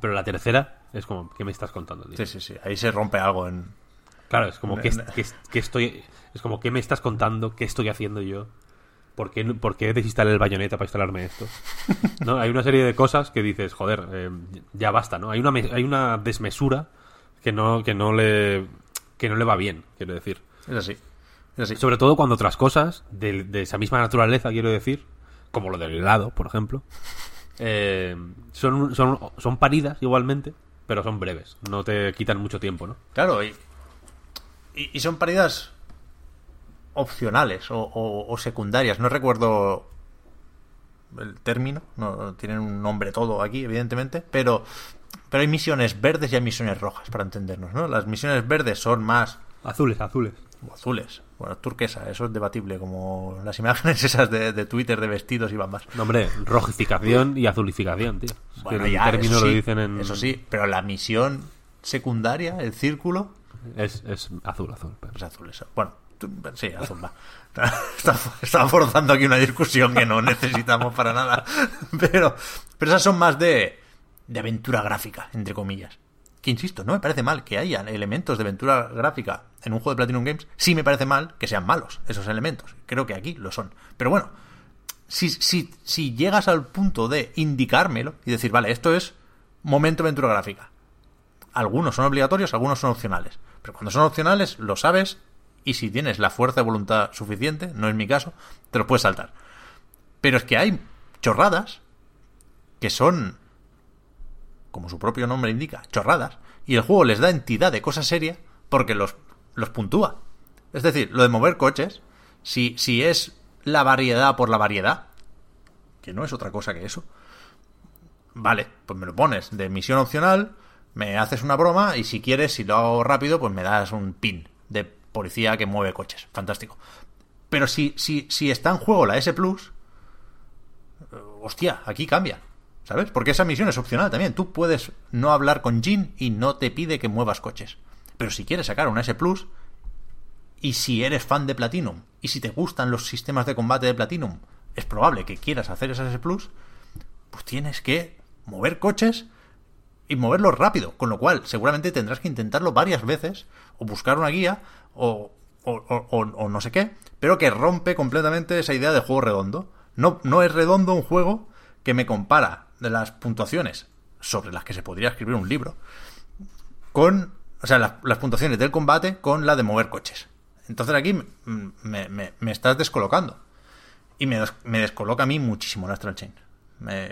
Pero la tercera es como, ¿qué me estás contando? tío? Sí, sí, sí. Ahí se rompe algo en... Claro, es como, ¿qué, qué qué estoy, es como, ¿qué me estás contando? ¿Qué estoy haciendo yo? ¿Por qué, por qué desinstalé el bayoneta para instalarme esto? ¿No? Hay una serie de cosas que dices, joder, eh, ya basta, ¿no? Hay una, hay una desmesura que no, que no le que no le va bien, quiero decir. Es así. Es así. Sobre todo cuando otras cosas de, de esa misma naturaleza, quiero decir, como lo del helado, por ejemplo, eh, son, son, son paridas igualmente, pero son breves, no te quitan mucho tiempo, ¿no? Claro, y, y, y son paridas opcionales o, o- o secundarias. No recuerdo el término, no tienen un nombre todo aquí, evidentemente, pero, pero hay misiones verdes y hay misiones rojas, para entendernos, ¿no? Las misiones verdes son más Azules, azules. o azules, bueno, turquesa, eso es debatible, como las imágenes esas de, de Twitter de vestidos y bambas. No, hombre, rojificación y azulificación, tío. Es Bueno, que el ya, término eso lo sí, dicen en... Eso sí, pero la misión secundaria, el círculo, Es, es azul, azul. pero- Es azul eso. Bueno, sí, azul va. Está, forzando aquí una discusión que no necesitamos para nada. Pero, pero esas son más de, de aventura gráfica, entre comillas. Que insisto, no me parece mal que haya elementos de aventura gráfica en un juego de Platinum Games. Sí me parece mal que sean malos esos elementos. Creo que aquí lo son. Pero bueno, si, si, si llegas al punto de indicármelo y decir, vale, esto es momento aventura gráfica. Algunos son obligatorios, algunos son opcionales. Pero cuando son opcionales, lo sabes y si tienes la fuerza de voluntad suficiente, no es mi caso, te los puedes saltar. Pero es que hay chorradas que son, como su propio nombre indica, chorradas, y el juego les da entidad de cosa seria porque los, los puntúa. Es decir, lo de mover coches, si, si es la variedad por la variedad, que no es otra cosa que eso, vale, pues me lo pones de misión opcional, me haces una broma y si quieres, si lo hago rápido, pues me das un pin de policía que mueve coches. Fantástico. Pero si, si, si está en juego la S Plus, eh, hostia, aquí cambia. ¿Sabes? Porque esa misión es opcional también. Tú puedes no hablar con Jin y no te pide que muevas coches. Pero si quieres sacar una S Plus, y si eres fan de Platinum, y si te gustan los sistemas de combate de Platinum, es probable que quieras hacer esa S Plus, pues tienes que mover coches y moverlos rápido. Con lo cual, seguramente tendrás que intentarlo varias veces, o buscar una guía, o, o, o- no sé qué, pero que rompe completamente esa idea de juego redondo. No, no es redondo un juego que me compara de las puntuaciones sobre las que se podría escribir un libro con, o sea, las, las puntuaciones del combate con la de mover coches. Entonces aquí me, me- estás descolocando. Y me, me descoloca a mí muchísimo el Astral Chain.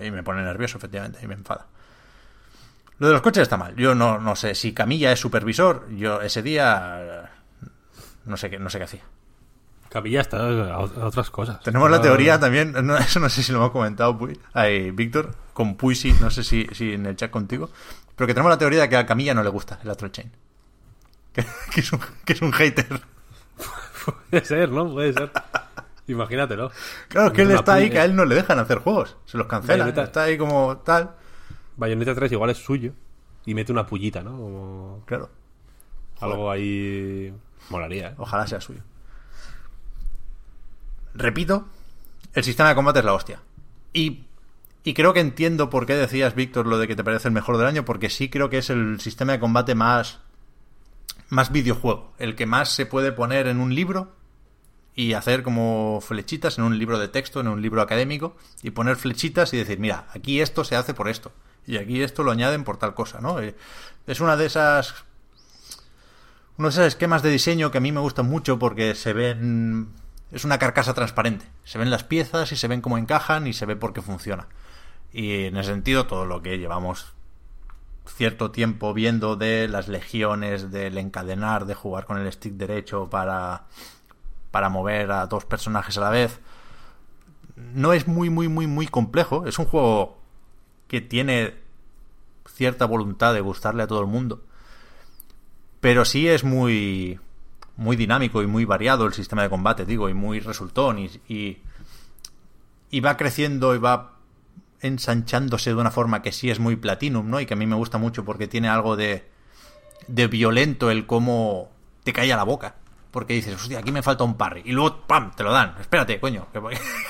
Y me pone nervioso, efectivamente, y me enfada. Lo de los coches está mal. Yo no, no sé si Camilla es supervisor. Yo ese día eh, no sé qué, no sé qué hacía. Camilla está a, otras cosas. Tenemos la teoría también, no, eso no sé si lo hemos comentado, Puy, ay, Víctor, con Puy sí, no sé si, si en el chat contigo, pero que tenemos la teoría de que a Camilla no le gusta el Astral Chain. Que, que es, un, que es un hater. Puede ser, ¿no? Puede ser. Imagínatelo. Claro, es que él está ahí que a él no le dejan hacer juegos. Se los cancelan. Está ahí como tal. Bayonetta 3 igual es suyo. Y mete una pullita, ¿no? Como Claro. algo ahí. Molaría, ¿eh? Ojalá sea suyo. Repito, el sistema de combate es la hostia. Y, y creo que entiendo por qué decías, Víctor, lo de que te parece el mejor del año, porque sí creo que es el sistema de combate más, más videojuego. El que más se puede poner en un libro y hacer como flechitas en un libro de texto, en un libro académico, y poner flechitas y decir, mira, aquí esto se hace por esto. Y aquí esto lo añaden por tal cosa, ¿no? Eh, Es una de esas uno de esos esquemas de diseño que a mí me gustan mucho porque se ven. Es una carcasa transparente. Se ven las piezas y se ven cómo encajan y se ve por qué funciona. Y en ese sentido, todo lo que llevamos cierto tiempo viendo de las legiones, del encadenar, de jugar con el stick derecho para, para mover a dos personajes a la vez, no es muy, muy, muy, muy complejo. Es un juego que tiene cierta voluntad de gustarle a todo el mundo pero sí es muy muy dinámico y muy variado el sistema de combate, digo, y muy resultón y, y, va creciendo y va ensanchándose de una forma que sí es muy platinum, ¿no? Y que a mí me gusta mucho porque tiene algo de de violento el cómo te cae a la boca. Porque dices, hostia, aquí me falta un parry. Y luego, ¡pam! Te lo dan. Espérate, coño. Que,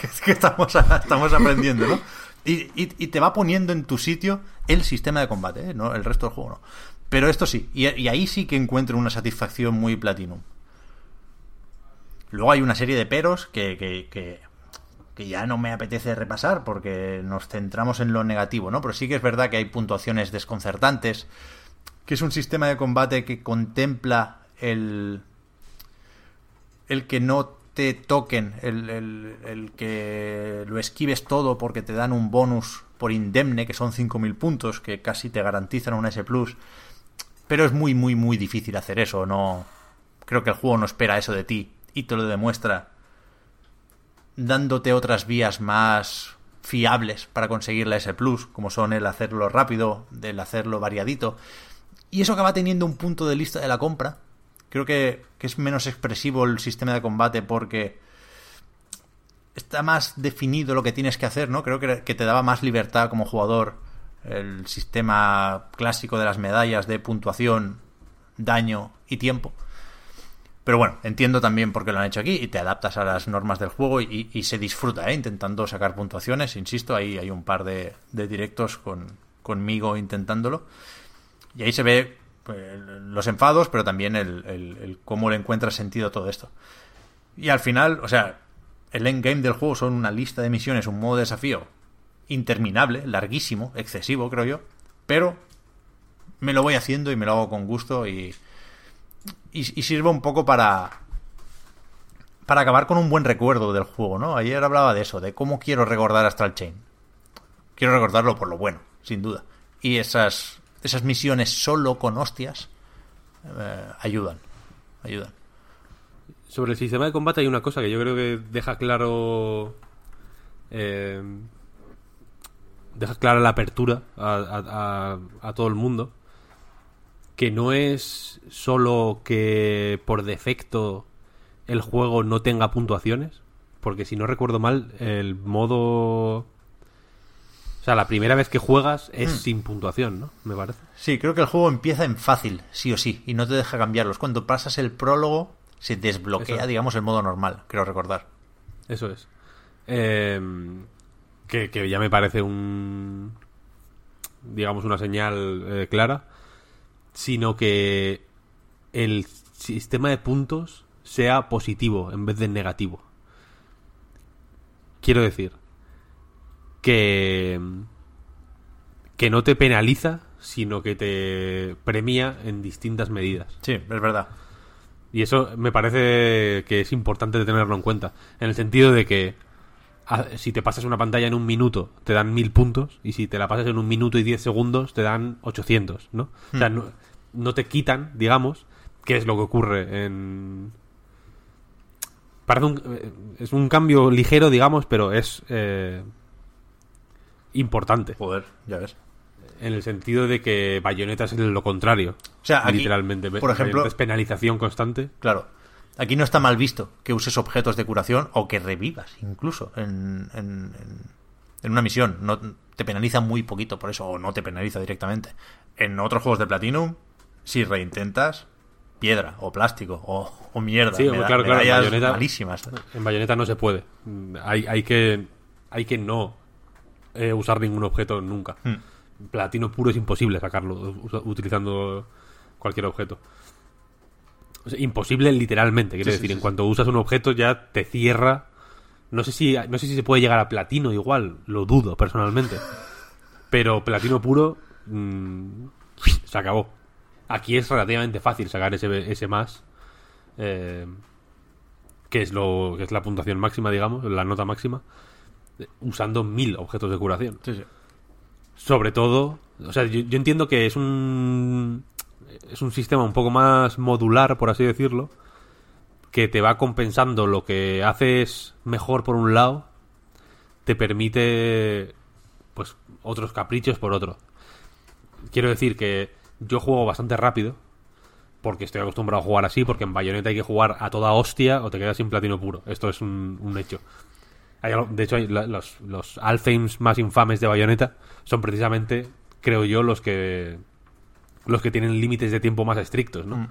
es que estamos, estamos aprendiendo, ¿no? Y, y, te va poniendo en tu sitio el sistema de combate, ¿eh? ¿no? El resto del juego no. Pero esto sí, y, y, ahí sí que encuentro una satisfacción muy platinum. Luego hay una serie de peros que, que, que, que, ya no me apetece repasar porque nos centramos en lo negativo, ¿no? Pero sí que es verdad que hay puntuaciones desconcertantes, que es un sistema de combate que contempla el, el que no te toquen, el, el, que lo esquives todo porque te dan un bonus por indemne, que son 5.000 puntos, que casi te garantizan un S+. Pero es muy, muy, muy difícil hacer eso. No Creo que el juego no espera eso de ti y te lo demuestra dándote otras vías más fiables para conseguir la S+, como son el hacerlo rápido, el hacerlo variadito. Y eso acaba teniendo un punto de lista de la compra. Creo que, que es menos expresivo el sistema de combate porque está más definido lo que tienes que hacer, ¿no? Creo que, te daba más libertad como jugador el sistema clásico de las medallas de puntuación, daño y tiempo. Pero bueno, entiendo también por qué lo han hecho aquí y te adaptas a las normas del juego y, se disfruta, ¿eh? intentando sacar puntuaciones. Insisto, ahí hay un par de, de directos con, conmigo intentándolo. Y ahí se ve los enfados, pero también el, cómo le encuentra sentido a todo esto. Y al final, o sea, el endgame del juego son una lista de misiones, un modo de desafío interminable, larguísimo, excesivo, creo yo. Pero me lo voy haciendo y me lo hago con gusto y, y, un poco para para acabar con un buen recuerdo del juego, ¿no? Ayer hablaba de eso, de cómo quiero recordar Astral Chain. Quiero recordarlo por lo bueno, sin duda. Y esas esas misiones solo con hostias eh, ayudan, ayudan. Sobre el sistema de combate hay una cosa que yo creo que deja claro eh, deja clara la apertura a, todo el mundo que no es solo que por defecto el juego no tenga puntuaciones porque si no recuerdo mal el modo o sea, la primera vez que juegas es mm. sin puntuación, ¿no? Me parece. Sí, creo que el juego empieza en fácil, sí o sí, y no te deja cambiarlos. Cuando pasas el prólogo, se desbloquea, Eso. digamos, el modo normal, creo recordar. Eso es. Eh, que, que, ya me parece un. digamos, una señal eh, clara. Sino que el sistema de puntos sea positivo en vez de negativo. Quiero decir que que no te penaliza, sino que te premia en distintas medidas. Sí, es verdad. Y eso me parece que es importante tenerlo en cuenta. En el sentido de que si te pasas una pantalla en un minuto, te dan mil puntos. Y si te la pasas en un minuto y diez segundos, te dan 800, ¿no? Hmm. O sea, no, no, te quitan, digamos, qué es lo que ocurre en... Parece un, es un cambio ligero, digamos, pero es... Eh, importante. Joder, ya ves. En el sentido de que Bayonetta es lo contrario. O sea, aquí, literalmente. por ejemplo, es penalización constante. Claro. Aquí no está mal visto que uses objetos de curación o que revivas incluso en, en, en una misión. No te penaliza muy poquito por eso, o no te penaliza directamente. En otros juegos de Platinum, si reintentas, piedra o plástico o, o mierda. Sí, meda- claro, claro, en Bayonetta, malísimas. en Bayonetta no se puede. Hay, hay que hay que no eh, usar ningún objeto nunca. Hmm. Platino puro es imposible sacarlo utilizando cualquier objeto. O sea, imposible literalmente, quiero Sí, decir, sí, en cuanto usas un objeto ya te cierra. No sé si no sé si se puede llegar a platino igual, lo dudo personalmente. Pero platino puro mm, se acabó. Aquí es relativamente fácil sacar ese, ese más. eh, que es lo que es la puntuación máxima, digamos, la nota máxima, usando mil objetos de curación. Sí, sí. Sobre todo, o sea, yo, yo entiendo que es un es un sistema un poco más modular, por así decirlo, que te va compensando lo que haces mejor por un lado, te permite pues otros caprichos por otro. Quiero decir que yo juego bastante rápido, porque estoy acostumbrado a jugar así, porque en Bayonetta hay que jugar a toda hostia o te quedas sin platino puro. Esto es un, un hecho. Hay de hecho, hay la- los, los Alfheims más infames de Bayonetta son precisamente, creo yo, los que los que tienen límites de tiempo más estrictos, ¿no? Mm.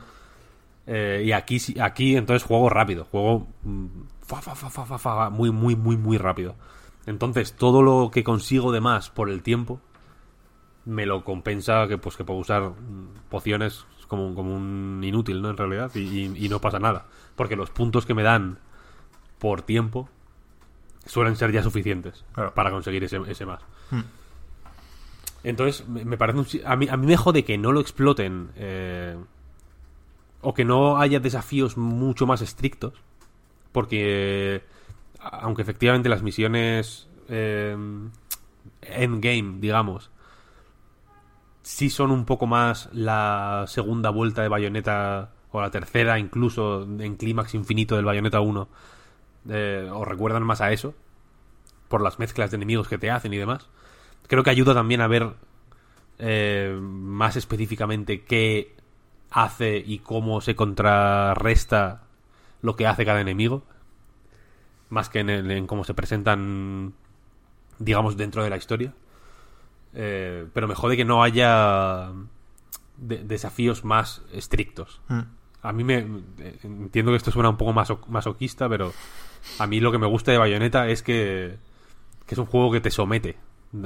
Eh, y aquí, aquí entonces juego rápido, juego mm, fa, fa, fa, fa, fa, fa, muy, muy, muy, muy rápido. Entonces, todo lo que consigo de más por el tiempo me lo compensa que pues que puedo usar mm, pociones como, un- como un inútil, ¿no? En realidad, y, y- y no pasa nada. Porque los puntos que me dan por tiempo suelen ser ya suficientes Claro. para conseguir ese, ese más. Hmm. Entonces, me, parece un a, mí, a mí me jode que no lo exploten eh, o que no haya desafíos mucho más estrictos. Porque, aunque efectivamente las misiones eh, endgame, digamos, sí son un poco más la segunda vuelta de Bayonetta o la tercera incluso en clímax infinito del Bayonetta 1 eh, o recuerdan más a eso por las mezclas de enemigos que te hacen y demás creo que ayuda también a ver eh, más específicamente qué hace y cómo se contrarresta lo que hace cada enemigo más que en, el- en cómo se presentan digamos dentro de la historia Eh, pero me jode que no haya de- desafíos más estrictos Mm. a mí me eh, entiendo que esto suena un poco maso- masoquista, pero a mí lo que me gusta de Bayonetta es que, que es un juego que te somete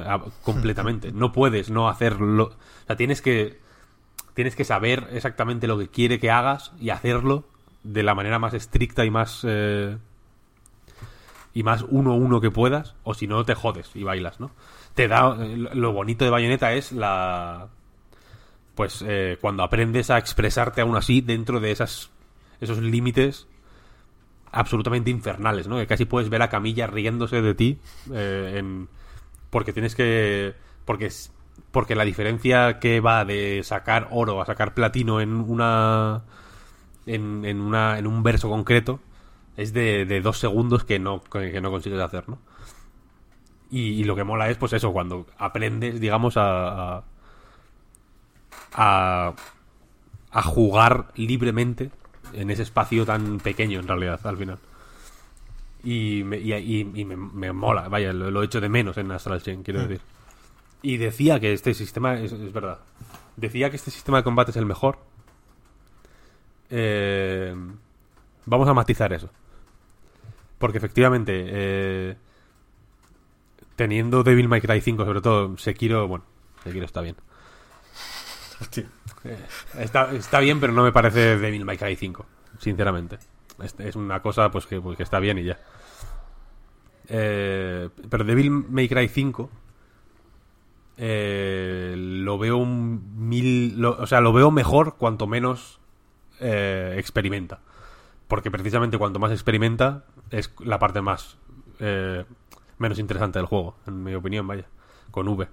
a- completamente. No puedes no hacerlo. O sea, tienes que tienes que saber exactamente lo que quiere que hagas y hacerlo de la manera más estricta y más eh, y más uno a uno que puedas, o si no te jodes y bailas, ¿no? Te da eh, lo bonito de Bayonetta es la pues eh, cuando aprendes a expresarte aún así dentro de esas esos límites absolutamente infernales, ¿no? Que casi puedes ver a Camilla riéndose de ti eh, en- porque tienes que porque es- porque la diferencia que va de sacar oro a sacar platino en una en, en una en un verso concreto es de, dos segundos que no que, no consigues hacer, ¿no? Y, y lo que mola es pues eso cuando aprendes digamos a a, a jugar libremente en ese espacio tan pequeño en realidad al final. Y me, y, y- y me, me mola vaya lo, lo echo de menos en Astral Chain quiero decir. Y decía que este sistema es, es verdad decía que este sistema de combate es el mejor. Eh, vamos a matizar eso. Porque efectivamente eh, teniendo Devil May Cry 5 sobre todo Sekiro bueno Sekiro está bien. Hostia. Está, está bien, pero no me parece Devil May Cry 5, sinceramente. Es, es una cosa pues que, pues, que está bien y ya. Eh, pero Devil May Cry 5 eh, lo veo un mil... o sea, lo veo mejor cuanto menos eh, experimenta. Porque precisamente cuanto más experimenta es la parte más... eh, menos interesante del juego, en mi opinión, vaya. Con V.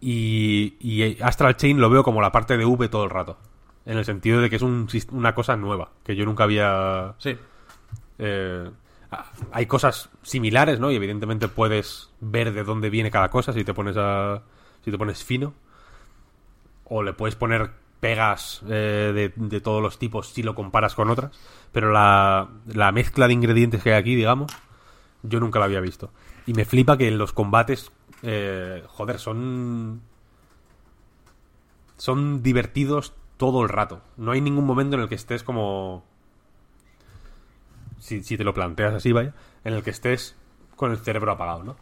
Y, y Astral Chain lo veo como la parte de V todo el rato. En el sentido de que es un una cosa nueva, que yo nunca había... Sí. eh, hay cosas similares, ¿no? Y evidentemente puedes ver de dónde viene cada cosa si te pones a... si te pones fino. O le puedes poner pegas eh, de, de todos los tipos si lo comparas con otras, pero la, la mezcla de ingredientes que hay aquí, digamos, yo nunca la había visto. Y me flipa que los combates, eh, joder, son... Son divertidos todo el rato. No hay ningún momento en el que estés como... Si, te lo planteas así, vaya, en el que estés con el cerebro apagado, ¿no?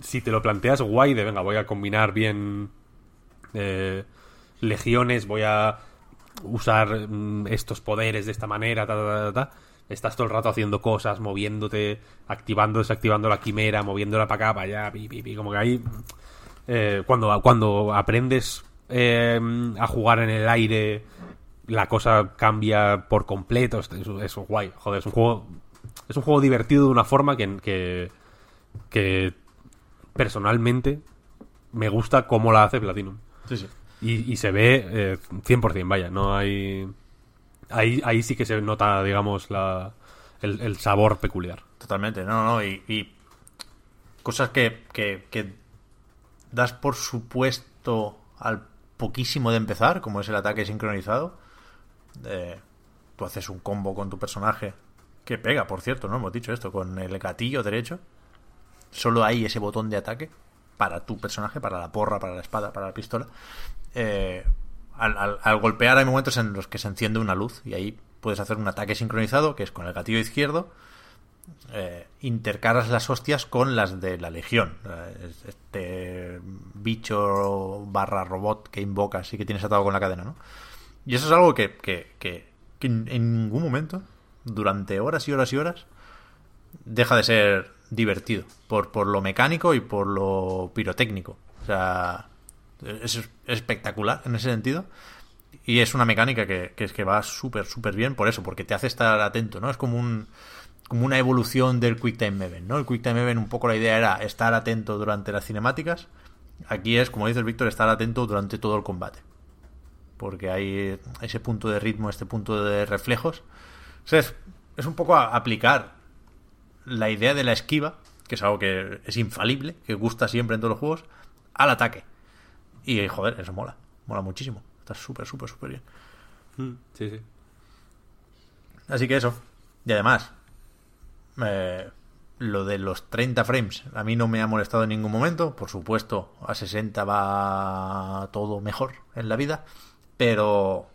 Si te lo planteas guay de, venga, voy a combinar bien eh, legiones, voy a usar mm, estos poderes de esta manera, ta, ta, ta, ta. Estás todo el rato haciendo cosas, moviéndote, activando, desactivando la quimera, moviéndola para acá, para allá, pi, pi, pi, como que ahí... eh, cuando, cuando aprendes eh, a jugar en el aire, la cosa cambia por completo. Es, es guay, joder, es un juego... Es un juego divertido de una forma que, que, que personalmente me gusta cómo la hace Platinum. Sí, sí. Y, y se ve eh, 100%, vaya, no hay... Ahí, ahí sí que se nota, digamos, la, el, el sabor peculiar. Totalmente, no, no, y, y cosas que, que, das por supuesto al poquísimo de empezar, como es el ataque sincronizado. Eh, tú haces un combo con tu personaje que pega, por cierto, no hemos dicho esto, con el gatillo derecho. Solo hay ese botón de ataque para tu personaje, para la porra, para la espada, para la pistola. Eh, al, al- golpear hay momentos en los que se enciende una luz y ahí puedes hacer un ataque sincronizado, que es con el gatillo izquierdo, eh, las hostias con las de la legión. Eh, es- Este bicho barra robot que invocas y que tienes atado con la cadena, ¿no? Y eso es algo que, que, que- que en, en ningún momento, durante horas y horas y horas, deja de ser divertido. Por, por lo mecánico y por lo pirotécnico. O sea, es espectacular en ese sentido. Y es una mecánica que, es que va súper, súper bien por eso, porque te hace estar atento, ¿no? Es como un como una evolución del Quick Time Event, ¿no? El Quick Time Event un poco la idea era estar atento durante las cinemáticas. Aquí es, como dice Víctor, estar atento durante todo el combate. Porque hay ese punto de ritmo, este punto de reflejos. Es, es un poco aplicar la idea de la esquiva, que es algo que es infalible, que gusta siempre en todos los juegos, al ataque. Y joder, eso mola, mola muchísimo. Está súper, súper, súper bien. Sí, sí. Así que eso. Y además, eh, lo de los 30 frames a mí no me ha molestado en ningún momento. Por supuesto, a 60 va todo mejor en la vida. Pero,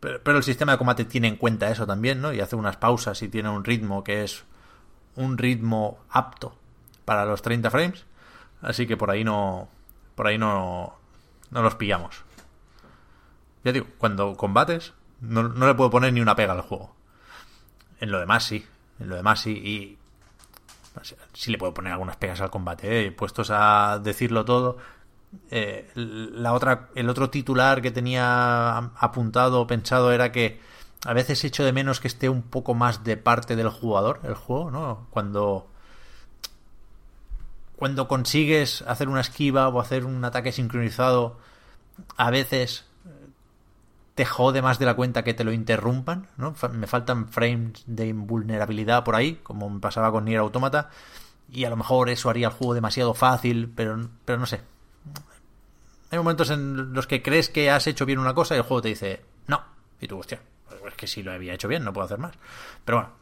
pero, pero el sistema de combate tiene en cuenta eso también, ¿no? Y hace unas pausas y tiene un ritmo que es un ritmo apto para los 30 frames. Así que por ahí no. Por ahí no. No los pillamos. Ya digo, cuando combates, no, no le puedo poner ni una pega al juego. En lo demás sí. En lo demás sí. Y. sí le puedo poner algunas pegas al combate, ¿eh? Puestos a decirlo todo. eh, la otra, el otro titular que tenía apuntado, pensado, era que a veces echo de menos que esté un poco más de parte del jugador, el juego, ¿no? Cuando. Cuando consigues hacer una esquiva o hacer un ataque sincronizado, a veces te jode más de la cuenta que te lo interrumpan, ¿no? Me faltan frames de invulnerabilidad por ahí, como me pasaba con Nier Automata, y a lo mejor eso haría el juego demasiado fácil, pero, pero no sé. Hay momentos en los que crees que has hecho bien una cosa y el juego te dice, no, y tú, hostia, es que si lo había hecho bien, no puedo hacer más. Pero bueno,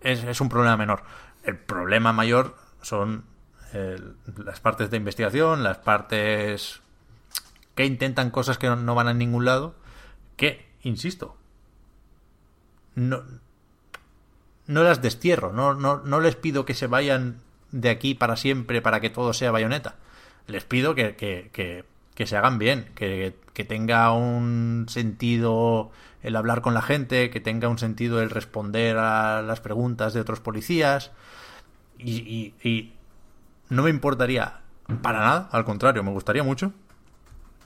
es, es un problema menor. El problema mayor son las partes de investigación, las partes que intentan cosas que no, van a ningún lado, que, insisto, no, no las destierro, no, no, no les pido que se vayan de aquí para siempre para que todo sea bayoneta. Les pido que, que, que, que se hagan bien, que, que tenga un sentido el hablar con la gente, que tenga un sentido el responder a las preguntas de otros policías. Y, y no me importaría para nada, al contrario, me gustaría mucho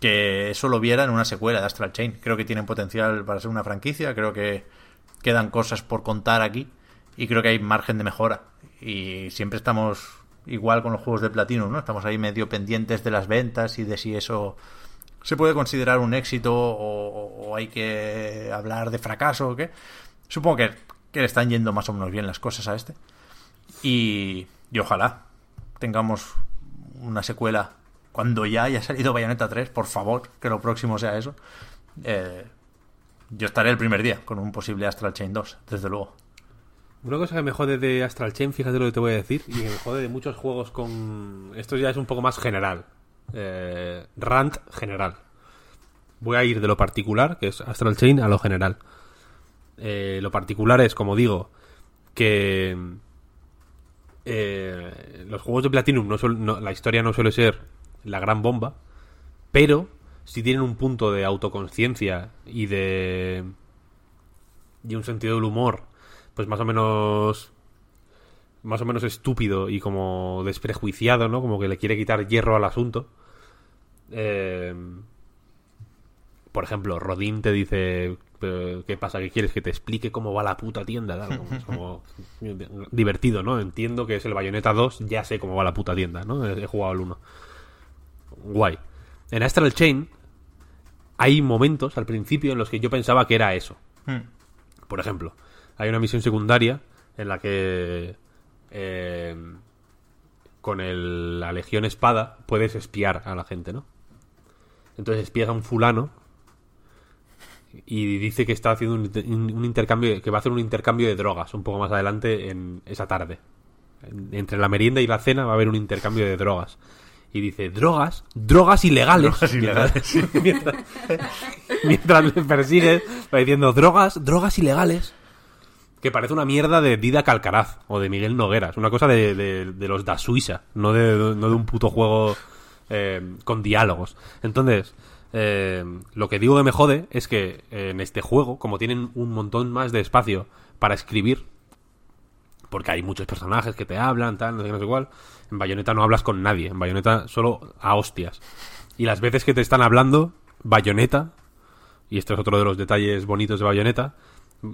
que eso lo viera en una secuela de Astral Chain. Creo que tienen potencial para ser una franquicia, creo que quedan cosas por contar aquí y creo que hay margen de mejora. Y siempre estamos igual con los juegos de Platinum, ¿no? Estamos ahí medio pendientes de las ventas y de si eso se puede considerar un éxito o, o hay que hablar de fracaso o qué. Supongo que, que le están yendo más o menos bien las cosas a este. Y, y ojalá tengamos una secuela cuando ya haya salido Bayonetta 3, por favor, que lo próximo sea eso. Eh, Yo estaré el primer día con un posible Astral Chain 2, desde luego. Una cosa que me jode de Astral Chain, fíjate lo que te voy a decir, y que me jode de muchos juegos con... Esto ya es un poco más general. Eh, rant general. Voy a ir de lo particular, que es Astral Chain, a lo general. Eh, lo particular es, como digo, que eh, los juegos de Platinum, no, la historia no suele ser la gran bomba, pero si tienen un punto de autoconciencia y de... y un sentido del humor, pues más o menos más o menos estúpido y como desprejuiciado, ¿no? Como que le quiere quitar hierro al asunto. Eh, por ejemplo, Rodín te dice, "Pero, ¿qué pasa? ¿Qué quieres? ¿Que te explique cómo va la puta tienda? Tal, como- Es como divertido, ¿no? Entiendo que es el Bayonetta 2, ya sé cómo va la puta tienda, ¿no? He jugado al 1. Guay. En Astral Chain hay momentos al principio en los que yo pensaba que era eso. Hmm. Por ejemplo, hay una misión secundaria en la que eh, con el- la Legión Espada puedes espiar a la gente, ¿no? Entonces espías a un fulano y dice que está haciendo un, inter- un intercambio, que va a hacer un intercambio de drogas un poco más adelante en esa tarde. En- entre la merienda y la cena va a haber un intercambio de drogas. Y dice, drogas, drogas ilegales. Drogas ilegales, sí. mientras, mientras le persigue, va diciendo, drogas, drogas ilegales. Que parece una mierda de Dida Calcaraz o de Miguel Noguera. Es una cosa de, de- de los da Suiza, no de, no de un puto juego eh, con diálogos. Entonces, eh, lo que digo que me jode es que en este juego, como tienen un montón más de espacio para escribir, porque hay muchos personajes que te hablan, tal, no sé qué, no sé cuál. En Bayonetta no hablas con nadie, en Bayonetta solo a hostias. Y las veces que te están hablando, Bayonetta, y esto es otro de los detalles bonitos de Bayonetta,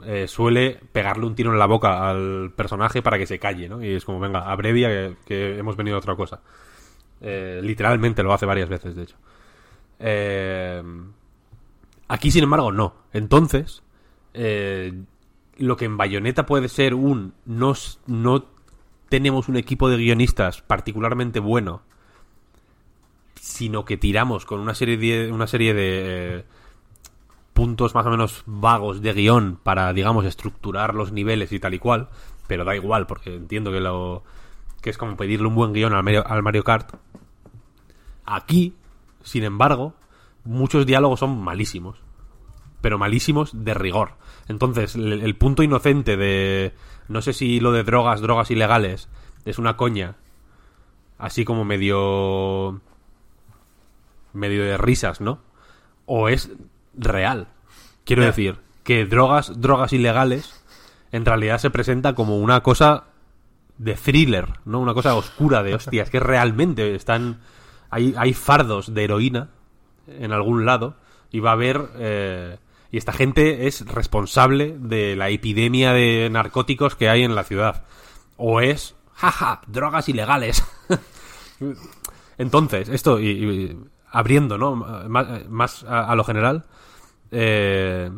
eh, suele pegarle un tiro en la boca al personaje para que se calle, ¿no? Y es como, venga, abrevia que, que hemos venido a otra cosa. Eh, literalmente lo hace varias veces, de hecho. Eh, aquí, sin embargo, no. Entonces, eh, lo que en Bayonetta puede ser un no, no tenemos un equipo de guionistas particularmente bueno, sino que tiramos con una serie de, una serie de eh, puntos más o menos vagos de guion para, digamos, estructurar los niveles y tal y cual, pero da igual, porque entiendo que lo que es como pedirle un buen guion al Mario Kart. Aquí, sin embargo, muchos diálogos son malísimos pero malísimos de rigor. Entonces, el, el punto inocente de. No sé si lo de drogas, drogas ilegales, es una coña. Así como medio. medio de risas, ¿no? O es real. Quiero decir, que drogas, drogas ilegales, en realidad se presenta como una cosa de thriller, ¿no? Una cosa oscura de hostias, que realmente están. Hay, hay fardos de heroína en algún lado y va a haber. eh, y esta gente es responsable de la epidemia de narcóticos que hay en la ciudad. O es. jaja, drogas ilegales. Entonces, esto, y, abriendo, ¿no? Más, a lo general. eh,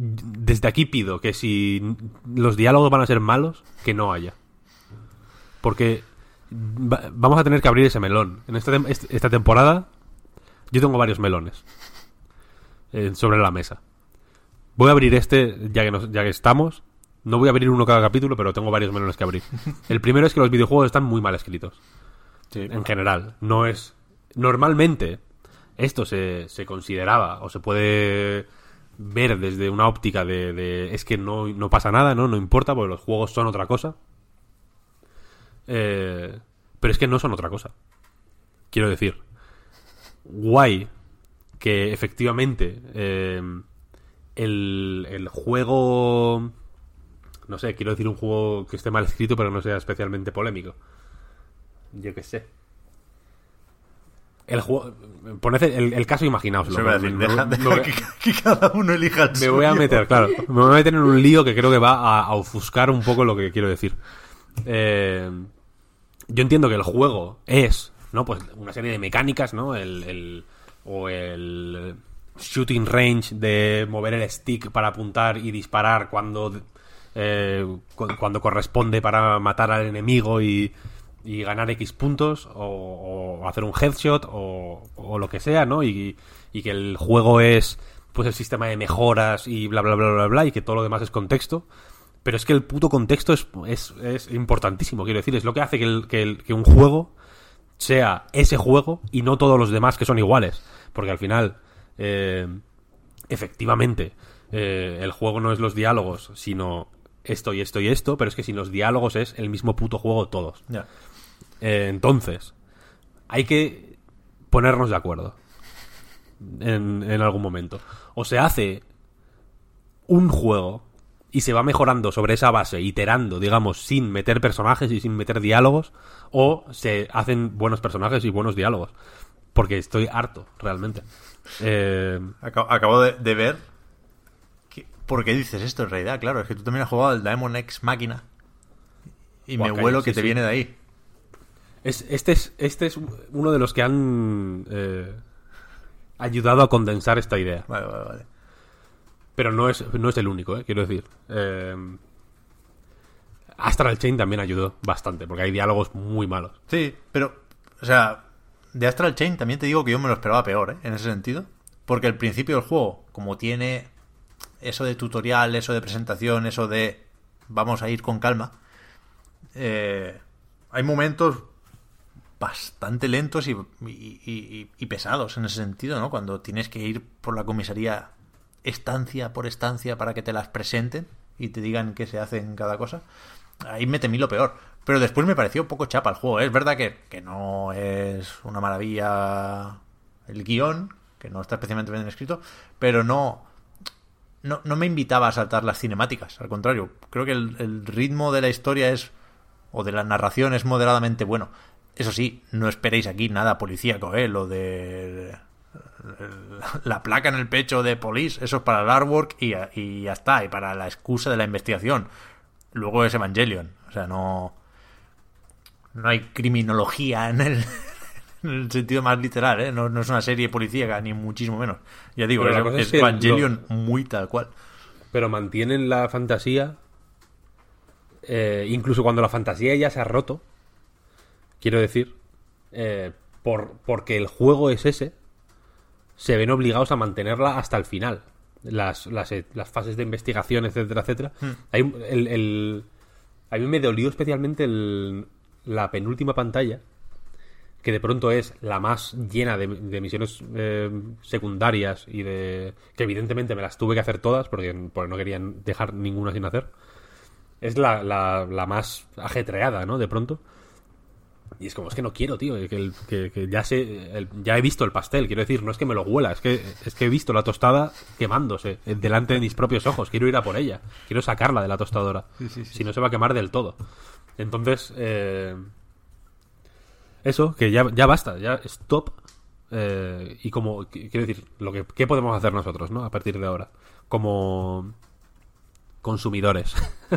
desde aquí pido que si los diálogos van a ser malos, que no haya. Porque va- vamos a tener que abrir ese melón. En esta, esta temporada yo tengo varios melones eh, sobre la mesa. Voy a abrir este, ya que, nos- ya que estamos. No voy a abrir uno cada capítulo, pero tengo varios melones que abrir. El primero es que los videojuegos están muy mal escritos. En general. No es. Normalmente, esto se, se consideraba o se puede ver desde una óptica de, de- es que no, no pasa nada, ¿no? No importa, porque los juegos son otra cosa. Eh, pero es que no son otra cosa. Quiero decir, guay que efectivamente eh, el, el juego... No sé, quiero decir un juego que esté mal escrito pero no sea especialmente polémico. Yo qué sé. El juego... Poned el, el caso imaginaos. Eso iba a decir, deja, deja que, que cada uno elija el Me voy a meter, claro. Me voy a meter en un lío que creo que va a, a ofuscar un poco lo que quiero decir. Eh, yo entiendo que el juego es, ¿no? Pues una serie de mecánicas, ¿no? El, el- o el shooting range de mover el stick para apuntar y disparar cuando eh, cu- cuando corresponde para matar al enemigo y, y ganar X puntos o, hacer un headshot o, o lo que sea, ¿no? Y, y que el juego es pues el sistema de mejoras y bla bla bla bla bla y que todo lo demás es contexto. Pero es que el puto contexto es, es, es importantísimo, quiero decir, es lo que hace que, el- que el- que un juego sea ese juego y no todos los demás que son iguales. Porque al final, eh, efectivamente, eh, el juego no es los diálogos, sino esto y esto y esto, pero es que sin los diálogos es el mismo puto juego todos. Eh, entonces, hay que ponernos de acuerdo en, en algún momento. O se hace un juego y se va mejorando sobre esa base, iterando, digamos, sin meter personajes y sin meter diálogos, o se hacen buenos personajes y buenos diálogos. Porque estoy harto, realmente. Eh, Acabo, acabo de, de ver. que- ¿Por qué dices esto en realidad? Claro, es que tú también has jugado al Diamond X Máquina. Y me huelo sí, que te sí. viene de ahí. es, este, es, este es uno de los que han eh, ayudado a condensar esta idea. Vale, vale, vale. Pero no es, no es el único, ¿eh? quiero decir. Eh, Astral Chain también ayudó bastante, porque hay diálogos muy malos. Sí, pero, o sea, de Astral Chain también te digo que yo me lo esperaba peor, ¿eh? En ese sentido. Porque el principio del juego, como tiene eso de tutorial, eso de presentación, eso de vamos a ir con calma, eh, hay momentos bastante lentos y, y- y- y pesados en ese sentido, ¿no? Cuando tienes que ir por la comisaría estancia por estancia para que te las presenten y te digan qué se hace en cada cosa. Ahí me temí lo peor. Pero después me pareció poco chapa el juego. ¿eh? Es verdad que, que no es una maravilla el guion, que no está especialmente bien escrito, pero no, no, no me invitaba a saltar las cinemáticas. Al contrario, creo que el, el ritmo de la historia es, o de la narración es moderadamente bueno. Eso sí, no esperéis aquí nada policíaco, ¿eh? Lo de la placa en el pecho de Police, eso es para el artwork y, y ya está, y para la excusa de la investigación. Luego es Evangelion, o sea, no no hay criminología en el, en el sentido más literal, ¿eh? No, no es una serie policíaca, ni muchísimo menos. Ya digo, Pero es, que Evangelion muy tal cual. Pero mantienen la fantasía. eh, incluso cuando la fantasía ya se ha roto. Quiero decir. eh, por, porque el juego es ese. Se ven obligados a mantenerla hasta el final. Las, las, eh, las fases de investigación, etcétera, etcétera. Hay un- el- el- a mí me dolió especialmente el- la penúltima pantalla. Que de pronto es la más llena de, de misiones eh, secundarias y de. que evidentemente me las tuve que hacer todas porque, porque no querían dejar ninguna sin hacer. Es la, la, la más ajetreada, ¿no? De pronto. Y es como, es que no quiero, tío, que, el- que- que ya sé, el- ya he visto el pastel, quiero decir, no es que me lo huela, es que, es que he visto la tostada quemándose eh, delante de mis propios ojos, quiero ir a por ella, quiero sacarla de la tostadora, si no se va a quemar del todo. Entonces, eh, eso, que ya, ya basta, ya stop. eh, y como, qu- quiero decir, lo que ¿qué podemos hacer nosotros, ¿no? A partir de ahora, como consumidores,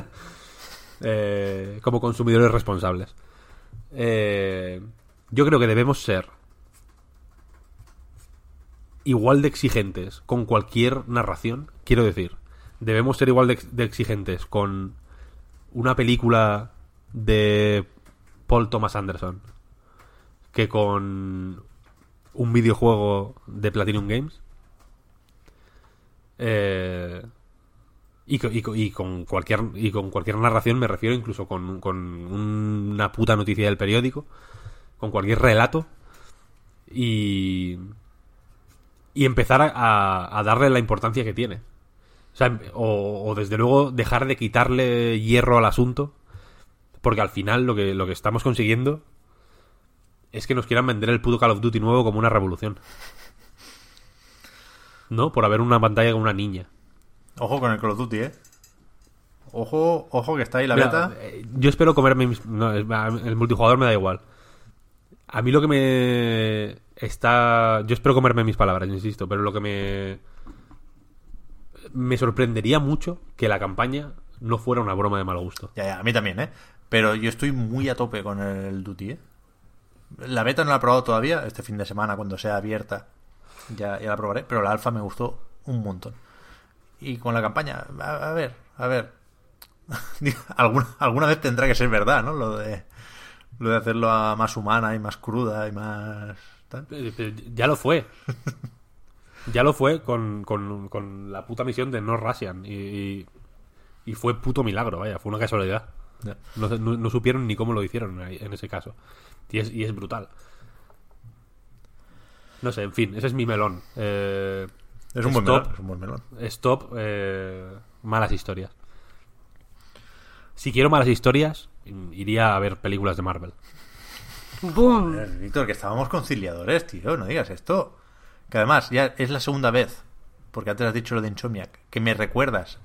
Eh, como consumidores responsables. Eh, yo creo que debemos ser igual de exigentes con cualquier narración. Quiero decir, debemos ser igual de, de exigentes con una película de Paul Thomas Anderson que con un videojuego de Platinum Games. Eh, y, y y con cualquier y con cualquier narración me refiero incluso con, con una puta noticia del periódico con cualquier relato y y empezar a, darle la importancia que tiene. O, sea, o desde luego dejar de quitarle hierro al asunto porque al final lo que lo que estamos consiguiendo es que nos quieran vender el puto Call of Duty nuevo como una revolución. No por haber una pantalla con una niña Ojo con el Call of Duty, ¿eh? Ojo, ojo que está ahí la Mira, beta. eh, yo espero comerme mis... no, el multijugador me da igual. A mí lo que me está... Yo espero comerme mis palabras, insisto, pero lo que me... Me sorprendería mucho que la campaña no fuera una broma de mal gusto. Ya, ya, a mí también, ¿eh? Pero yo estoy muy a tope con el Duty, ¿eh? La beta no la he probado todavía. Este fin de semana, cuando sea abierta, ya, ya la probaré. Pero la alfa me gustó un montón. Y con la campaña, a, a ver, a ver. alguna, alguna vez tendrá que ser verdad, ¿no? Lo de, lo de hacerlo a más humana y más cruda y más... tal. Ya lo fue. Ya lo fue con, con, con la puta misión de No Russian. Y, y, y fue puto milagro, vaya, fue una casualidad. No, no- no supieron ni cómo lo hicieron en ese caso. Y es, y es brutal. No sé, en fin, ese es mi melón. Eh, Es un buen Stop. melón. Es un buen melón. Stop, eh, malas historias. Si quiero malas historias, iría a ver películas de Marvel. Joder, Víctor, que estábamos conciliadores, tío. No digas esto. Que además, ya es la segunda vez, porque antes has dicho lo de Insomniac, que me recuerdas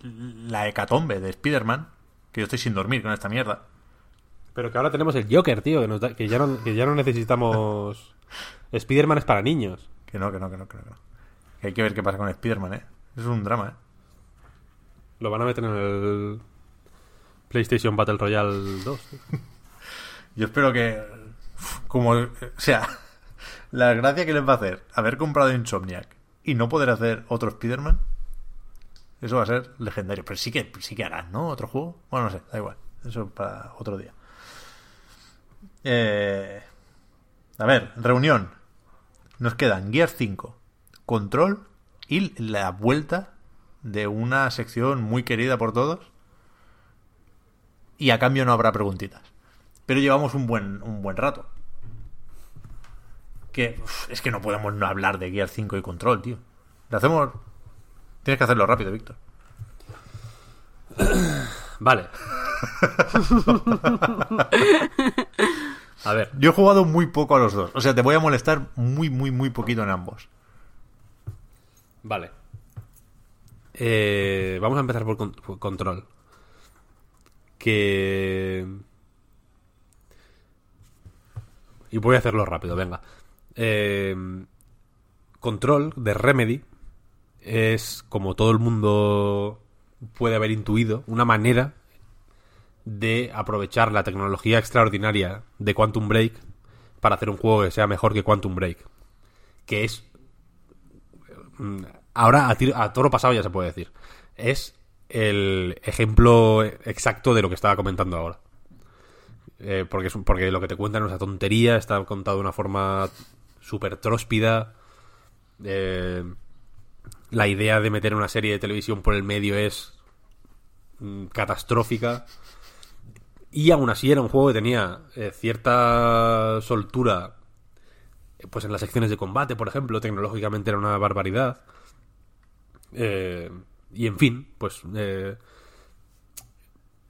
la hecatombe de Spider-Man, que yo estoy sin dormir con esta mierda. Pero que ahora tenemos el Joker, tío, que, nos da- que ya, no, que ya no necesitamos... Spider-Man es para niños. Que no, que no, que no, que no. que no. Que hay que ver qué pasa con Spider-Man, ¿eh? Es un drama, ¿eh? Lo van a meter en el PlayStation Battle Royale 2. tío. Yo espero que. Como. O sea, la gracia que les va a hacer haber comprado Insomniac y no poder hacer otro Spider-Man. Eso va a ser legendario. Pero sí que, sí que harán, ¿no? Otro juego. Bueno, no sé, da igual. Eso para otro día. Eh, a ver, reunión. Nos quedan Gear 5, Control y la vuelta de una sección muy querida por todos. Y a cambio no habrá preguntitas. Pero llevamos un buen, un buen rato. Que uf, es que no podemos no hablar de Gear 5 y Control, tío. Lo hacemos. Tienes que hacerlo rápido, Víctor. Vale. a ver, Yo he jugado muy poco a los dos. O sea, te voy a molestar muy, muy, muy poquito en ambos. Vale. Eh, vamos a empezar por, con- por Control. Que... Y voy a hacerlo rápido, venga. Eh, Control de Remedy es, como todo el mundo puede haber intuido, una manera de aprovechar la tecnología extraordinaria de Quantum Break para hacer un juego que sea mejor que Quantum Break. Que es. Mm, Ahora, a, toro pasado ya se puede decir. Es el ejemplo exacto de lo que estaba comentando ahora. Eh, porque, porque lo que te cuentan es una tontería, está contado de una forma súper tróspida. Eh, la idea de meter una serie de televisión por el medio es mm, catastrófica. Y aún así era un juego que tenía eh, cierta soltura pues en las secciones de combate, por ejemplo, tecnológicamente era una barbaridad. Eh, y en fin, pues eh,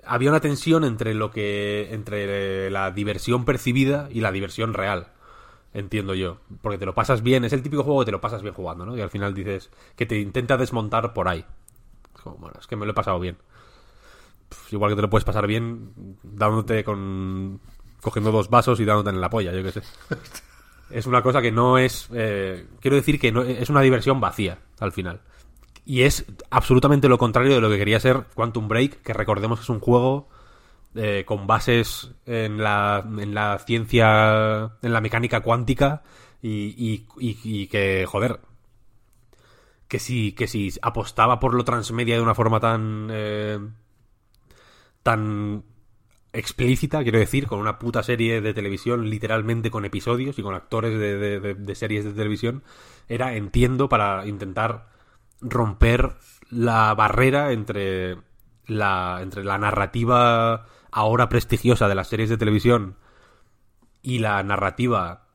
había una tensión entre lo que entre la diversión percibida y la diversión real. Entiendo yo. Porque te lo pasas bien. Es el típico juego que te lo pasas bien jugando, ¿no? Y al final dices que te intenta desmontar por ahí. Como, bueno, es que me lo he pasado bien. Igual que te lo puedes pasar bien dándote con. cogiendo dos vasos y dándote en la polla, yo qué sé. Es una cosa que no es. eh, quiero decir que no, es una diversión vacía, al final. Y es absolutamente lo contrario de lo que quería ser Quantum Break, que recordemos que es un juego eh, con bases en la, en la ciencia, en la mecánica cuántica y, y- que, joder, que si, que si apostaba por lo transmedia de una forma tan... eh, tan explícita, quiero decir, con una puta serie de televisión, literalmente con episodios y con actores de, de- series de televisión, era, entiendo, para intentar romper la barrera entre la, entre la narrativa ahora prestigiosa de las series de televisión y la narrativa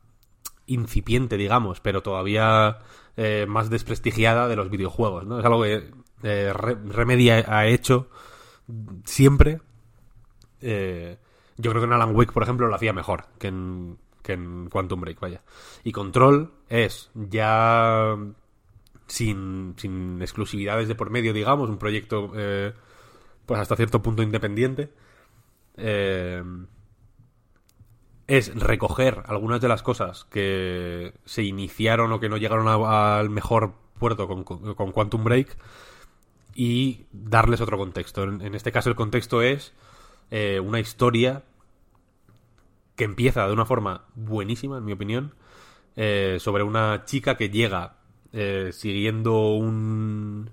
incipiente, digamos, pero todavía eh, más desprestigiada de los videojuegos, ¿no? Es algo que eh, Re- Remedy ha hecho siempre. Eh, yo creo que en Alan Wake, por ejemplo, lo hacía mejor que en, que en Quantum Break, vaya. Y Control es ya sin, sin exclusividades de por medio, digamos, un proyecto eh, pues hasta cierto punto independiente. Eh, es recoger algunas de las cosas que se iniciaron o que no llegaron al mejor puerto con, con- Quantum Break y darles otro contexto. En este caso el contexto es eh, una historia que empieza de una forma buenísima, en mi opinión, eh, sobre una chica que llega eh, siguiendo un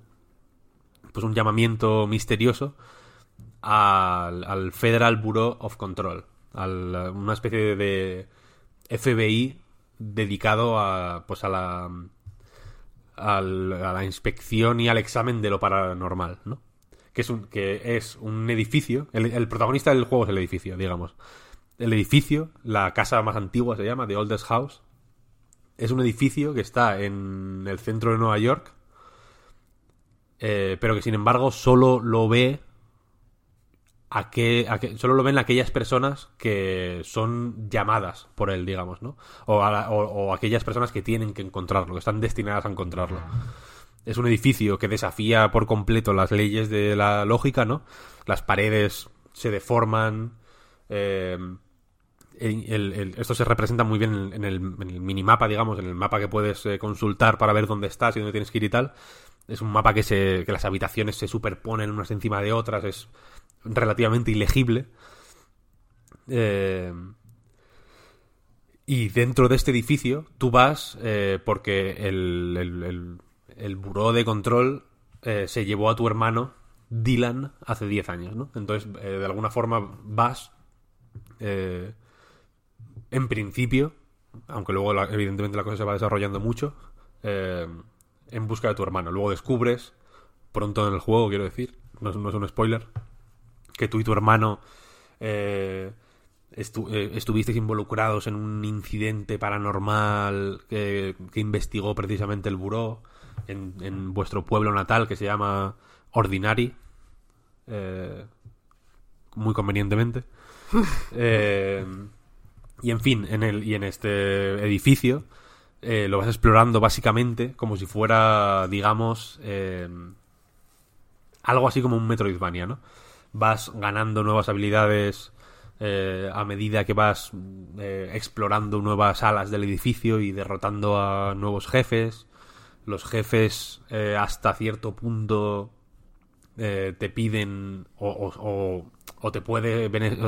pues un llamamiento misterioso al, al Federal Bureau of Control, a una especie de FBI dedicado a pues a la al- a la inspección y al examen de lo paranormal, ¿no? Que es un, que es un edificio. El, protagonista del juego es el edificio, digamos. El edificio, la casa más antigua se llama, The Oldest House. Es un edificio que está en el centro de Nueva York. eh, pero que sin embargo solo lo ve a que, a que- solo lo ven aquellas personas que son llamadas por él, digamos, ¿no? O, o- o aquellas personas que tienen que encontrarlo, que están destinadas a encontrarlo. Es un edificio que desafía por completo las leyes de la lógica, ¿no? Las paredes se deforman. eh, esto se representa muy bien en el, en minimapa, digamos, en el mapa que puedes eh, consultar para ver dónde estás y dónde tienes que ir y tal. Es un mapa que, se, que las habitaciones se superponen unas encima de otras, es relativamente ilegible. Eh, y dentro de este edificio tú vas eh, porque el, el, buró de control eh, se llevó a tu hermano Dylan hace 10 años, ¿no? Entonces, eh, de alguna forma vas, eh, en principio, aunque luego evidentemente la cosa se va desarrollando mucho, en busca de tu hermano. Luego descubres, pronto en el juego, quiero decir, no es, un spoiler, que tú y tu hermano estu- estuvisteis involucrados en un incidente paranormal que, que investigó precisamente el buró en, en vuestro pueblo natal que se llama Ordinary. eh, muy convenientemente. Eh, y en fin, en el, y en este edificio eh, lo vas explorando básicamente como si fuera, digamos, eh, algo así como un Metroidvania, ¿no? Vas ganando nuevas habilidades a medida que vas eh, explorando nuevas alas del edificio y derrotando a nuevos jefes. Los jefes eh, hasta cierto punto eh, te piden o, o- te puede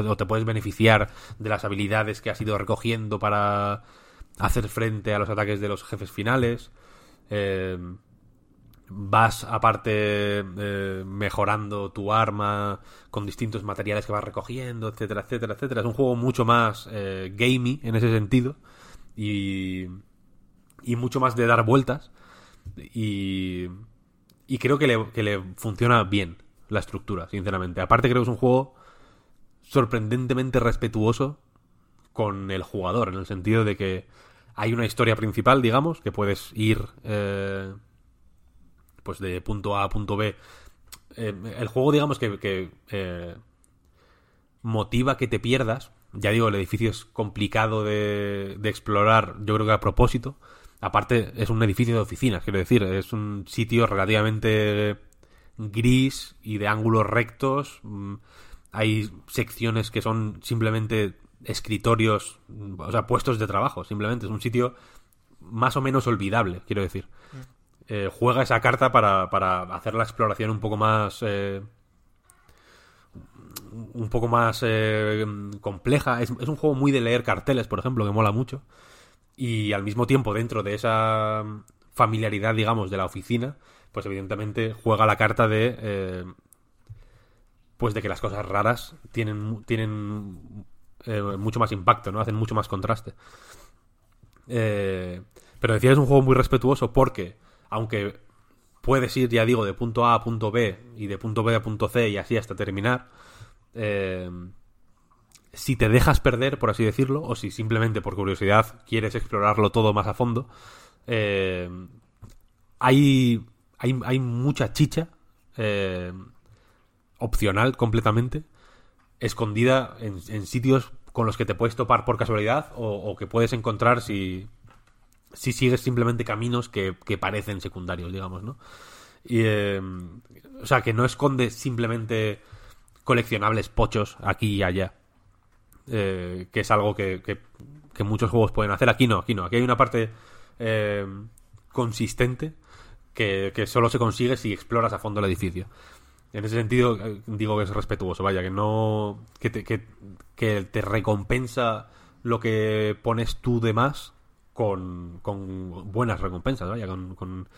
o te puedes beneficiar de las habilidades que has ido recogiendo para hacer frente a los ataques de los jefes finales. Eh, vas aparte mejorando tu arma con distintos materiales que vas recogiendo, etcétera, etcétera, etcétera. Es un juego mucho más gamey en ese sentido y, y mucho más de dar vueltas y, y creo que le, funciona bien la estructura, sinceramente. Aparte creo que es un juego sorprendentemente respetuoso con el jugador, en el sentido de que hay una historia principal, digamos, que puedes ir eh, pues de punto A a punto B. Eh, el juego, digamos, que, que, eh, motiva que te pierdas. Ya digo, el edificio es complicado de, de explorar, yo creo que a propósito. Aparte, es un edificio de oficinas, quiero decir, es un sitio relativamente gris y de ángulos rectos. Mm, Hay secciones que son simplemente escritorios, mm, o sea, puestos de trabajo, simplemente. Es un sitio más o menos olvidable, quiero decir. Eh, juega esa carta para, para hacer la exploración un poco más... eh, un poco más eh, compleja. Es, es un juego muy de leer carteles, por ejemplo, que mola mucho. Y al mismo tiempo, dentro de esa familiaridad, digamos, de la oficina, pues evidentemente juega la carta de... eh, pues de que las cosas raras tienen, tienen eh, mucho más impacto, ¿no? Hacen mucho más contraste. Eh, pero decía es un juego muy respetuoso porque, aunque puedes ir, ya digo, de punto A a punto B y de punto B a punto C y así hasta terminar, eh, si te dejas perder, por así decirlo, o si simplemente por curiosidad quieres explorarlo todo más a fondo, eh, hay, hay, hay mucha chicha eh, opcional completamente, escondida en, en sitios con los que te puedes topar por casualidad o, que puedes encontrar si, si sigues simplemente caminos que, que parecen secundarios, digamos, ¿no? Y, eh, o sea, que no esconde simplemente coleccionables pochos aquí y allá. Eh, que es algo que, que- que muchos juegos pueden hacer. Aquí no, aquí no. Aquí hay una parte eh, consistente que, que solo se consigue si exploras a fondo el edificio. En ese sentido, eh, digo que es respetuoso, vaya, que no. que te, que, que te recompensa lo que pones tú de más con, con buenas recompensas, vaya, con, con,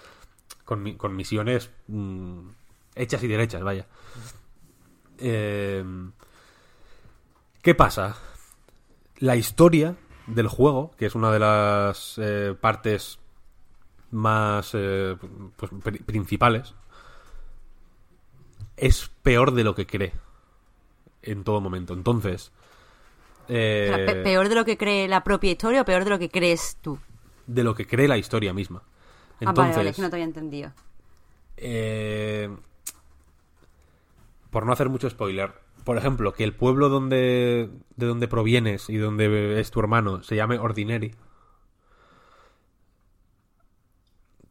con misiones mm, hechas y derechas, vaya. Eh, ¿Qué pasa? La historia del juego, que es una de las eh, partes más eh, pues, pri- principales, es peor de lo que cree en todo momento. Entonces, eh, O sea, pe- ¿Peor de lo que cree la propia historia o peor de lo que crees tú? de lo que cree la historia misma. ah, Entonces, vale, vale, es que no te había entendido. por no hacer mucho spoiler, por ejemplo, que el pueblo donde de donde provienes y donde es tu hermano se llame Ordinary,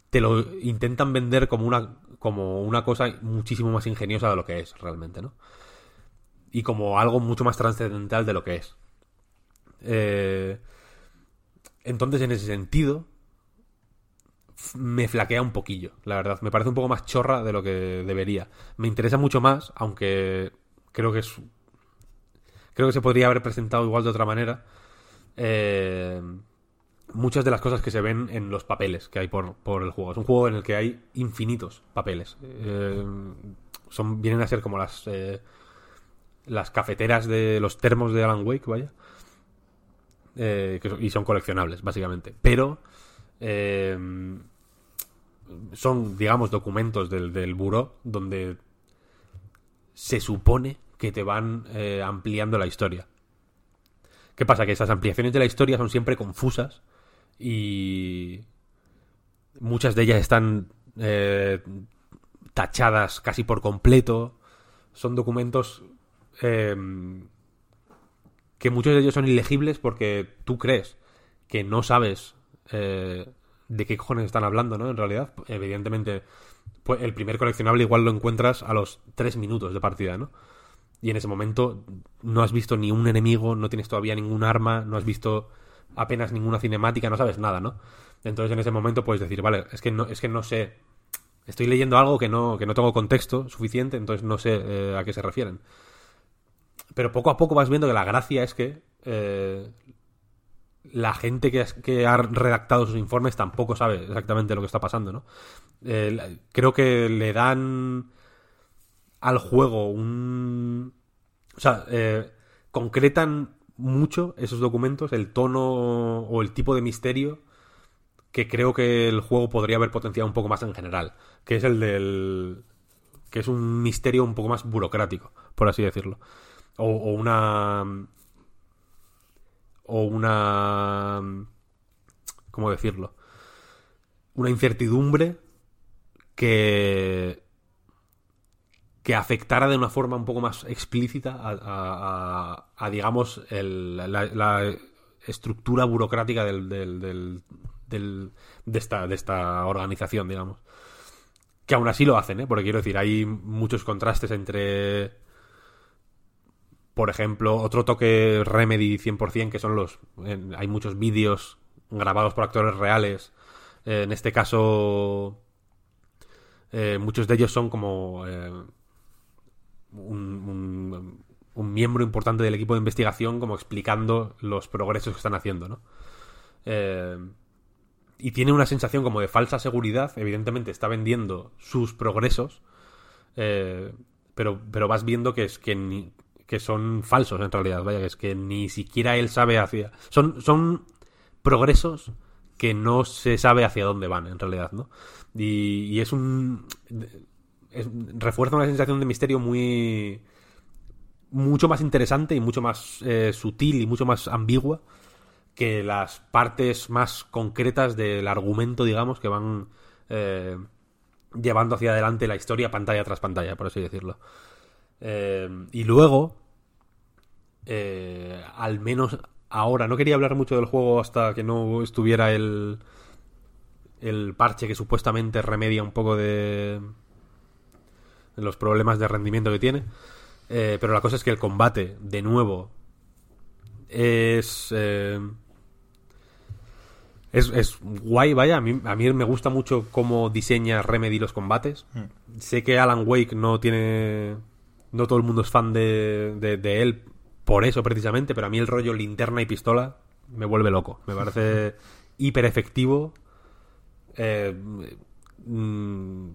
te lo intentan vender como una como una cosa muchísimo más ingeniosa de lo que es realmente, ¿no? Y como algo mucho más trascendental de lo que es. Eh, entonces, en ese sentido, me flaquea un poquillo, la verdad. Me parece un poco más chorra de lo que debería. Me interesa mucho más, aunque creo que es. Creo que se podría haber presentado igual de otra manera. Eh, muchas de las cosas que se ven en los papeles que hay por, por el juego. Es un juego en el que hay infinitos papeles. Eh, son, vienen a ser como las. eh, las cafeteras de los termos de Alan Wake, vaya. Eh, y son coleccionables, básicamente. Pero son, digamos, documentos del, del buró donde se supone que te van eh, ampliando la historia. ¿Qué pasa? Que esas ampliaciones de la historia son siempre confusas y muchas de ellas están eh, tachadas casi por completo. Son documentos eh, que muchos de ellos son ilegibles porque tú crees que no sabes eh, de qué cojones están hablando, ¿no? En realidad, evidentemente, pues el primer coleccionable igual lo encuentras a los tres minutos de partida, ¿no? Y en ese momento no has visto ni un enemigo, no tienes todavía ningún arma, no has visto apenas ninguna cinemática, no sabes nada, ¿no? Entonces en ese momento puedes decir, vale, es que no, es que no sé, estoy leyendo algo que no, que no tengo contexto suficiente, entonces no sé eh, a qué se refieren. Pero poco a poco vas viendo que la gracia es que eh, la gente que, que ha redactado sus informes tampoco sabe exactamente lo que está pasando, ¿no? Eh, creo que le dan al juego un... O sea, eh, concretan mucho esos documentos, el tono o el tipo de misterio que creo que el juego podría haber potenciado un poco más en general, que es el del... que es un misterio un poco más burocrático, por así decirlo. O, o una... o una... ¿cómo decirlo? Una incertidumbre que que afectara de una forma un poco más explícita a, digamos, la, estructura burocrática de, esta, organización, digamos. Que aún así lo hacen, ¿eh? Porque quiero decir, hay muchos contrastes entre, por ejemplo, otro toque Remedy 100%, que son los... hay muchos vídeos grabados por actores reales. En este caso, eh, muchos de ellos son como... eh, un, miembro importante del equipo de investigación como explicando los progresos que están haciendo, ¿no? Eh, y tiene una sensación como de falsa seguridad, evidentemente está vendiendo sus progresos, eh, pero, pero vas viendo que es que, que son falsos en realidad, vaya, que es que ni siquiera él sabe hacia... Son, son progresos que no se sabe hacia dónde van en realidad, ¿no? Y, y es un... refuerza una sensación de misterio muy mucho más interesante y mucho más eh, sutil y mucho más ambigua que las partes más concretas del argumento, digamos, que van eh, llevando hacia adelante la historia pantalla tras pantalla, por así decirlo. Eh, y luego, eh, al menos ahora, no quería hablar mucho del juego hasta que no estuviera el, el parche que supuestamente remedia un poco de los problemas de rendimiento que tiene. Eh, pero la cosa es que el combate, de nuevo, es. eh, es, es guay, vaya. A mí, a mí me gusta mucho cómo diseña Remedy los combates. Sé que Alan Wake no tiene. No todo el mundo es fan de, de, de él por eso precisamente, pero a mí el rollo linterna y pistola me vuelve loco. Me parece hiper efectivo. Eh, mm,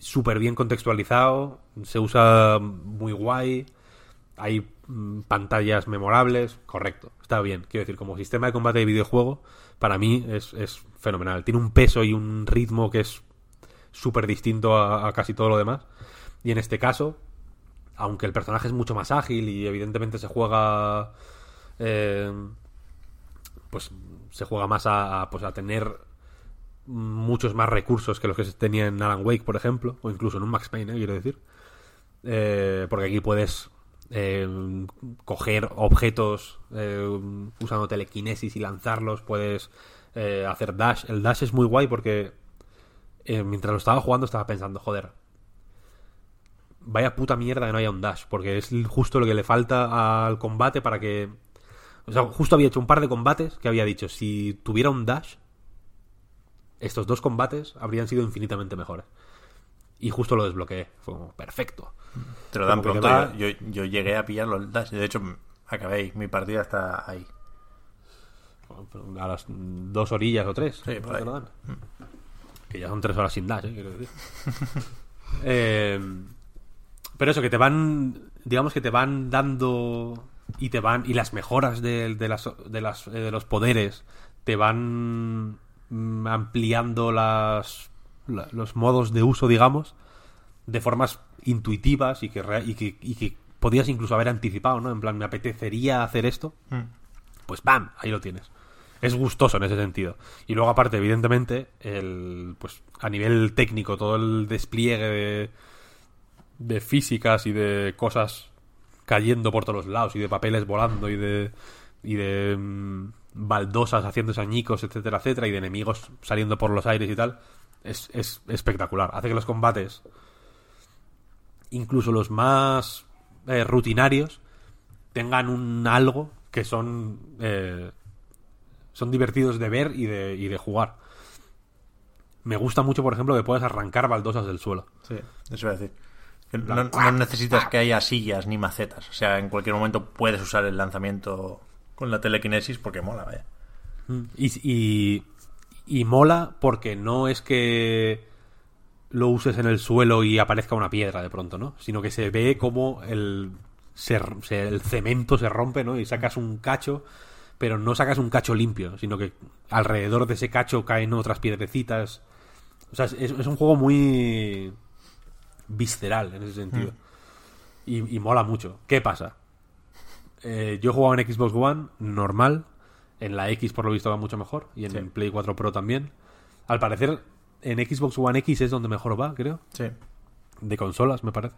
súper bien contextualizado, se usa muy guay, hay mm, pantallas memorables, correcto, está bien. Quiero decir, como sistema de combate de videojuego, para mí es, es fenomenal. Tiene un peso y un ritmo que es súper distinto a, casi todo lo demás. Y en este caso, aunque el personaje es mucho más ágil y evidentemente se juega eh, pues se juega más a, pues a tener muchos más recursos que los que se tenía en Alan Wake por ejemplo o incluso en un Max Payne ¿eh? quiero decir eh, porque aquí puedes eh, coger objetos eh, usando telequinesis y lanzarlos puedes eh, hacer dash el dash es muy guay porque eh, mientras lo estaba jugando estaba pensando joder vaya puta mierda que no haya un dash, porque es justo lo que le falta al combate para que... O sea, justo había hecho un par de combates que había dicho, si tuviera un dash, estos dos combates habrían sido infinitamente mejores. Y justo lo desbloqueé. Fue como, perfecto. Te lo dan Como pronto. va- Yo, llegué a pillarlo el dash. De hecho, acabé. Mi partida está ahí. A las dos orillas o tres. Sí, por ahí. Lo dan. Que ya son tres horas sin dash, ¿eh? quiero decir. Eh, pero eso, que te van. Digamos que te van dando. Y te van. Y las mejoras de, de las, de, las, eh, de los poderes te van mm, ampliando las, la- los modos de uso, digamos, de formas intuitivas y que, y que, y que podías incluso haber anticipado, ¿no? En plan, me apetecería hacer esto pues ¡bam! Ahí lo tienes. Es gustoso en ese sentido. Y luego, aparte, evidentemente, el, pues a nivel técnico, todo el despliegue de, de físicas y de cosas cayendo por todos lados, y de papeles volando, y de, y de mm, baldosas haciéndose añicos, etcétera, etcétera, y de enemigos saliendo por los aires y tal, es, es espectacular. Hace que los combates, incluso los más eh, rutinarios, tengan un algo que son eh, son divertidos de ver y de, y de jugar. Me gusta mucho, por ejemplo, que puedas arrancar baldosas del suelo. Sí, eso a decir. No, no necesitas que haya sillas ni macetas. O sea, en cualquier momento puedes usar el lanzamiento con la telequinesis porque mola, vaya. Y, y, y mola porque no es que lo uses en el suelo y aparezca una piedra de pronto, ¿no? Sino que se ve como el, se- se- el cemento se rompe, ¿no? Y sacas un cacho, pero no sacas un cacho limpio, sino que alrededor de ese cacho caen otras piedrecitas. O sea, es, es un juego muy visceral en ese sentido. Y, y mola mucho. ¿Qué pasa? Eh, yo he jugado en Xbox One normal. En la X, por lo visto, va mucho mejor. Y en Sí. Play 4 Pro también. Al parecer, en Xbox One X es donde mejor va, creo. Sí. De consolas, me parece.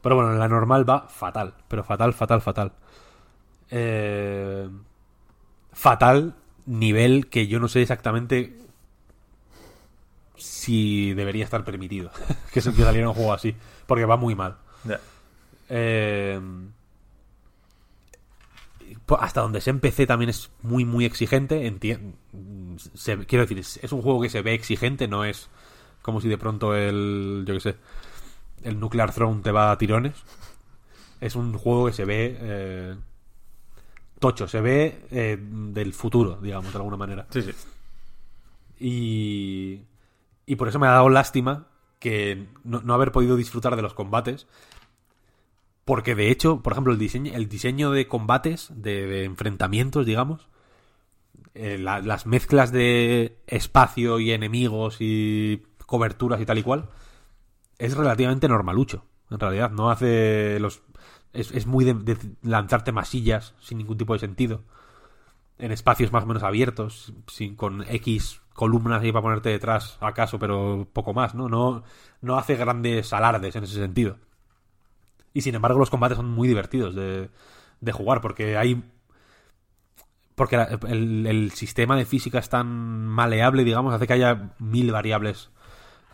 Pero bueno, en la normal va fatal. Pero fatal, fatal, fatal. Eh, fatal nivel que yo no sé exactamente si debería estar permitido que, saliera un juego así. Porque va muy mal. Ya. Eh, hasta donde se empecé también es muy, muy exigente. Enti- se- quiero decir, es, un juego que se ve exigente, no es como si de pronto el, yo qué sé, el Nuclear Throne te va a tirones. Es un juego que se ve eh, tocho, se ve eh, del futuro, digamos, de alguna manera. Sí, sí. Y, y por eso me ha dado lástima que no, no haber podido disfrutar de los combates. Porque de hecho, por ejemplo, el diseño, el diseño de combates, de, enfrentamientos, digamos, eh, la- las mezclas de espacio y enemigos y coberturas y tal y cual, es relativamente normalucho. En realidad, no hace los. Es, es muy de, de lanzarte masillas sin ningún tipo de sentido en espacios más o menos abiertos, sin, con X columnas ahí para ponerte detrás, acaso, pero poco más, ¿no? No, no hace grandes alardes en ese sentido. Y sin embargo, los combates son muy divertidos de, de jugar, porque hay. Porque el sistema de física es tan maleable, digamos, hace que haya mil variables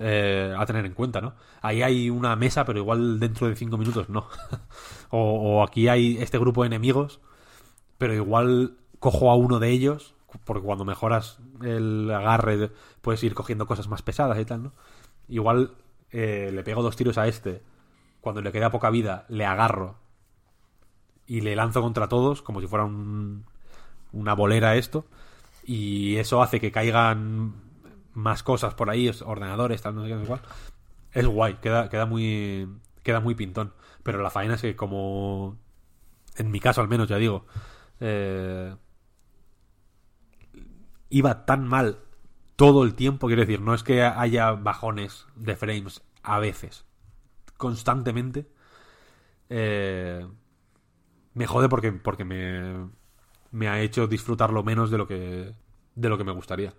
eh, a tener en cuenta, ¿no? Ahí hay una mesa, pero igual dentro de cinco minutos no. o, o aquí hay este grupo de enemigos, pero igual cojo a uno de ellos, porque cuando mejoras el agarre puedes ir cogiendo cosas más pesadas y tal, ¿no? Igual eh, le pego dos tiros a este, cuando le queda poca vida, le agarro y le lanzo contra todos, como si fuera un, una bolera esto, y eso hace que caigan más cosas por ahí, ordenadores, tal, no sé qué, no sé cuál. Es guay, queda, queda muy queda muy pintón. Pero la faena es que como en mi caso al menos, ya digo, eh, iba tan mal todo el tiempo, quiero decir, no es que haya bajones de frames a veces, constantemente. Eh, me jode porque, porque me, me ha hecho disfrutarlo menos de lo que de lo que me gustaría.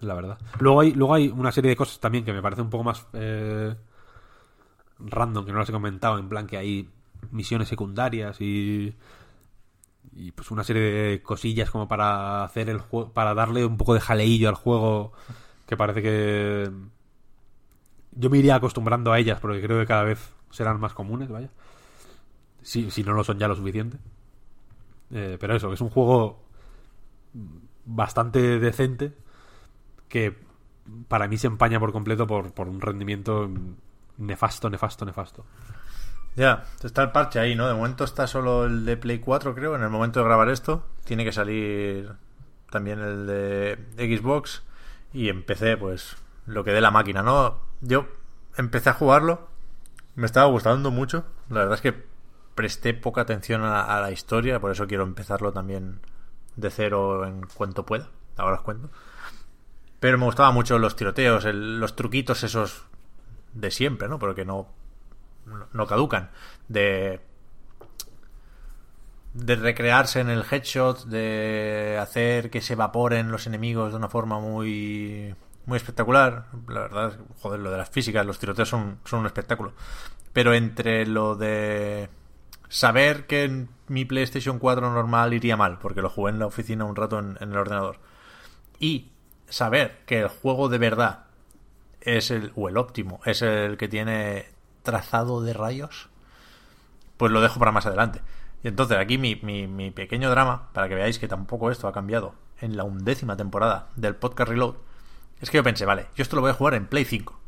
La verdad. Luego hay, luego hay una serie de cosas también que me parece un poco más eh, random, que no las he comentado, en plan que hay misiones secundarias y y pues una serie de cosillas como para hacer el juego para darle un poco de jaleillo al juego que parece que yo me iría acostumbrando a ellas porque creo que cada vez serán más comunes vaya si, si no lo son ya lo suficiente Eh, pero eso es un juego bastante decente que para mí se empaña por completo por, por un rendimiento nefasto nefasto nefasto Ya, está el parche ahí, ¿no? De momento está solo el de Play 4, creo, en el momento de grabar esto. Tiene que salir también el de Xbox y empecé, pues, lo que dé la máquina, ¿no? Yo empecé a jugarlo, me estaba gustando mucho. La verdad es que presté poca atención a, la historia, por eso quiero empezarlo también de cero en cuanto pueda. Ahora os cuento. Pero me gustaban mucho los tiroteos, los truquitos esos de siempre, ¿no? Porque no, no caducan. De de recrearse en el headshot, de hacer que se evaporen los enemigos de una forma muy muy espectacular. La verdad, joder, lo de las físicas, los tiroteos son, son un espectáculo. Pero entre lo de saber que en mi PlayStation 4 normal iría mal, porque lo jugué en la oficina un rato en, el ordenador, y saber que el juego de verdad es el, o el óptimo, es el que tiene trazado de rayos, pues lo dejo para más adelante. Y entonces aquí mi, mi, mi pequeño drama, para que veáis que tampoco esto ha cambiado en la undécima temporada del podcast Reload, es que yo pensé, vale, yo esto lo voy a jugar en Play 5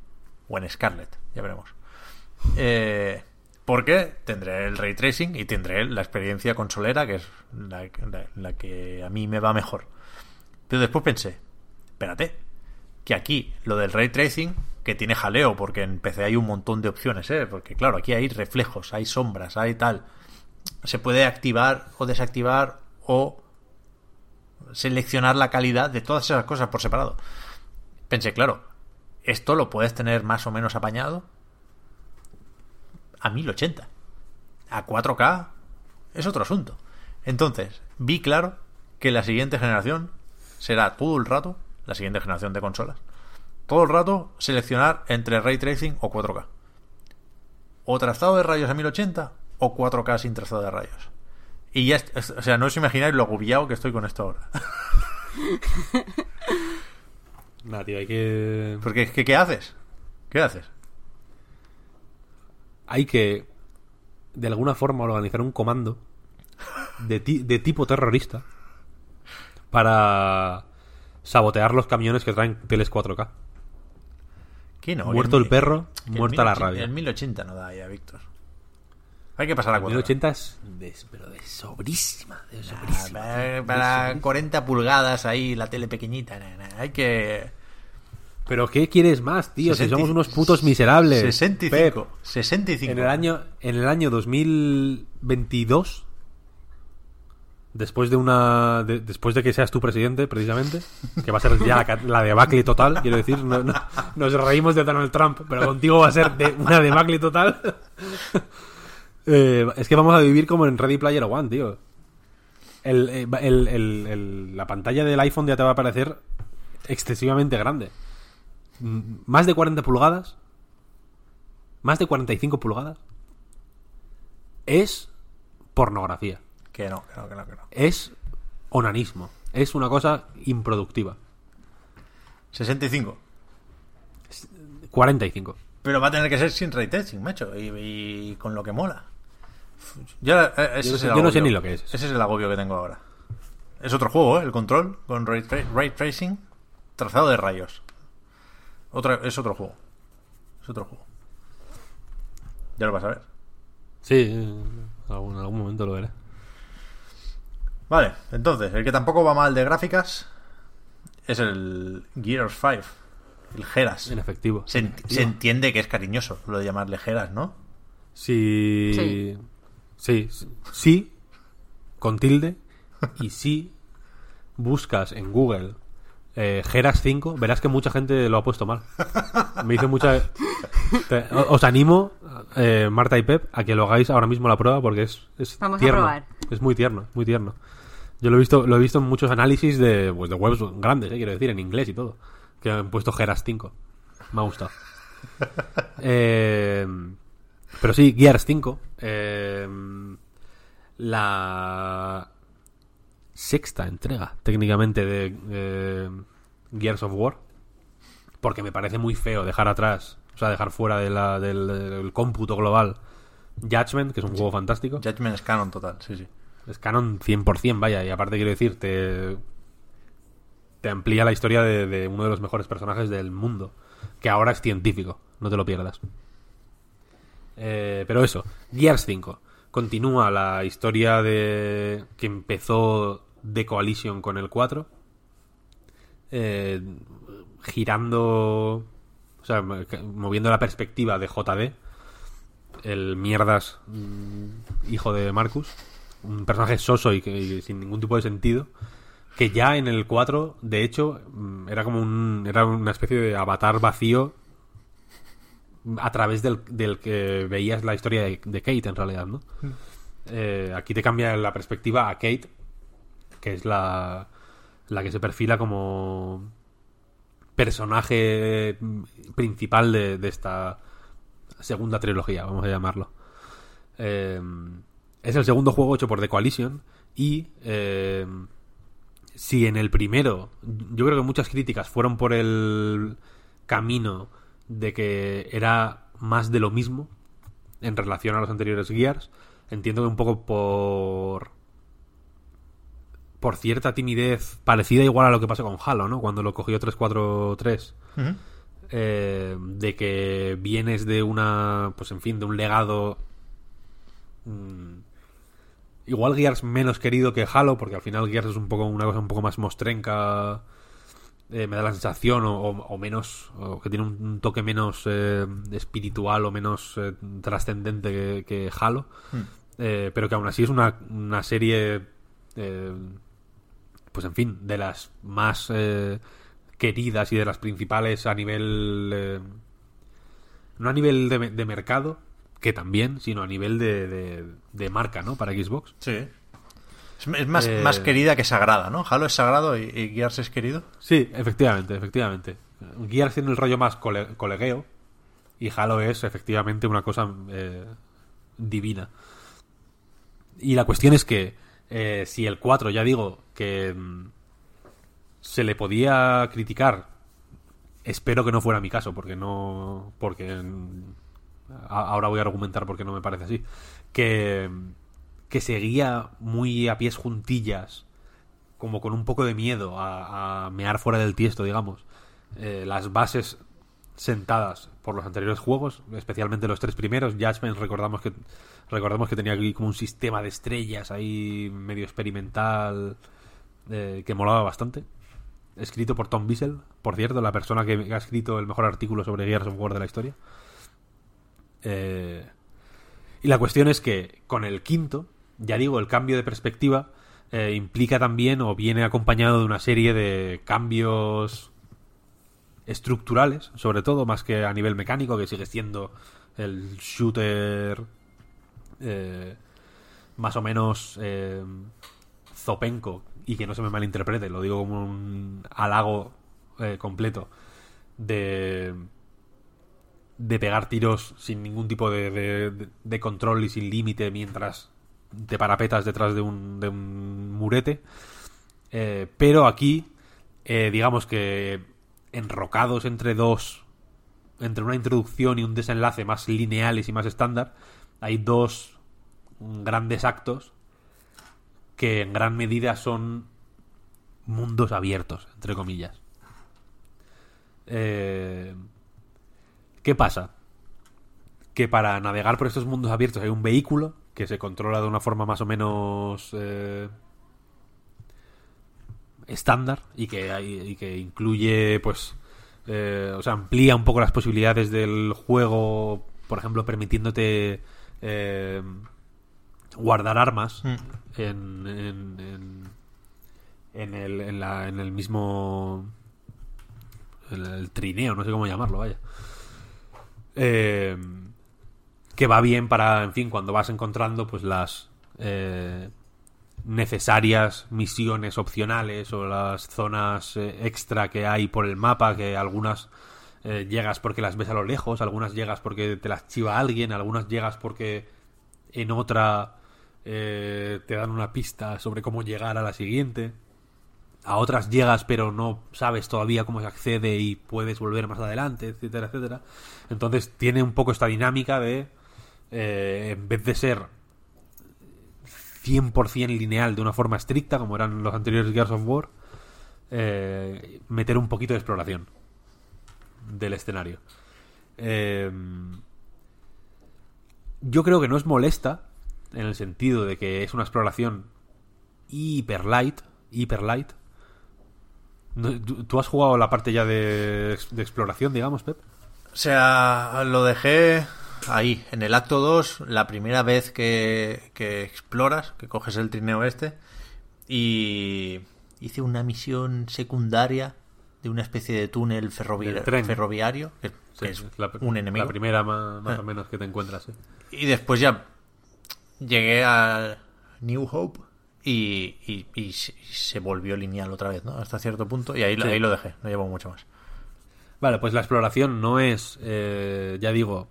o en Scarlet, ya veremos. Eh, porque tendré el ray tracing y tendré la experiencia consolera, que es la, la- que a mí me va mejor. Pero después pensé, espérate, que aquí lo del ray tracing, que tiene jaleo, porque en PC hay un montón de opciones, ¿eh? porque claro, aquí hay reflejos, hay sombras, hay tal. Se puede activar o desactivar o seleccionar la calidad de todas esas cosas por separado. Pensé, claro, esto lo puedes tener más o menos apañado a 1080. A 4K es otro asunto. Entonces, vi claro que la siguiente generación será todo el rato, la siguiente generación de consolas, todo el rato seleccionar entre ray tracing o 4K. O trazado de rayos a 1080 o 4K sin trazado de rayos. Y ya, o sea, no os imagináis lo agobiado que estoy con esto ahora. Nada, tío, hay que. Porque es que, ¿qué haces? ¿Qué haces? Hay que, de alguna forma, organizar un comando de, ti- de tipo terrorista para sabotear los camiones que traen teles 4K. ¿Qué no? Muerto Que el perro, muerta la 1080 rabia. El 1080 no da ya, Víctor. Hay que pasar a 4K. 1080 es de, pero de sobrísima, de sobrísima. Para, tío, de para sobrísima. 40 pulgadas ahí, la tele pequeñita. na, na, Hay que. Pero ¿qué quieres más, tío? Si 60 somos unos putos miserables. 65. Pep, 65. en el año en el año 2022 después de una de- después de que seas tu presidente precisamente que va a ser ya la, la debacle total quiero decir no- no- nos reímos de Donald Trump pero contigo va a ser de- una debacle total Eh, es que vamos a vivir como en Ready Player One tío el, eh, el- el- la pantalla del iPhone ya te va a parecer excesivamente grande más de 40 pulgadas más de 45 pulgadas es pornografía. Que no, que no, que no, que no. Es onanismo. Es una cosa improductiva. 65. 45. Pero va a tener que ser sin ray macho. Y, y con lo que mola. Yo, eh, ese Yo no es sé- el yo no sé agobio. ni lo que es. Ese es el agobio que tengo ahora. Es otro juego, ¿eh? El control con ray, tra- ray tracing, trazado de rayos. Otra, es otro juego. Es otro juego. Ya lo vas a ver. Sí, en algún, en algún momento lo veré. Vale, entonces, el que tampoco va mal de gráficas es el Gears 5, el Geras. En efectivo. Se, ent- se entiende que es cariñoso lo de llamarle Geras, ¿no? Sí. Sí, sí, con tilde. Y si buscas en Google eh, Geras 5, verás que mucha gente lo ha puesto mal. Me dice mucha. Te- os animo, eh, Marta y Pep, a que lo hagáis ahora mismo la prueba porque es, es Vamos a tierno. probar. Es muy tierno, muy tierno. Yo lo he visto, lo he visto en muchos análisis de, pues, de webs grandes, eh, quiero decir, en inglés y todo. Que han puesto Geras 5. Me ha gustado. Eh, pero sí, Gears 5. eh, la sexta entrega, técnicamente, de eh, Gears of War. Porque me parece muy feo dejar atrás, o sea, dejar fuera de la- del, del cómputo global Judgment, que es un juego fantástico. Judgment es canon total, sí, sí. Es canon 100%, vaya, y aparte quiero decir, te, te amplía la historia de, de uno de los mejores personajes del mundo, que ahora es científico, no te lo pierdas. Eh, pero eso, Gears 5. Continúa la historia de que empezó The Coalition con el 4. eh, girando, o sea, moviendo la perspectiva de JD, el mierdas mm, hijo de Marcus, un personaje soso y, que, sin ningún tipo de sentido, que ya en el 4, de hecho, mm, era como un, era una especie de avatar vacío a través del, del que veías la historia de, de Kate en realidad, ¿no? Eh, aquí te cambia la perspectiva a Kate, que es la, la que se perfila como personaje principal de, de esta segunda trilogía, vamos a llamarlo. Eh, es el segundo juego hecho por The Coalition y eh, si en el primero yo creo que muchas críticas fueron por el camino de que era más de lo mismo en relación a los anteriores Gears, entiendo que un poco por por cierta timidez parecida igual a lo que pasó con Halo, ¿no? Cuando lo cogió 343 Ujú. eh, de que vienes de una, pues en fin, de un legado mm, igual Gears menos querido que Halo, porque al final Gears es un poco una cosa un poco más mostrenca, eh, me da la sensación, o, menos, o que tiene un, toque menos eh, espiritual o menos eh, trascendente que, que Halo, Eh, pero que aún así es una, una serie, pues en fin, de las más queridas y de las principales a nivel, no a nivel de, de mercado, que también, sino a nivel de, de- de marca, ¿no? Para Xbox. Sí. Es, más, Eh, más querida que sagrada, ¿no? Halo es sagrado y, y Gears es querido. Sí, efectivamente, efectivamente. Gears tiene el rollo más cole- colegueo y Halo es efectivamente una cosa eh, divina. Y la cuestión es que eh, si el 4, ya digo, que mm, se le podía criticar, espero que no fuera mi caso, porque no. Porque. mm, a- ahora voy a argumentar porque no me parece así. Que. Que seguía muy a pies juntillas como con un poco de miedo a, mear fuera del tiesto, digamos, eh, las bases sentadas por los anteriores juegos, especialmente los tres primeros. Judgment recordamos que recordamos que tenía aquí como un sistema de estrellas ahí medio experimental eh, que molaba bastante. Escrito por Tom Bissell, por cierto, la persona que ha escrito el mejor artículo sobre Gears of War de la historia. Eh, y la cuestión es que con el quinto, ya digo, el cambio de perspectiva eh, implica también o viene acompañado de una serie de cambios estructurales, sobre todo, más que a nivel mecánico, que sigue siendo el shooter eh, más o menos eh, zopenco y que no se me malinterprete, lo digo como un halago eh, completo de de pegar tiros sin ningún tipo de, de- de control y sin límite mientras te parapetas detrás de un, de un murete. Eh, pero aquí, eh, digamos que enrocados entre dos, entre una introducción y un desenlace más lineales y más estándar, hay dos grandes actos que en gran medida son mundos abiertos, entre comillas. Eh, ¿Qué pasa? Que para navegar por estos mundos abiertos hay un vehículo que se controla de una forma más o menos eh, estándar y que, hay- y que incluye, pues, eh, o sea, amplía un poco las posibilidades del juego, por ejemplo, permitiéndote eh, guardar armas Mm. en, en, en, en el, en, la- en el mismo el, el trineo, no sé cómo llamarlo, vaya. Eh, que va bien para, en fin, cuando vas encontrando pues las eh, necesarias misiones opcionales o las zonas eh, extra que hay por el mapa, que algunas eh, llegas porque las ves a lo lejos, algunas llegas porque te las chiva alguien, algunas llegas porque en otra te dan una pista sobre cómo llegar a la siguiente. A otras llegas pero no sabes todavía cómo se accede y puedes volver más adelante, etcétera, etcétera. Entonces tiene un poco esta dinámica de, eh, en vez de ser 100% lineal de una forma estricta, como eran los anteriores Gears of War, eh, meter un poquito de exploración del escenario. Eh, yo creo que no es molesta en el sentido de que es una exploración hiper light, hiper light. No, ¿tú, tú has jugado la parte ya de, de exploración, digamos, Pep? O sea, lo dejé ahí, en el acto 2, la primera vez que, que exploras, que coges el trineo este, y hice una misión secundaria de una especie de túnel ferrovi- ferroviario, que, es la, un enemigo. La primera más, más Ah. o menos que te encuentras. ¿eh? Y después ya llegué a New Hope y, y- y se, volvió lineal otra vez, ¿no? Hasta cierto punto, y ahí, lo- Sí. ahí lo dejé, no llevo mucho más. Vale, pues la exploración no es, eh, ya digo,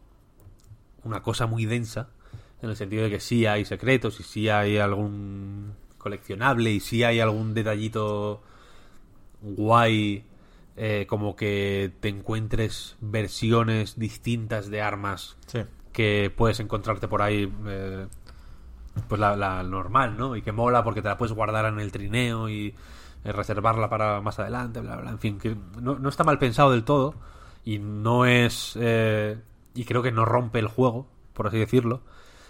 una cosa muy densa, en el sentido de que sí hay secretos y sí hay algún coleccionable y sí hay algún detallito guay, eh, como que te encuentres versiones distintas de armas Sí. que puedes encontrarte por ahí, eh, pues la, la normal, ¿no? Y que mola porque te la puedes guardar en el trineo y eh, reservarla para más adelante, bla, bla. En fin, que no, no está mal pensado del todo y no es... y creo que no rompe el juego, por así decirlo,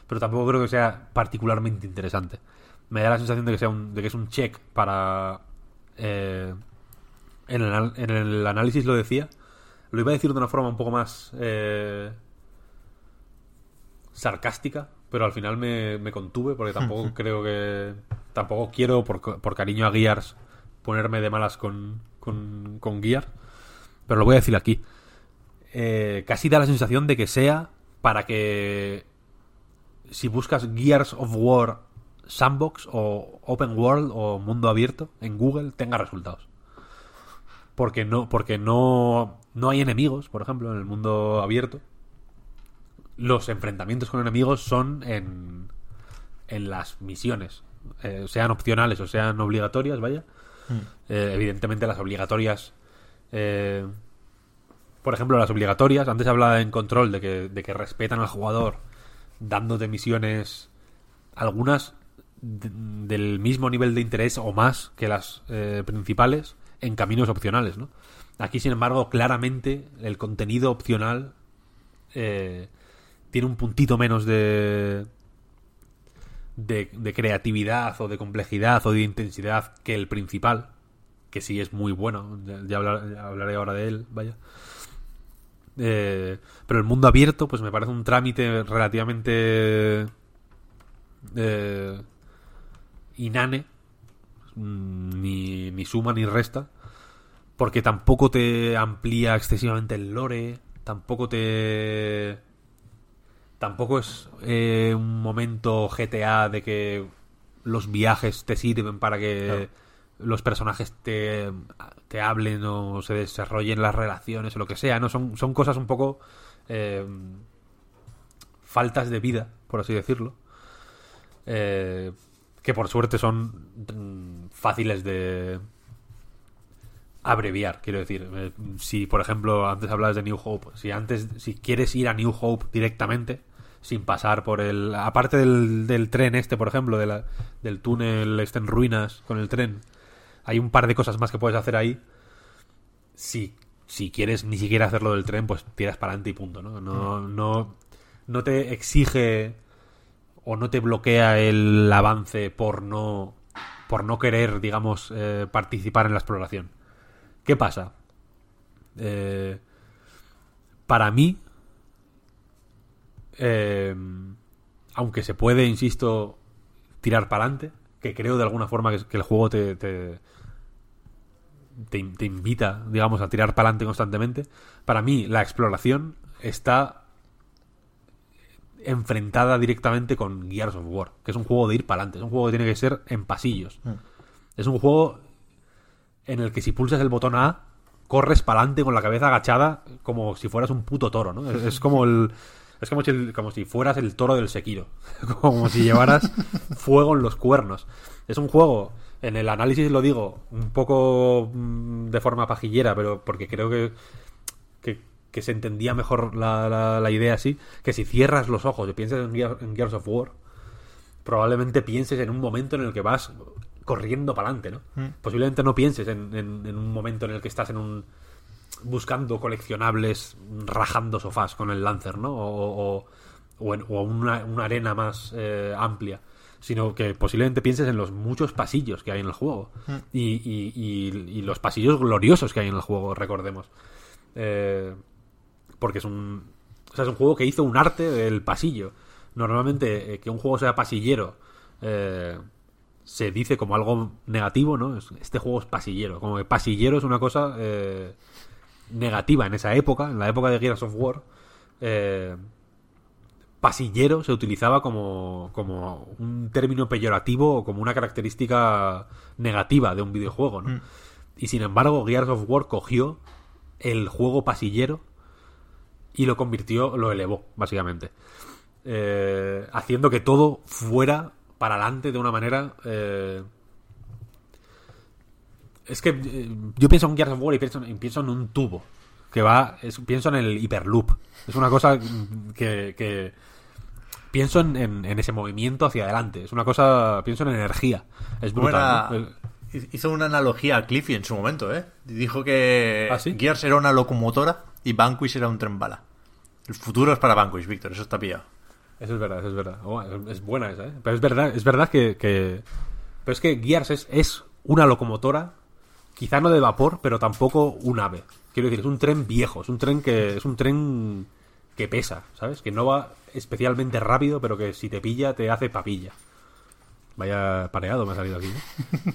pero tampoco creo que sea particularmente interesante. Me da la sensación de que, sea un, de que es un check para... eh, en, el, en el análisis lo decía. Lo iba a decir de una forma un poco más... eh, sarcástica, pero al final me, me contuve porque tampoco creo que. Tampoco quiero, por, por cariño a Gears, ponerme de malas con, con, con Gears. Pero lo voy a decir aquí. Eh, casi da la sensación de que sea para que. Si buscas Gears of War Sandbox o Open World o Mundo Abierto en Google, tenga resultados. Porque no, porque no, no hay enemigos, por ejemplo, en el mundo abierto los enfrentamientos con enemigos son en, en las misiones, eh, sean opcionales o sean obligatorias, vaya. Eh, evidentemente las obligatorias, eh, por ejemplo, las obligatorias, antes hablaba en control de que, de que respetan al jugador dándote misiones, algunas de- del mismo nivel de interés o más que las eh, principales en caminos opcionales, ¿no? Aquí, sin embargo, claramente el contenido opcional eh, tiene un puntito menos de, de creatividad o de complejidad o de intensidad que el principal, que sí es muy bueno, ya hablaré ahora de él, vaya. Eh, pero el mundo abierto, pues me parece un trámite relativamente eh, inane, mm, ni, ni suma ni resta, porque tampoco te amplía excesivamente el lore, tampoco te tampoco es eh, un momento GTA de que los viajes te sirven para que los personajes te, te hablen o se desarrollen las relaciones o lo que sea, ¿no? Son, son cosas un poco eh, faltas de vida, por así decirlo. eh, que por suerte son mm, fáciles de abreviar, quiero decir. Eh, Si, por ejemplo, antes hablabas de New Hope, si antes, si quieres ir a New Hope directamente, sin pasar por el. Aparte del, del tren este, por ejemplo, de la- del túnel este en ruinas con el tren, hay un par de cosas más que puedes hacer ahí. Si, si quieres ni siquiera hacerlo del tren, pues tiras para adelante y punto, ¿no? No, no, no te exige o no te bloquea el avance por no por no querer, digamos, eh, participar en la exploración. ¿Qué pasa? Eh, para mí, eh, aunque se puede, insisto, tirar para adelante, que creo de alguna forma que, que el juego te, te, te, te invita, digamos, a tirar para adelante constantemente. Para mí, la exploración está enfrentada directamente con Gears of War, que es un juego de ir para adelante, es un juego que tiene que ser en pasillos. Es un juego en el que si pulsas el botón A, corres para adelante con la cabeza agachada como si fueras un puto toro, ¿no? Es, es como el... Es como si, como si fueras el toro del Sekiro. Como si llevaras fuego en los cuernos. Es un juego, en el análisis lo digo, un poco mm, de forma pajillera, pero porque creo que, que, que se entendía mejor la, la- la idea así, que si cierras los ojos y piensas en, Gear- en Gears of War, probablemente pienses en un momento en el que vas corriendo para adelante, ¿no? Posiblemente no pienses en, en- en un momento en el que estás en un buscando coleccionables, rajando sofás con el Lancer, ¿no? O, o- o en o una, una arena más eh, amplia, sino que posiblemente pienses en los muchos pasillos que hay en el juego y, y- y- y los pasillos gloriosos que hay en el juego, recordemos. Eh, porque es un, o sea, es un juego que hizo un arte del pasillo. Normalmente eh, que un juego sea pasillero eh, se dice como algo negativo, ¿no? Es- Este juego es pasillero. Como que pasillero es una cosa eh, negativa en esa época, en la época de Gears of War. eh, pasillero se utilizaba como, como un término peyorativo o como una característica negativa de un videojuego, ¿no? Y sin embargo, Gears of War cogió el juego pasillero y lo convirtió, lo elevó, básicamente. Eh, haciendo que todo fuera para adelante de una manera. eh, es que eh, yo pienso en Gears of War y pienso, y pienso en un tubo. Que va. es- pienso en el Hyperloop. Es una cosa que. que- pienso en, en- en ese movimiento hacia adelante. Es una cosa. Pienso en energía. Es brutal. Buena- Hizo una analogía a Cliffy en su momento, ¿eh? Dijo que ¿Ah, sí? Gears era una locomotora y Vanquish era un tren bala. El futuro es para Vanquish, Víctor, eso está pillado. Eso es verdad, eso es verdad. Oh, es, es buena esa, ¿eh? Pero es verdad, es verdad que, que- Pero es que Gears es, es una locomotora, quizá no de vapor, pero tampoco un ave. Quiero decir, es un tren viejo, es un tren que. es un tren que pesa, ¿sabes? Que no va especialmente rápido, pero que si te pilla te hace papilla. Vaya pareado me ha salido aquí.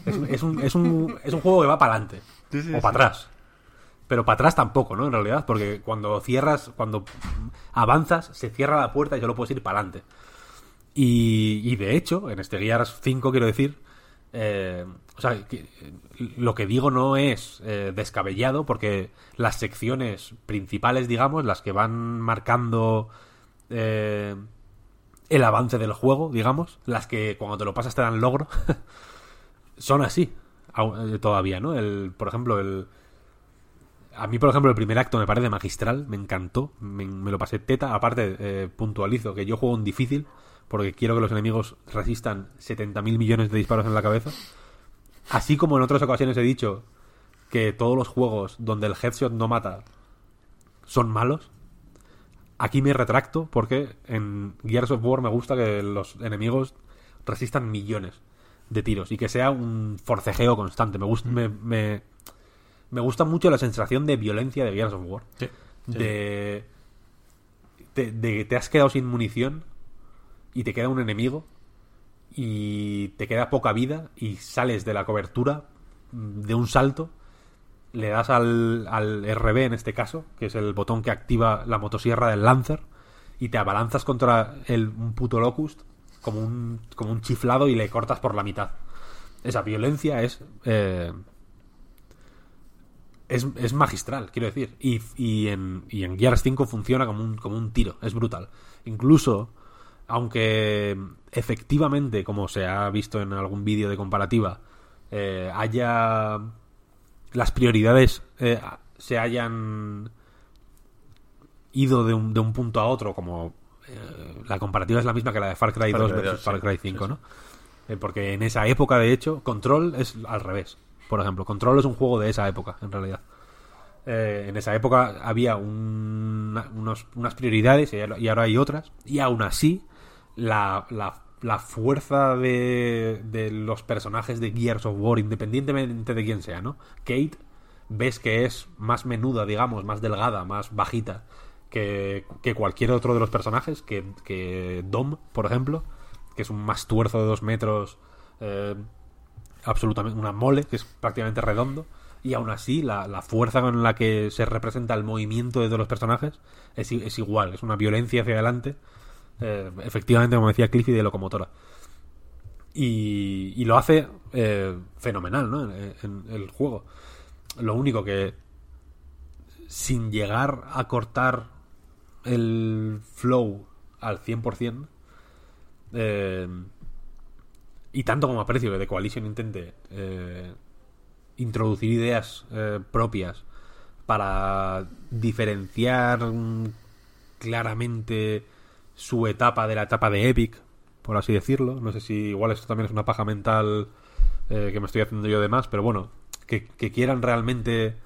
¿no? Es, un- es un, es, un, es un juego que va para adelante. Sí, sí, o para atrás. Pero para atrás tampoco, ¿no? En realidad, porque cuando cierras, cuando avanzas, se cierra la puerta y solo puedes ir para adelante. Y, y de hecho, en este Gears 5, quiero decir, eh, o sea, que, lo que digo no es eh, descabellado, porque las secciones principales, digamos, las que van marcando eh, el avance del juego, digamos, las que cuando te lo pasas te dan logro, son así eh, todavía, ¿no? El, por ejemplo, el, a mí, por ejemplo, el primer acto me parece magistral, me encantó, me, me lo pasé teta. Aparte, eh, puntualizo que yo juego en difícil porque quiero que los enemigos resistan 70.000 millones de disparos en la cabeza. Así como en otras ocasiones he dicho que todos los juegos donde el headshot no mata son malos. Aquí me retracto porque en Gears of War me gusta que los enemigos resistan millones de tiros y que sea un forcejeo constante. Me gusta, me, me, me gusta mucho la sensación de violencia de Gears of War. Sí. De, de, de que te has quedado sin munición y te queda un enemigo y te queda poca vida y sales de la cobertura mm, de un salto, le das al, al RB en este caso, que es el botón que activa la motosierra del Lancer, y te abalanzas contra el, un puto Locust como un, como un chiflado y le cortas por la mitad. Esa violencia es... eh, es, es magistral, quiero decir. Y, y, en, y en Gears 5 funciona como un, como un tiro, es brutal. Incluso, aunque efectivamente, como se ha visto en algún vídeo de comparativa, eh, haya. las prioridades eh, se hayan ido de un, de un punto a otro, como eh, la comparativa es la misma que la de Far Cry Far 2 Cry versus 2, Far Cry sí, 5, sí. ¿no? Porque en esa época, de hecho, Control es al revés. Por ejemplo, Control es un juego de esa época, en realidad. En esa época había un- unos- unas prioridades y ahora- y ahora hay otras. Y aún así, la, la- fuerza de, de los personajes de Gears of War, independientemente de quién sea, ¿no? Kate, ves que es más menuda, digamos, más delgada, más bajita que, que cualquier otro de los personajes, que, que Dom, por ejemplo, que es un mastuerzo de dos metros, eh, absolutamente una mole, que es prácticamente redondo, y aún así la, la, fuerza con la que se representa el movimiento de todos los personajes es, es igual, es una violencia hacia adelante, eh, efectivamente, como decía Cliffy, de locomotora. Y, lo hace eh, fenomenal, ¿no? En, el juego. Lo único que sin llegar a cortar el flow al 100%, eh, y tanto como aprecio que The Coalition intente eh, introducir ideas propias para diferenciar claramente su etapa de la etapa de Epic, por así decirlo. No sé si igual esto también es una paja mental eh, que me estoy haciendo yo de más, pero bueno, que, que quieran realmente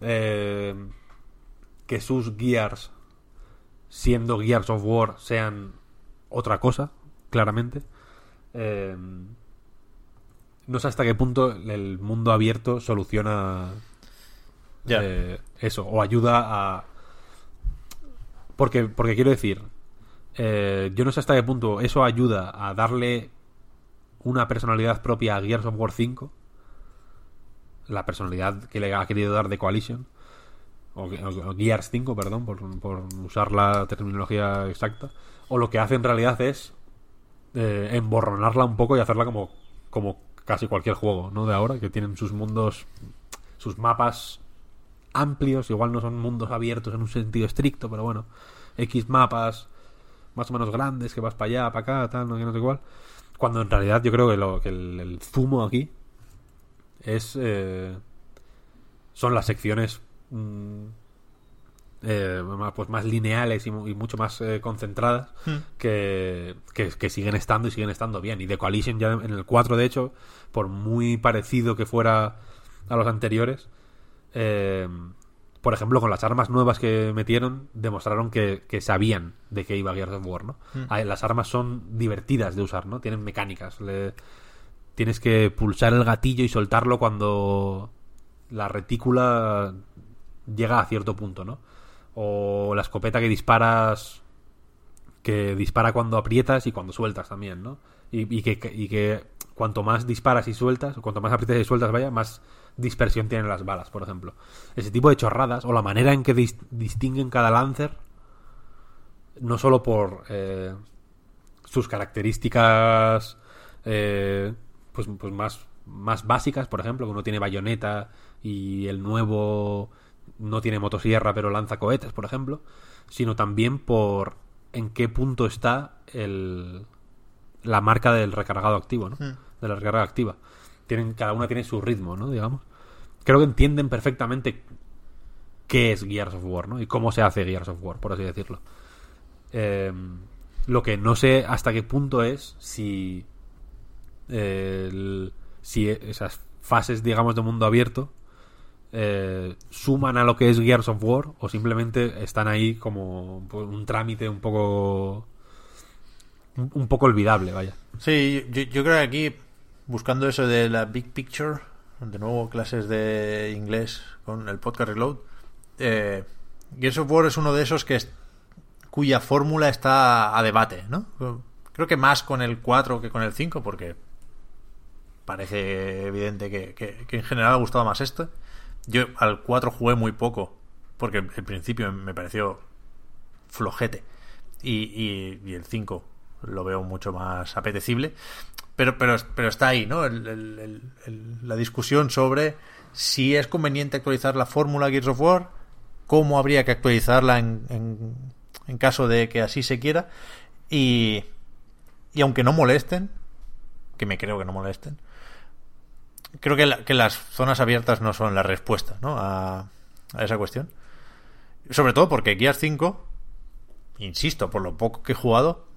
eh, que sus Gears, siendo Gears of War, sean otra cosa, claramente. Eh, no sé hasta qué punto el mundo abierto soluciona eh, eso o ayuda a porque porque quiero decir eh, yo no sé hasta qué punto eso ayuda a darle una personalidad propia a Gears of War 5 la personalidad que le ha querido dar de Coalition o, o- o Gears 5 perdón por, por usar la terminología exacta o lo que hace en realidad es eh, emborronarla un poco y hacerla como, como casi cualquier juego, ¿no? De ahora, que tienen sus mundos, sus mapas amplios, igual no son mundos abiertos en un sentido estricto, pero bueno, X mapas más o menos grandes que vas para allá, para acá, tal, no, que no sé cuál. Cuando en realidad yo creo que, lo, que el, el zumo aquí es... eh, son las secciones mm, eh, más- pues más lineales y, mu- y mucho más eh, concentradas que, que, que siguen estando y siguen estando bien. Y The Coalition ya en el 4, de hecho, por muy parecido que fuera a los anteriores, eh, por ejemplo, con las armas nuevas que metieron, demostraron que, que sabían de qué iba Gears of War, ¿no? Ah, Las armas son divertidas de usar, ¿no? Tienen mecánicas. le- Tienes que pulsar el gatillo y soltarlo cuando la retícula llega a cierto punto, ¿no? O la escopeta que disparas que dispara cuando aprietas y cuando sueltas también, ¿no? Y, y que, que- y que cuanto más disparas y sueltas, o cuanto más aprietas y sueltas, vaya, más dispersión tienen las balas, por ejemplo. Ese tipo de chorradas, o la manera en que dis- distinguen cada Lancer, no solo por eh, sus características eh, pues, pues más, más básicas, por ejemplo, que uno tiene bayoneta y el nuevo no tiene motosierra pero lanza cohetes, por ejemplo, sino también por en qué punto está el, la marca del recargado activo, ¿no? De la recarga activa. Cada una tiene su ritmo, ¿no? Digamos. Creo que entienden perfectamente qué es Gears of War, ¿no? Y cómo se hace Gears of War, por así decirlo. Eh, lo que no sé hasta qué punto es si si esas fases, digamos, de mundo abierto eh, suman a lo que es Gears of War o simplemente están ahí como un trámite un poco un, poco olvidable, vaya. Sí, yo creo que aquí, buscando eso de la Big Picture, de nuevo clases de inglés con el podcast Reload, eh, Gears of War es uno de esos que es, cuya fórmula está a debate, ¿no? Creo que más con el 4 que con el 5, porque parece evidente que, en general ha gustado más este. Yo al 4 jugué muy poco, porque el principio me pareció flojete. Y, y- y el 5 lo veo mucho más apetecible. Pero, pero, pero está ahí, ¿no? El- la discusión sobre si es conveniente actualizar la fórmula Gears of War, cómo habría que actualizarla en, en, caso de que así se quiera. Y, y aunque no molesten, que me creo que no molesten, creo que, que las zonas abiertas no son la respuesta ¿no? a, a esa cuestión. Sobre todo porque Gears 5, insisto, por lo poco que he jugado,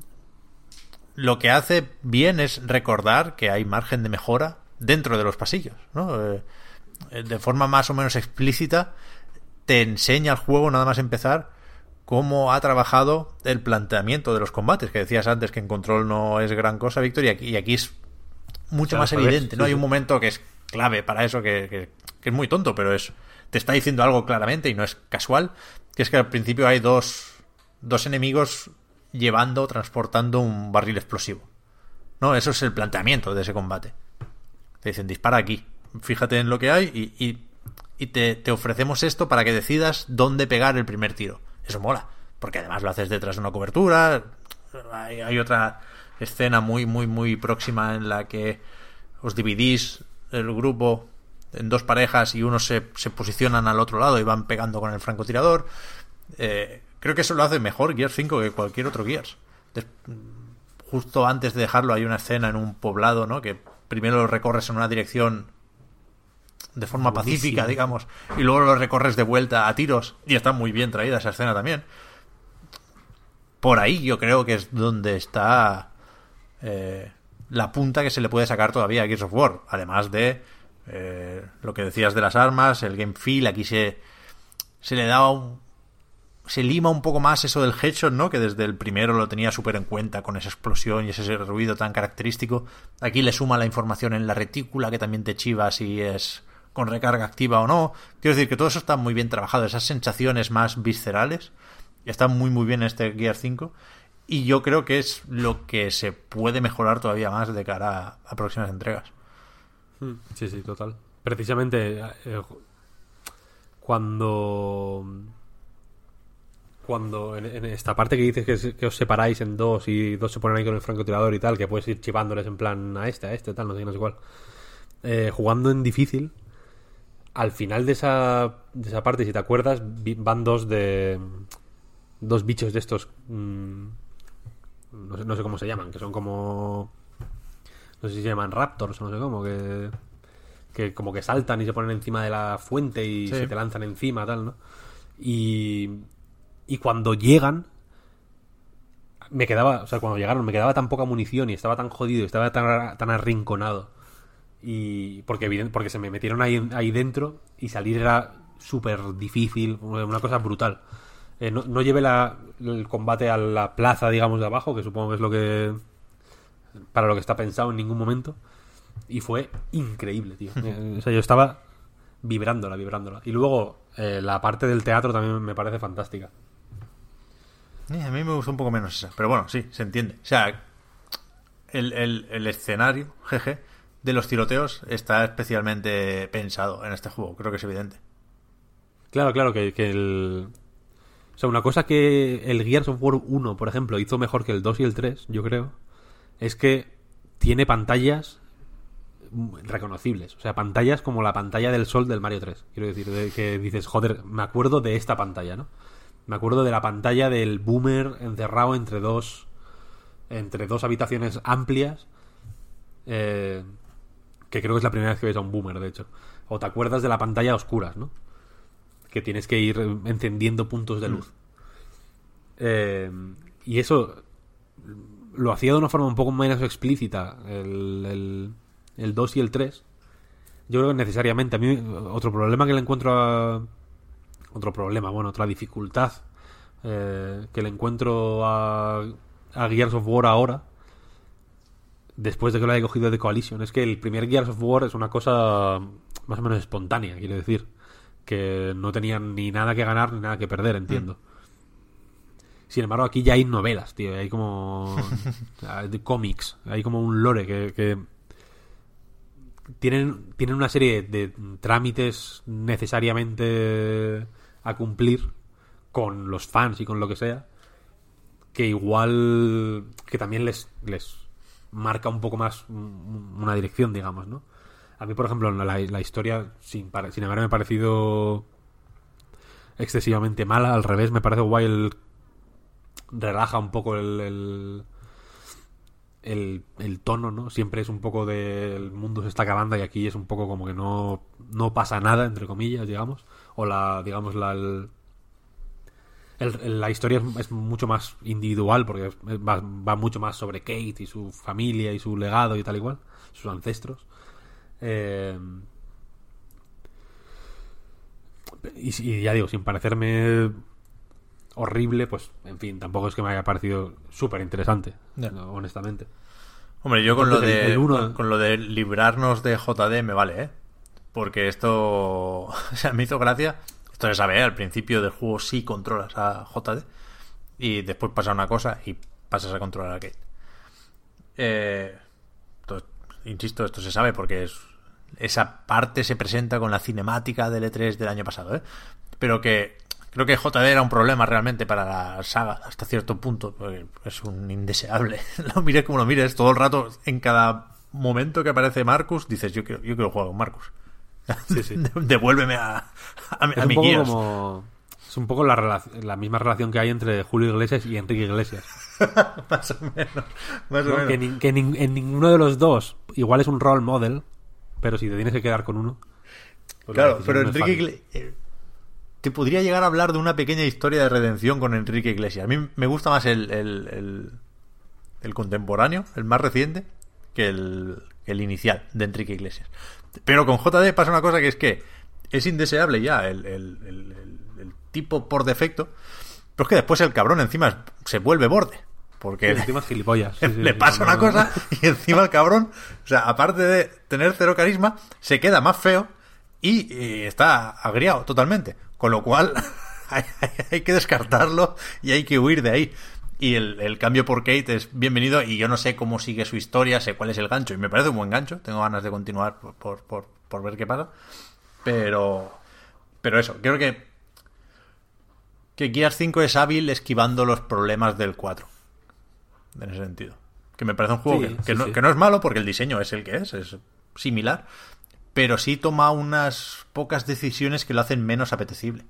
lo que hace bien es recordar que hay margen de mejora dentro de los pasillos. ¿no? Eh, de forma más o menos explícita, te enseña el juego, nada más empezar, cómo ha trabajado el planteamiento de los combates, que decías antes que en control no es gran cosa, Víctor, y aquí, y aquí es mucho más evidente, ¿no? sí, Hay un momento que es clave para eso, que, que- que es muy tonto, pero es te está diciendo algo claramente y no es casual, que es que al principio hay dos, dos enemigos llevando, transportando un barril explosivo. No, eso es el planteamiento de ese combate. Te dicen, dispara aquí, fíjate en lo que hay y, te, ofrecemos esto para que decidas dónde pegar el primer tiro. Eso mola, porque además lo haces detrás de una cobertura. Hay, otra escena muy, muy, muy próxima en la que os dividís el grupo en dos parejas y unos se, se posicionan al otro lado y van pegando con el francotirador. Eh, creo que eso lo hace mejor Gears 5 que cualquier otro Gears. Des justo antes de dejarlo hay una escena en un poblado, ¿no? Que primero lo recorres en una dirección de forma Buenísimo. pacífica, digamos, y luego lo recorres de vuelta a tiros y está muy bien traída esa escena también. Por ahí yo creo que es donde está eh, la punta que se le puede sacar todavía a Gears of War, además de eh, lo que decías de las armas, el game feel, aquí se, se le da un, se lima un poco más eso del headshot, ¿no? Que desde el primero lo tenía súper en cuenta con esa explosión y ese ruido tan característico. Aquí le suma la información en la retícula que también te chiva si es con recarga activa o no. Quiero decir que todo eso está muy bien trabajado, esas sensaciones más viscerales están muy muy bien en este Gear 5 y yo creo que es lo que se puede mejorar todavía más de cara a, próximas entregas. Sí, sí, total. Precisamente eh, cuando cuando en, en, esta parte que dices que, que, os separáis en dos y dos se ponen ahí con el francotirador y tal, que puedes ir chivándoles en plan a este, a este, tal, no sé, no sé cuál. Eh, jugando en difícil, al final de esa, de esa parte, si te acuerdas, van dos de. dos bichos de estos. Mmm, no, sé, no sé cómo se llaman, que son como. No sé si se llaman raptors o no sé cómo, que. que como que saltan y se ponen encima de la fuente y sí. se te lanzan encima, tal, ¿no? Y, y cuando llegan, me quedaba, o sea, cuando llegaron me quedaba tan poca munición y estaba tan jodido y estaba tan, tan arrinconado. Y porque, porque se me metieron ahí, ahí dentro y salir era súper difícil, una cosa brutal. Eh, no, no llevé la, el combate a la plaza, digamos, de abajo, que supongo que es lo que. para lo que está pensado en ningún momento. Y fue increíble, tío. o sea, yo estaba vibrándola, vibrándola. Y luego, eh, la parte del teatro también me parece fantástica. Eh, a mí me gustó un poco menos esa, pero bueno, sí, se entiende. O sea, el, el, el, escenario, jeje, de los tiroteos está especialmente pensado en este juego, creo que es evidente. Claro, claro, que, que el... O sea, una cosa que el Gears of War 1, por ejemplo, hizo mejor que el 2 y el 3, yo creo, es que tiene pantallas reconocibles. O sea, pantallas como la pantalla del sol del Mario 3. Quiero decir, de que dices, joder, me acuerdo de esta pantalla, ¿no? Me acuerdo de la pantalla del boomer encerrado entre dos. entre dos habitaciones amplias. Eh, que creo que es la primera vez que ves a un boomer, de hecho. O te acuerdas de la pantalla a oscuras, ¿no? Que tienes que ir encendiendo puntos de luz. Mm. Eh, y eso lo hacía de una forma un poco menos explícita el, el, el 2 y el 3. Yo creo que necesariamente. A mí, otro problema que le encuentro a, otro problema, bueno, otra dificultad eh, que le encuentro a, a Gears of War ahora, después de que lo haya cogido de Coalition, es que el primer Gears of War es una cosa más o menos espontánea, quiero decir, que no tenían ni nada que ganar ni nada que perder, entiendo. Mm. Sin embargo, aquí ya hay novelas, tío, hay como cómics, hay como un lore que, que tienen, tienen una serie de trámites necesariamente a cumplir con los fans y con lo que sea, que igual que también les, les marca un poco más una dirección, digamos, ¿no? A mí, por ejemplo, la, historia, sin, sin haberme parecido excesivamente mala, al revés, me parece guay el... relaja un poco el, el el, tono, ¿no? Siempre es un poco de el mundo se está acabando y aquí es un poco como que no, no pasa nada, entre comillas, digamos. O la, digamos, la, el, el, la historia es, es, mucho más individual porque va, va, mucho más sobre Kate y su familia y su legado y tal igual, sus ancestros. Eh, y, y ya digo, sin parecerme horrible, pues, en fin, tampoco es que me haya parecido súper interesante, yeah. no, honestamente. Hombre, yo con lo, de, el uno... con lo de librarnos de JD me vale, ¿eh? Porque esto, o me hizo gracia. Esto se sabe, ¿eh? al principio del juego sí controlas a JD y después pasa una cosa y pasas a controlar a Kate. Eh, insisto, esto se sabe porque es, esa parte se presenta con la cinemática del E3 del año pasado, ¿eh? Pero que creo que JD era un problema realmente para la saga hasta cierto punto, es un indeseable. lo mires como lo mires, todo el rato, en cada momento que aparece Marcus, dices, yo quiero, yo quiero jugar con Marcus. Sí, sí. Devuélveme a, Es a mi como. Es un poco la, misma relación que hay entre Julio Iglesias y Enrique Iglesias. Más o menos. Más o ¿no? menos. Que, ni- que nin- en ninguno de los dos igual es un role model, pero si te tienes que quedar con uno. pues la Claro, pero no Enrique fácil. Igle- eh, te podría llegar a hablar de una pequeña historia de redención con Enrique Iglesias. A mí me gusta más el, el, el- el contemporáneo, el más reciente, que el, el inicial de Enrique Iglesias. Pero con JD pasa una cosa que es que es indeseable ya el, el- el- el- el tipo por defecto, pero es que después el cabrón encima se vuelve borde. Porque Sí, encima es gilipollas. Sí, sí, le pasa una no, cosa y encima el cabrón, o sea, aparte de tener cero carisma, se queda más feo y, está agriado totalmente. Con lo cual hay, hay- hay que descartarlo y hay que huir de ahí. Y el, el cambio por Kate es bienvenido y yo no sé cómo sigue su historia, sé cuál es el gancho y me parece un buen gancho. Tengo ganas de continuar por, por, por- por ver qué pasa. Pero, pero eso, creo que, que Gears 5 es hábil esquivando los problemas del 4 en ese sentido. Que me parece un juego Sí, que, que sí, no, sí. que no es malo porque el diseño es el que es, es similar, pero sí toma unas pocas decisiones que lo hacen menos apetecible.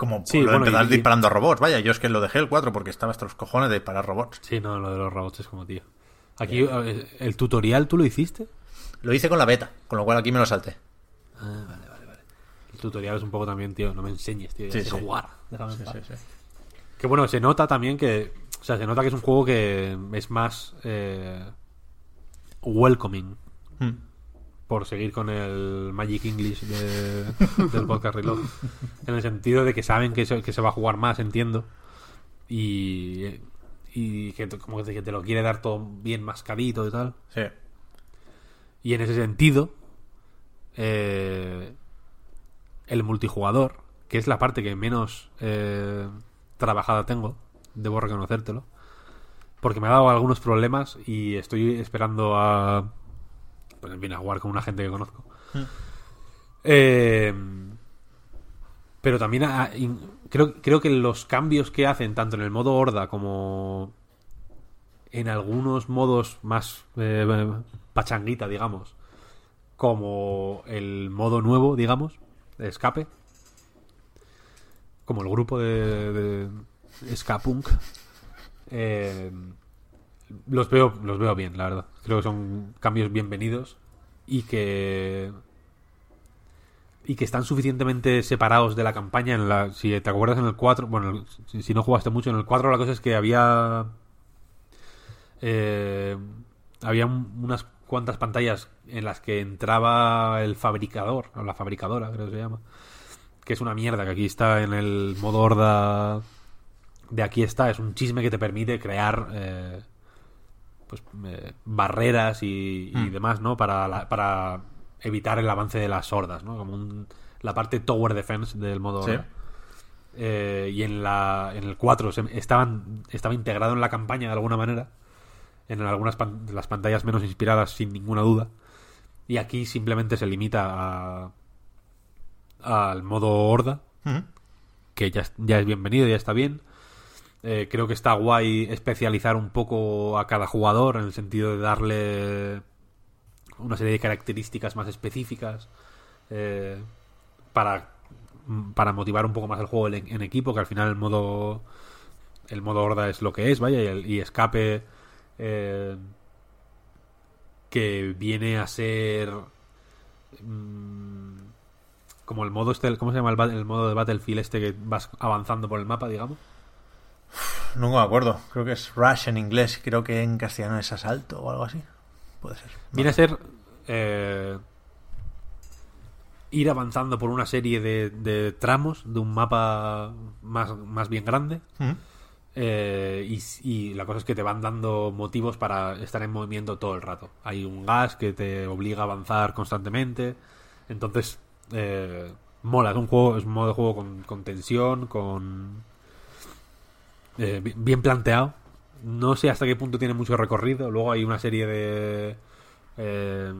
Como Sí, lo bueno, empezar y- y- disparando a robots. Vaya, yo es que lo dejé el 4 porque estaba hasta los cojones de disparar robots. Sí, no, lo de los robots es como tío. Aquí, eh, el tutorial, ¿tú lo hiciste? Lo hice con la beta, con lo cual aquí me lo salté. Ah, vale, vale, vale. El tutorial es un poco también, tío, no me enseñes, tío. Sí, sí. jugar. Déjame sí. Que bueno, se nota también que. O sea, se nota que es un juego que es más. eh, welcoming. Hmm. Por seguir con el Magic English de- del podcast Reload. En el sentido de que saben que se, que se va a jugar más, entiendo. Y. Y que, te- como que te lo quiere dar todo bien mascadito y tal. Sí. Y en ese sentido, eh, el multijugador, que es la parte que menos eh, trabajada tengo, debo reconocértelo, porque me ha dado algunos problemas y estoy esperando a, pues, fin, a jugar con una gente que conozco. Eh, pero también a- in- creo, creo que los cambios que hacen, tanto en el modo horda como en algunos modos más eh, pachanguita, digamos, como el modo nuevo, digamos, de escape, como el grupo de, de Ska-Punk, eh, los veo los veo bien, la verdad. Creo que son cambios bienvenidos y que y que están suficientemente separados de la campaña en la si te acuerdas en el 4 bueno si, no jugaste mucho en el 4 la cosa es que había eh, había un- unas cuantas pantallas en las que entraba el fabricador o la fabricadora creo que se llama que es una mierda que aquí está en el modo horda de aquí está es un chisme que te permite crear eh, pues eh, barreras y, y demás no para la- para evitar el avance de las hordas no como un- la parte tower defense del modo Sí. Eh, y en la en el 4 se- estaban estaba integrado en la campaña de alguna manera en algunas pan- las pantallas menos inspiradas sin ninguna duda. Y aquí simplemente se limita a al modo horda que ya, ya es bienvenido, ya está bien. Eh, creo que está guay especializar un poco a cada jugador en el sentido de darle una serie de características más específicas eh, para, para motivar un poco más el juego en, equipo, que al final el modo el modo horda es lo que es, vaya, y, el- y escape eh, que viene a ser mm, como el modo este, ¿cómo se llama el modo de Battlefield este que vas avanzando por el mapa, digamos? No me acuerdo. Creo que es Rush en inglés. Creo que en castellano es asalto o algo así. Puede ser. Viene a ser eh, ir avanzando por una serie de, de tramos de un mapa más, más bien grande. Eh, y, y la cosa es que te van dando motivos para estar en movimiento todo el rato. Hay un gas que te obliga a avanzar constantemente. Entonces, eh, mola. Es un juego, es un modo de juego con, con tensión, con. Eh, bi- bien planteado. no sé hasta qué punto tiene mucho recorrido. Luego hay una serie de eh,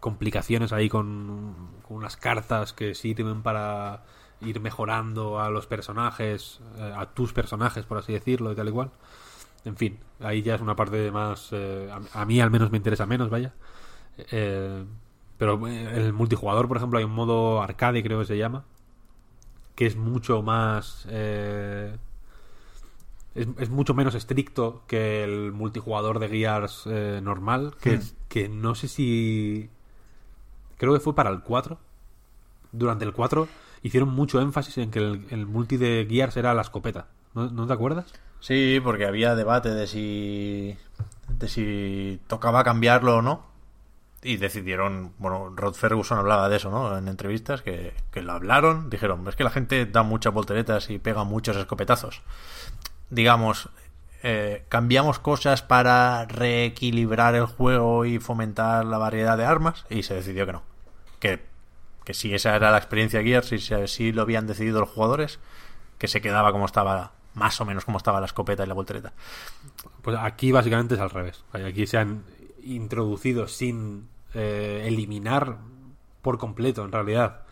complicaciones ahí con, unas cartas que sí tienen para ir mejorando a los personajes, eh, a tus personajes, por así decirlo, y tal y cual. En fin, ahí ya es una parte más... eh, a, a mí al menos me interesa menos, vaya. Pero el multijugador, por ejemplo, hay un modo arcade, creo que se llama, que es mucho más... eh, es, es mucho menos estricto que el multijugador de Gears eh, normal, que, Hmm. que no sé si... Creo que fue para el 4. Durante el 4 hicieron mucho énfasis en que el, el multi de Gears era la escopeta. ¿No, no te acuerdas? Sí, porque había debate de si de si tocaba cambiarlo o no. Y decidieron, bueno, Rod Ferguson hablaba de eso, ¿no? En entrevistas, que, que lo hablaron. Dijeron, es que la gente da muchas volteretas y pega muchos escopetazos. Digamos, eh, cambiamos cosas para reequilibrar el juego y fomentar la variedad de armas. Y se decidió que no. Que, que si esa era la experiencia Gears si así lo habían decidido los jugadores, que se quedaba como estaba, más o menos como estaba la escopeta y la voltereta. Pues aquí básicamente es al revés. Aquí se han introducido sin eh, eliminar por completo, en realidad,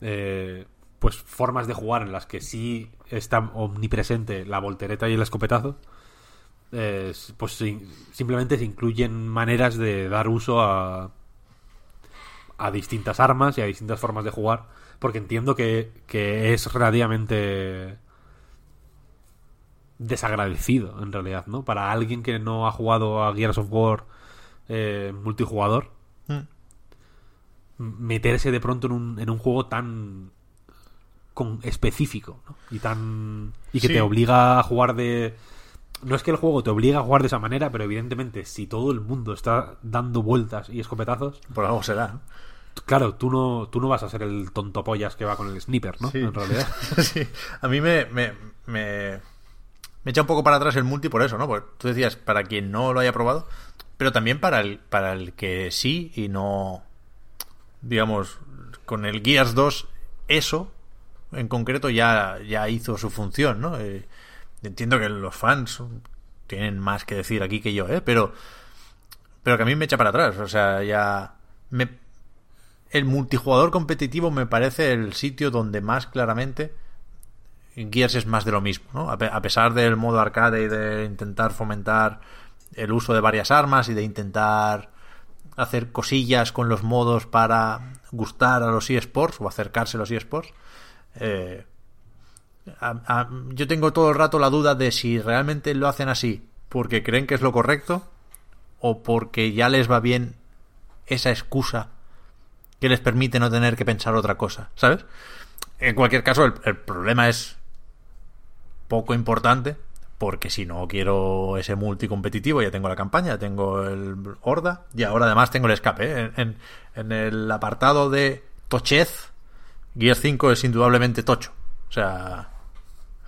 eh, pues formas de jugar en las que sí está omnipresente la voltereta y el escopetazo. Eh, pues simplemente se incluyen maneras de dar uso a, a distintas armas y a distintas formas de jugar. Porque entiendo que, que es relativamente desagradecido, en realidad, ¿no? Para alguien que no ha jugado a Gears of War eh, multijugador, Mm. m- meterse de pronto en un, en un juego tan con, específico, ¿no? Y tan y que Sí. te obliga a jugar de no es que el juego te obliga a jugar de esa manera, pero evidentemente si todo el mundo está dando vueltas y escopetazos, Por algo será. claro, tú no tú no vas a ser el tonto pollas que va con el sniper, ¿no? Sí. En realidad. Sí. A mí me, me, me, me echa un poco para atrás el multi por eso, ¿no? Porque tú decías, para quien no lo haya probado, pero también para el, para el que sí y no. Digamos, con el Gears 2, eso en concreto ya, ya hizo su función, ¿no? Eh, entiendo que los fans tienen más que decir aquí que yo, ¿eh? Pero, pero que a mí me echa para atrás, o sea, ya. Me, el multijugador competitivo me parece el sitio donde más claramente Gears es más de lo mismo, ¿no? A, pe- a pesar del modo arcade y de intentar fomentar el uso de varias armas y de intentar hacer cosillas con los modos para gustar a los eSports o acercarse a los eSports, eh, a- yo tengo todo el rato la duda de si realmente lo hacen así porque creen que es lo correcto o porque ya les va bien esa excusa que les permite no tener que pensar otra cosa, ¿sabes? En cualquier caso, el problema es poco importante, porque si no quiero ese multicompetitivo, ya tengo la campaña, ya tengo el Horda, y ahora además tengo el escape. ¿eh? En, el apartado de tochez, Gear 5 es indudablemente tocho. O sea,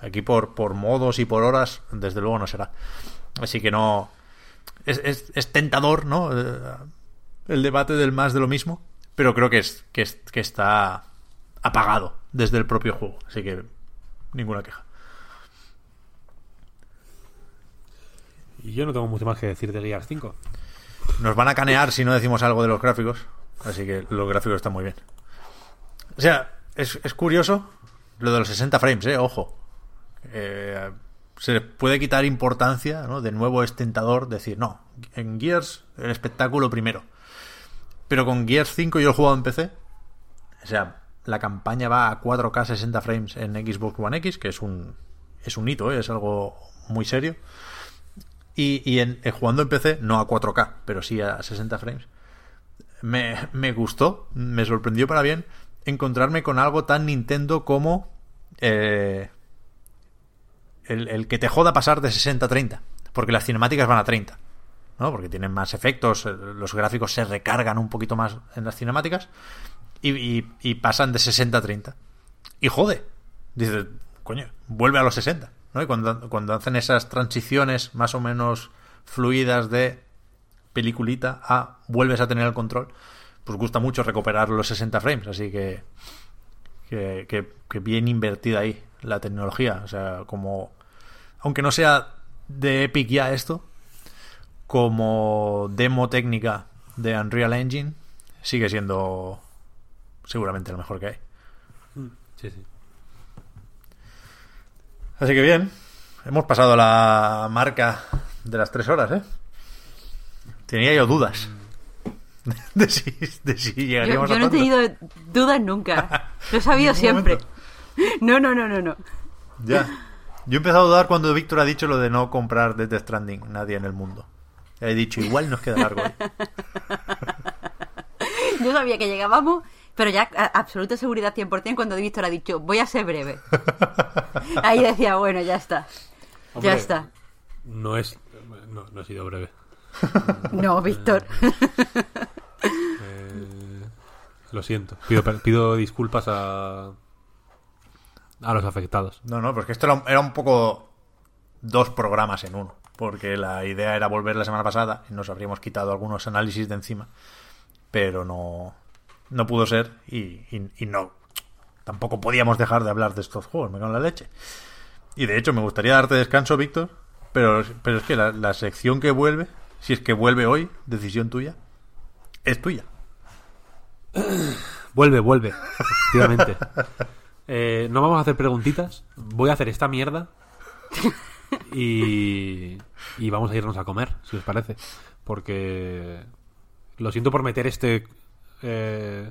aquí por, por modos y por horas, desde luego no será. Así que no... Es, es, es tentador, ¿no? Eh, El debate del más de lo mismo, pero creo que, es, que, es, que está apagado desde el propio juego. Así que ninguna queja. Y yo no tengo mucho más que decir de Gears 5. Nos van a canear si no decimos algo de los gráficos. Así que los gráficos están muy bien. O sea, es, es curioso lo de los 60 frames, ¿eh? Ojo. Eh, se puede quitar importancia, ¿no? De nuevo es tentador decir, no, en Gears el espectáculo primero. Pero con Gears 5 yo he jugado en PC. O sea, la campaña va a 4K 60 frames en Xbox One X, que es un, es un hito, ¿eh? es algo muy serio. Y, y en, eh, jugando en PC, no a 4K, pero sí a 60 frames. Me, me gustó, me sorprendió para bien encontrarme con algo tan Nintendo como eh, el, el que te joda pasar de 60 a 30. Porque las cinemáticas van a 30. ¿no? Porque tienen más efectos, eh, los gráficos se recargan un poquito más en las cinemáticas y, y- y pasan de 60 a 30. Y jode. Dices, coño, vuelve a los 60. ¿No? Y cuando, cuando hacen esas transiciones más o menos fluidas de peliculita a vuelves a tener el control, pues gusta mucho recuperar los 60 frames. Así que, que, que- que bien invertida ahí la tecnología. O sea, como, aunque no sea de Epic ya esto, como demo técnica de Unreal Engine, sigue siendo seguramente lo mejor que hay. Sí, sí. Así que bien, hemos pasado la marca de las tres horas, ¿eh? Tenía yo dudas de si, de si Yo, llegaríamos yo a no he tenido dudas nunca. Lo he sabido siempre. momento. No, no, no, no, no. Ya. Yo he empezado a dudar cuando Víctor ha dicho lo de no comprar Death Stranding nadie en el mundo. He dicho, igual nos queda largo. hoy. Yo sabía que llegábamos, pero ya a absoluta seguridad 100% cuando Víctor ha dicho, voy a ser breve. Ahí decía, bueno, ya está. Hombre, Ya está. No es. No, no he sido breve. No, Víctor. Eh, lo siento. Pido, pido disculpas a. A los afectados. No, no, porque esto era un, era un poco dos programas en uno. Porque la idea era volver la semana pasada y nos habríamos quitado algunos análisis de encima. Pero no, no pudo ser y, y- no. Tampoco podíamos dejar de hablar de estos juegos, me cago en la leche. Y de hecho, me gustaría darte descanso, Víctor. Pero, pero es que la, la sección que vuelve, si es que vuelve hoy, decisión tuya, es tuya. Vuelve, vuelve. Efectivamente. Eh, no vamos a hacer preguntitas. Voy a hacer esta mierda. Y, y vamos a irnos a comer, si os parece. Porque lo siento por meter este... eh,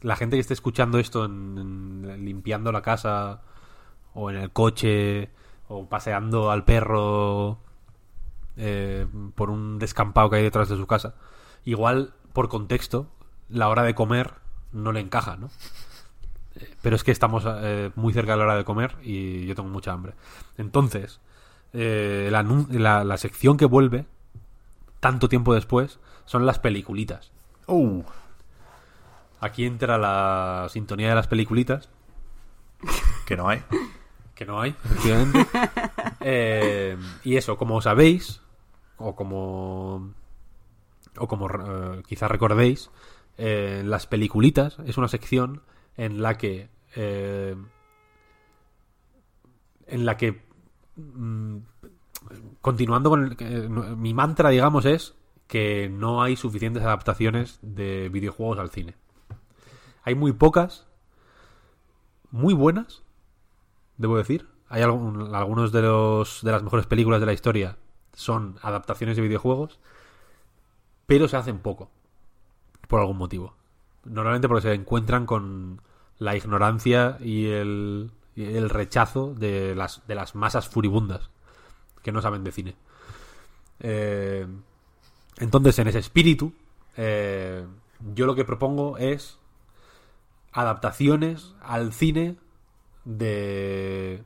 la gente que esté escuchando esto en- limpiando la casa o en el coche o paseando al perro eh, por un descampado que hay detrás de su casa. Igual, por contexto, la hora de comer no le encaja, ¿no? Eh, Pero es que estamos muy cerca de la hora de comer y yo tengo mucha hambre. Entonces, la, la sección que vuelve, tanto tiempo después, son las peliculitas. Uh, Aquí entra la sintonía de las peliculitas, que no hay. que no hay, efectivamente. Eh, y eso, como sabéis, o como. O como eh, quizás recordéis, eh, las peliculitas es una sección en la que. en la que. mm, continuando con. el- mi mantra, digamos, es que no hay suficientes adaptaciones de videojuegos al cine. Hay muy pocas, muy buenas, debo decir. Hay algún- algunos de los de las mejores películas de la historia son adaptaciones de videojuegos, pero se hacen poco por algún motivo. Normalmente porque se encuentran con la ignorancia y el, y el rechazo de las, de las masas furibundas que no saben de cine. Eh, entonces, en ese espíritu, eh, yo lo que propongo es adaptaciones al cine de,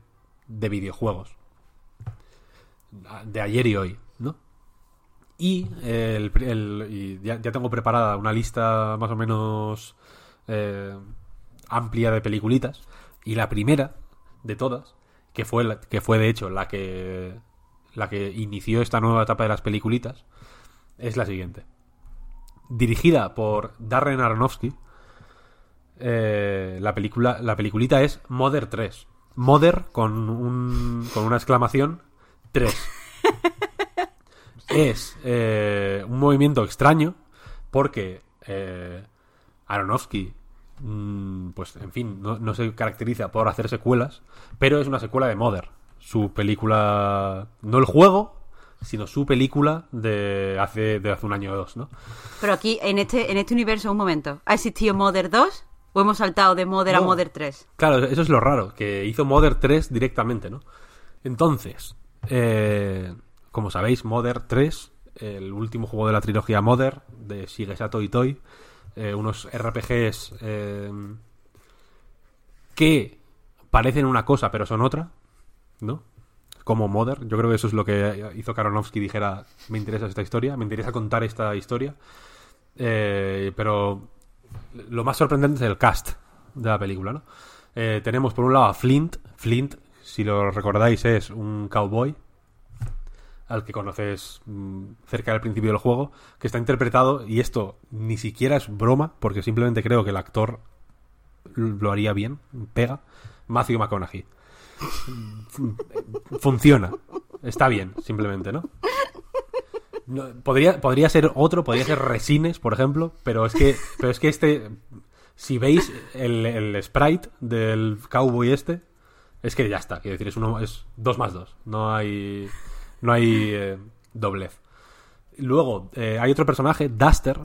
de videojuegos. De ayer y hoy, ¿no? Y, y ya, ya tengo preparada una lista más o menos eh, amplia de peliculitas. Y la primera de todas, que fue, la- que fue de hecho la que, la que inició esta nueva etapa de las peliculitas, es la siguiente. Dirigida por Darren Aronofsky, eh, la película la peliculita es Mother 3 Mother con un con una exclamación 3 es eh, un movimiento extraño porque eh, Aronofsky mm, pues en fin no, no se caracteriza por hacer secuelas pero es una secuela de Mother. Su película no el juego sino su película de hace de hace un año o dos no Pero aquí, en este, en este universo, un momento. ¿Ha existido Mother 2 o hemos saltado de Mother a. Mother 3? Claro, eso es lo raro, que hizo Mother 3 directamente, ¿no? Entonces, eh, como sabéis, Mother 3, el último juego de la trilogía Mother, de Shigesato Itoi, eh, unos RPGs eh, que parecen una cosa pero son otra, ¿no? Como Mother, yo creo que eso es lo que hizo Karonovsky dijera, me interesa esta historia, me interesa contar esta historia, Eh, pero lo más sorprendente es el cast de la película, ¿no? Eh, tenemos por un lado a Flint. Flint, si lo recordáis, es un cowboy al que conoces mm, cerca del principio del juego, que está interpretado, y esto ni siquiera es broma, porque simplemente creo que el actor lo haría bien, pega, Matthew McConaughey. Funciona. Está bien, simplemente, ¿no? No, podría, podría ser otro, podría ser Resines, por ejemplo, pero es que, pero es que este, si veis el, sprite del cowboy este, es que ya está, quiero decir, es uno, es dos más dos, no hay, no hay eh, doblez. Luego, eh, hay otro personaje, Duster,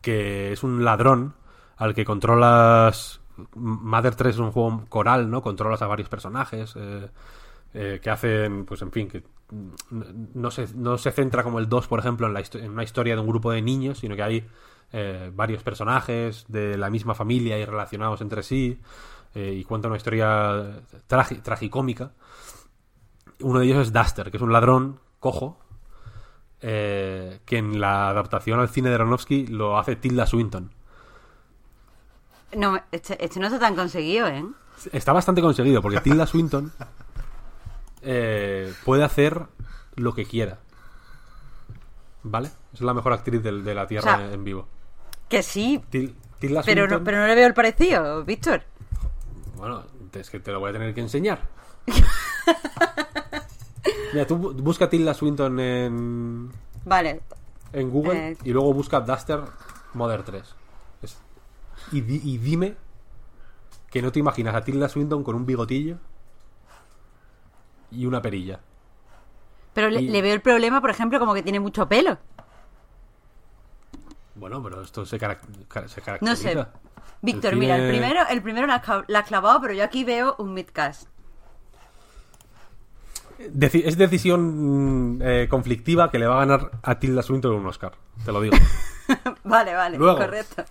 que es un ladrón al que controlas. Mother 3 es un juego coral, ¿no? Controlas a varios personajes. eh, eh, que hacen, pues en fin, que mm, no se, no se centra como el 2, por ejemplo, en, la una historia de un grupo de niños, sino que hay eh, varios personajes de la misma familia y relacionados entre sí, y cuenta una historia tragi- tragicómica. Uno de ellos es Duster, que es un ladrón cojo, que en la adaptación al cine de Aronofsky lo hace Tilda Swinton. No, este, este no está tan conseguido, ¿eh? Está bastante conseguido, porque Tilda Swinton eh, puede hacer lo que quiera. ¿Vale? Es la mejor actriz de, la Tierra O sea, en vivo. Que sí, Til- Tilda pero Swinton... no, pero no le veo el parecido, Víctor. Bueno, es que te lo voy a tener que enseñar. Mira, tú bu- busca Tilda Swinton en, Vale, en Google Eh. y luego busca Duster Mother 3. Y, di- y dime que no te imaginas a Tilda Swinton con un bigotillo y una perilla. pero le, Y- le veo el problema, por ejemplo, como que tiene mucho pelo. Bueno, pero esto se, carac- ca- se No caracteriza. sé. Víctor, mira, el primero, el primero la, has clavado, pero yo aquí veo un midcast. Deci- es decisión mm, eh, conflictiva que le va a ganar a Tilda Swinton un Oscar. Te lo digo. vale, vale, Luego. correcto.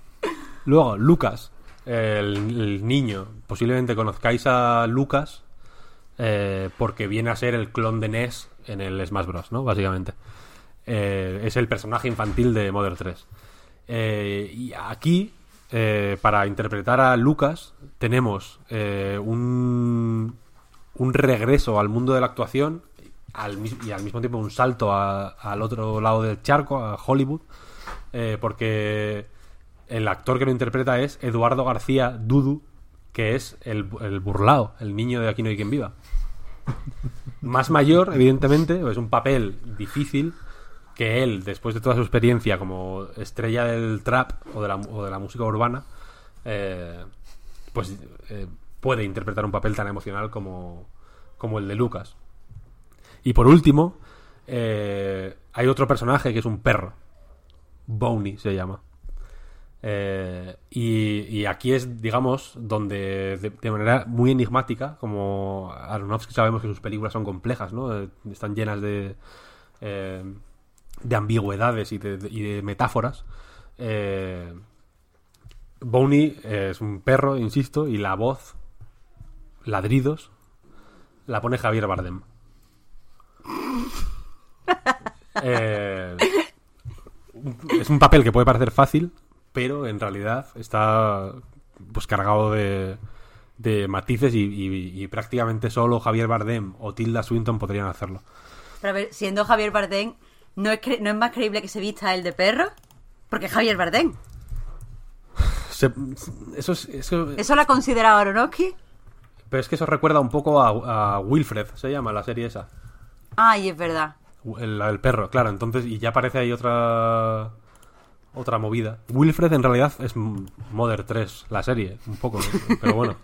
Luego, Lucas, el, niño. Posiblemente conozcáis a Lucas eh, porque viene a ser el clon de Ness en el Smash Bros, ¿no? Básicamente. Eh, es el personaje infantil de Mother 3. Eh, y aquí, para interpretar a Lucas, tenemos un, un regreso al mundo de la actuación y al mismo tiempo un salto al otro lado del charco, a Hollywood, porque el actor que lo interpreta es Eduardo García Dudu, que es el, el burlao, el niño de Aquí no hay quien viva. Más mayor, evidentemente, es un papel difícil que él, después de toda su experiencia como estrella del trap o de la, o de la música urbana, eh, pues eh, puede interpretar un papel tan emocional como, como el de Lucas. Y por último, eh, hay otro personaje que es un perro. Boney se llama. Eh, y, aquí es, digamos, donde de, manera muy enigmática, como Aronofsky sabemos que sus películas son complejas, ¿no? Eh, Están llenas de, eh, de ambigüedades y de, metáforas. Eh, Boney es un perro, insisto, y la voz, ladridos, la pone Javier Bardem. Es un papel que puede parecer fácil, pero en realidad está pues cargado de, de matices y, y- y prácticamente solo Javier Bardem o Tilda Swinton podrían hacerlo. Pero a ver, siendo Javier Bardem, ¿no es, cre- ¿no es más creíble que se vista el de perro? Porque es Javier Bardem. Se- eso es, eso- ¿Eso lo ha considerado Aronofsky? pero es que eso recuerda un poco a, a Wilfred, se llama la serie esa. Ay, es verdad. El, la del perro, claro. Entonces, y ya parece ahí otra otra movida. Wilfred en realidad es Mother 3, la serie, un poco. Pero bueno,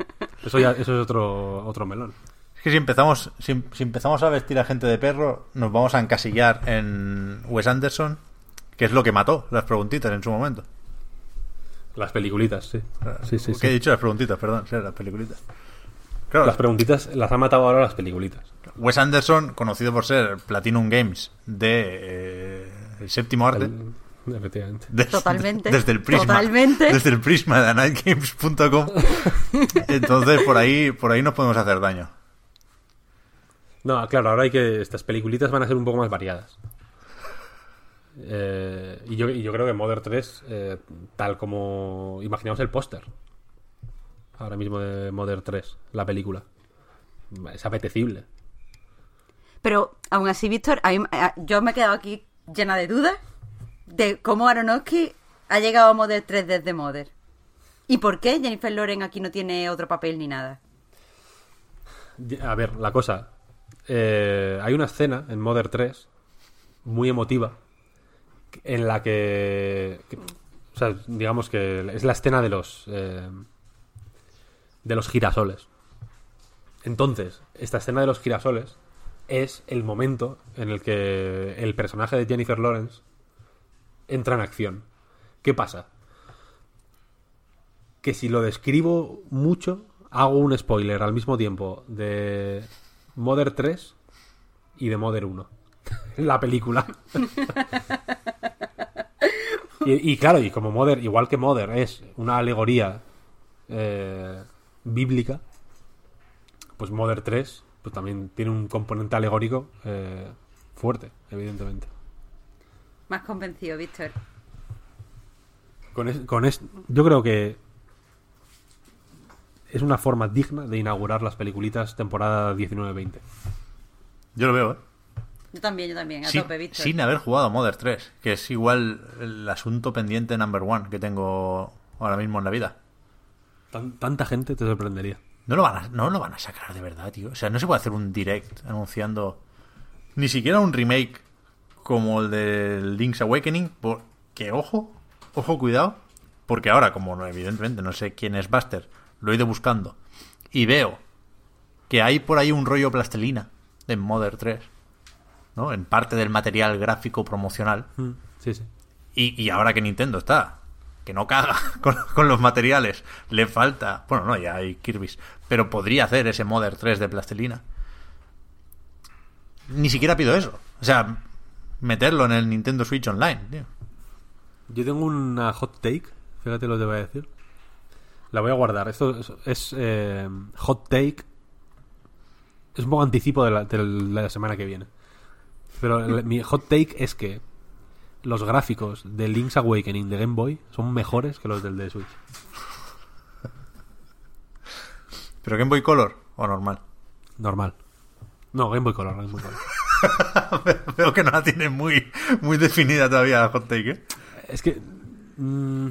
eso ya eso es otro otro melón. Es que si empezamos, si, si empezamos a vestir a gente de perro, nos vamos a encasillar en Wes Anderson, que es lo que mató las preguntitas en su momento. Las peliculitas, sí. Sí, sí, ¿Qué sí. he dicho? Las preguntitas, perdón, sí, las peliculitas. Claro, Las preguntitas las ha matado ahora las peliculitas. Wes Anderson, conocido por ser Platinum Games de eh, El Séptimo Arte. El- efectivamente. Desde, Totalmente. Desde el prisma. Totalmente. Desde el prisma de nightgames.com. Entonces, por ahí, por ahí nos podemos hacer daño. No, claro, ahora hay que. Estas peliculitas van a ser un poco más variadas. Eh, y, yo, y yo creo que Mother 3, eh, tal como imaginamos el póster ahora mismo de Mother 3, la película, es apetecible. Pero aún así, Víctor, a- yo me he quedado aquí llena de dudas de cómo Aronofsky ha llegado a Mother 3 desde Mother. ¿Y por qué Jennifer Loren aquí no tiene otro papel ni nada? A ver, la cosa. eh, hay una escena en Mother 3 muy emotiva en la que, que- o sea, digamos que es la escena de los eh, de los girasoles. Entonces, esta escena de los girasoles es el momento en el que el personaje de Jennifer Lawrence entra en acción. ¿Qué pasa? Que si lo describo mucho, hago un spoiler al mismo tiempo de Mother 3 y de Mother 1. La película. y, y claro, y como Mother, igual que Mother es una alegoría eh, bíblica, pues Mother 3 pues también tiene un componente alegórico eh, fuerte, evidentemente. Más convencido, Víctor. Con es- con es- yo creo que es una forma digna de inaugurar las peliculitas temporada 19-20. Yo lo veo, ¿eh? Yo también, yo también, a Sin, tope, Víctor. sin haber jugado Mother 3, que es igual el asunto pendiente number one que tengo ahora mismo en la vida. Tan- tanta gente te sorprendería. No lo, van a, no lo van a sacar de verdad, tío. O sea, no se puede hacer un direct anunciando ni siquiera un remake como el de Link's Awakening. Porque, ojo, ojo, cuidado. Porque ahora, como no, evidentemente no sé quién es Buster, lo he ido buscando. Y veo que hay por ahí un rollo plastelina en Mother 3. ¿No? En parte del material gráfico promocional. Mm, Sí, sí. Y, y ahora que Nintendo está, que no caga con, con los materiales, le falta. Bueno, no, ya hay Kirby's. Pero podría hacer ese Mother 3 de plastilina. Ni siquiera pido eso. O sea, meterlo en el Nintendo Switch Online, tío. Yo tengo una hot take, fíjate lo que te voy a decir. La voy a guardar. Esto es, es, eh, hot take. Es un poco anticipo de la, de la semana que viene. Pero mi hot take es que los gráficos de Link's Awakening de Game Boy son mejores que los del de Switch. ¿Pero Game Boy Color o normal? Normal. No, Game Boy Color, Game Boy Color. Veo que no la tiene muy, muy definida todavía la hot take, ¿eh? Es que. mm,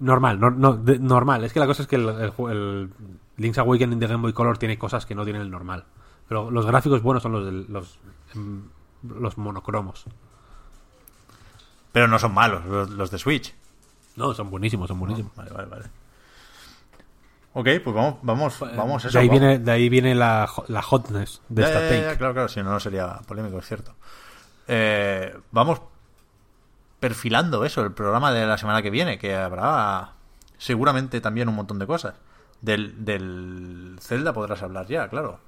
normal, no, no, de- normal. Es que la cosa es que el, el el Link's Awakening de Game Boy Color tiene cosas que no tiene el normal. Pero los gráficos buenos son los del- los, em, los monocromos. Pero no son malos los, los de Switch. No, son buenísimos, son buenísimos. Vale, vale, vale. Ok, pues vamos, vamos, vamos eso. de, ahí vamos. viene, de ahí viene la, la hotness de Ya, esta ya, take. ya, claro, claro, si no, no sería polémico, es cierto. Eh, vamos perfilando eso, el programa de la semana que viene, que habrá seguramente también un montón de cosas. Del, del Zelda podrás hablar ya, claro,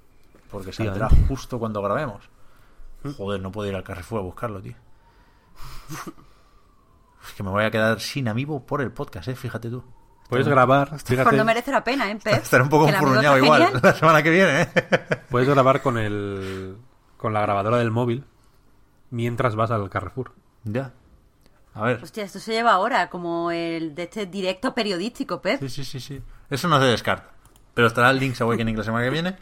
porque saldrá justo cuando grabemos. Joder, no puedo ir al Carrefour a buscarlo, tío. Es que me voy a quedar sin amigo por el podcast, eh, fíjate tú. Puedes grabar, fíjate, Pues no merece la pena, ¿eh, Pep? Estaré un poco enfurruñado igual genial. la semana que viene, eh. puedes grabar con el con la grabadora del móvil mientras vas al Carrefour. Ya. A ver. Hostia, esto se lleva ahora, como el de este directo periodístico, Pep. Sí, sí, sí, sí. Eso no se descarta. Pero estará el Link's Awakening la semana que viene.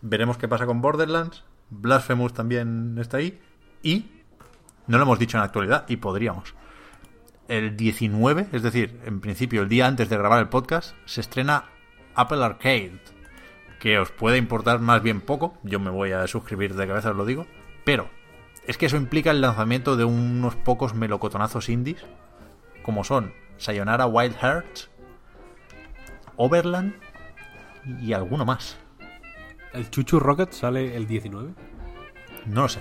Veremos qué pasa con Borderlands. Blasphemous también está ahí. Y no lo hemos dicho en la actualidad, y podríamos. El 19, es decir, en principio el día antes de grabar el podcast, se estrena Apple Arcade. Que os puede importar más bien poco. Yo me voy a suscribir de cabeza, os lo digo. Pero es que eso implica el lanzamiento de unos pocos melocotonazos indies. Como son Sayonara Wild Hearts, Overland y alguno más. El Chuchu Rocket sale el 19. No lo sé.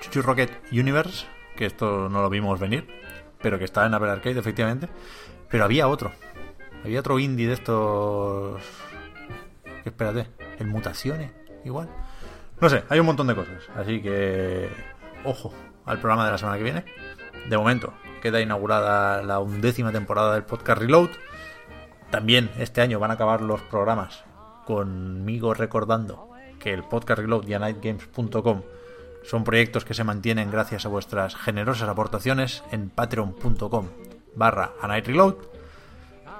Chuchu Rocket Universe, que esto no lo vimos venir, pero que está en Apple Arcade, efectivamente. Pero había otro. Había otro indie de estos. Que espérate, el Mutaciones, igual. No sé, hay un montón de cosas. Así que. Ojo al programa de la semana que viene. De momento, queda inaugurada la undécima temporada del podcast Reload. También este año van a acabar los programas conmigo recordando que el podcast Reload y a nightgames.com son proyectos que se mantienen gracias a vuestras generosas aportaciones en patreon.com barra a night reload.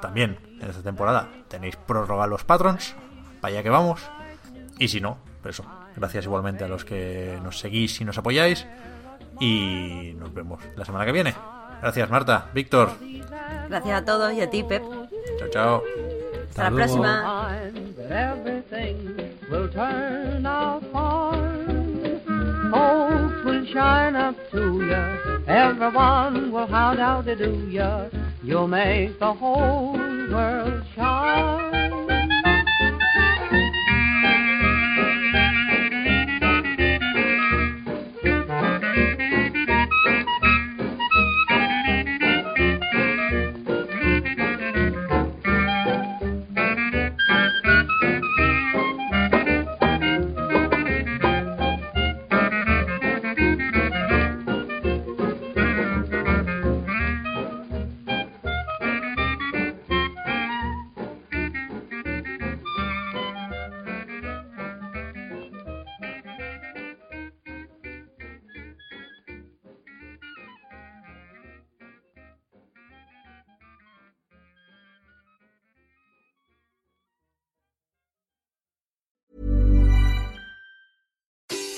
También en esta temporada tenéis prórroga a los patrons, para allá que vamos. Y si no, pues eso, gracias igualmente a los que nos seguís y nos apoyáis. Y nos vemos la semana que viene. Gracias Marta, Víctor. Gracias a todos y a ti, Pep. Chao, chao. Hasta la luego. próxima. Folks will shine up to you. everyone will out to do you. You'll make the whole world shine.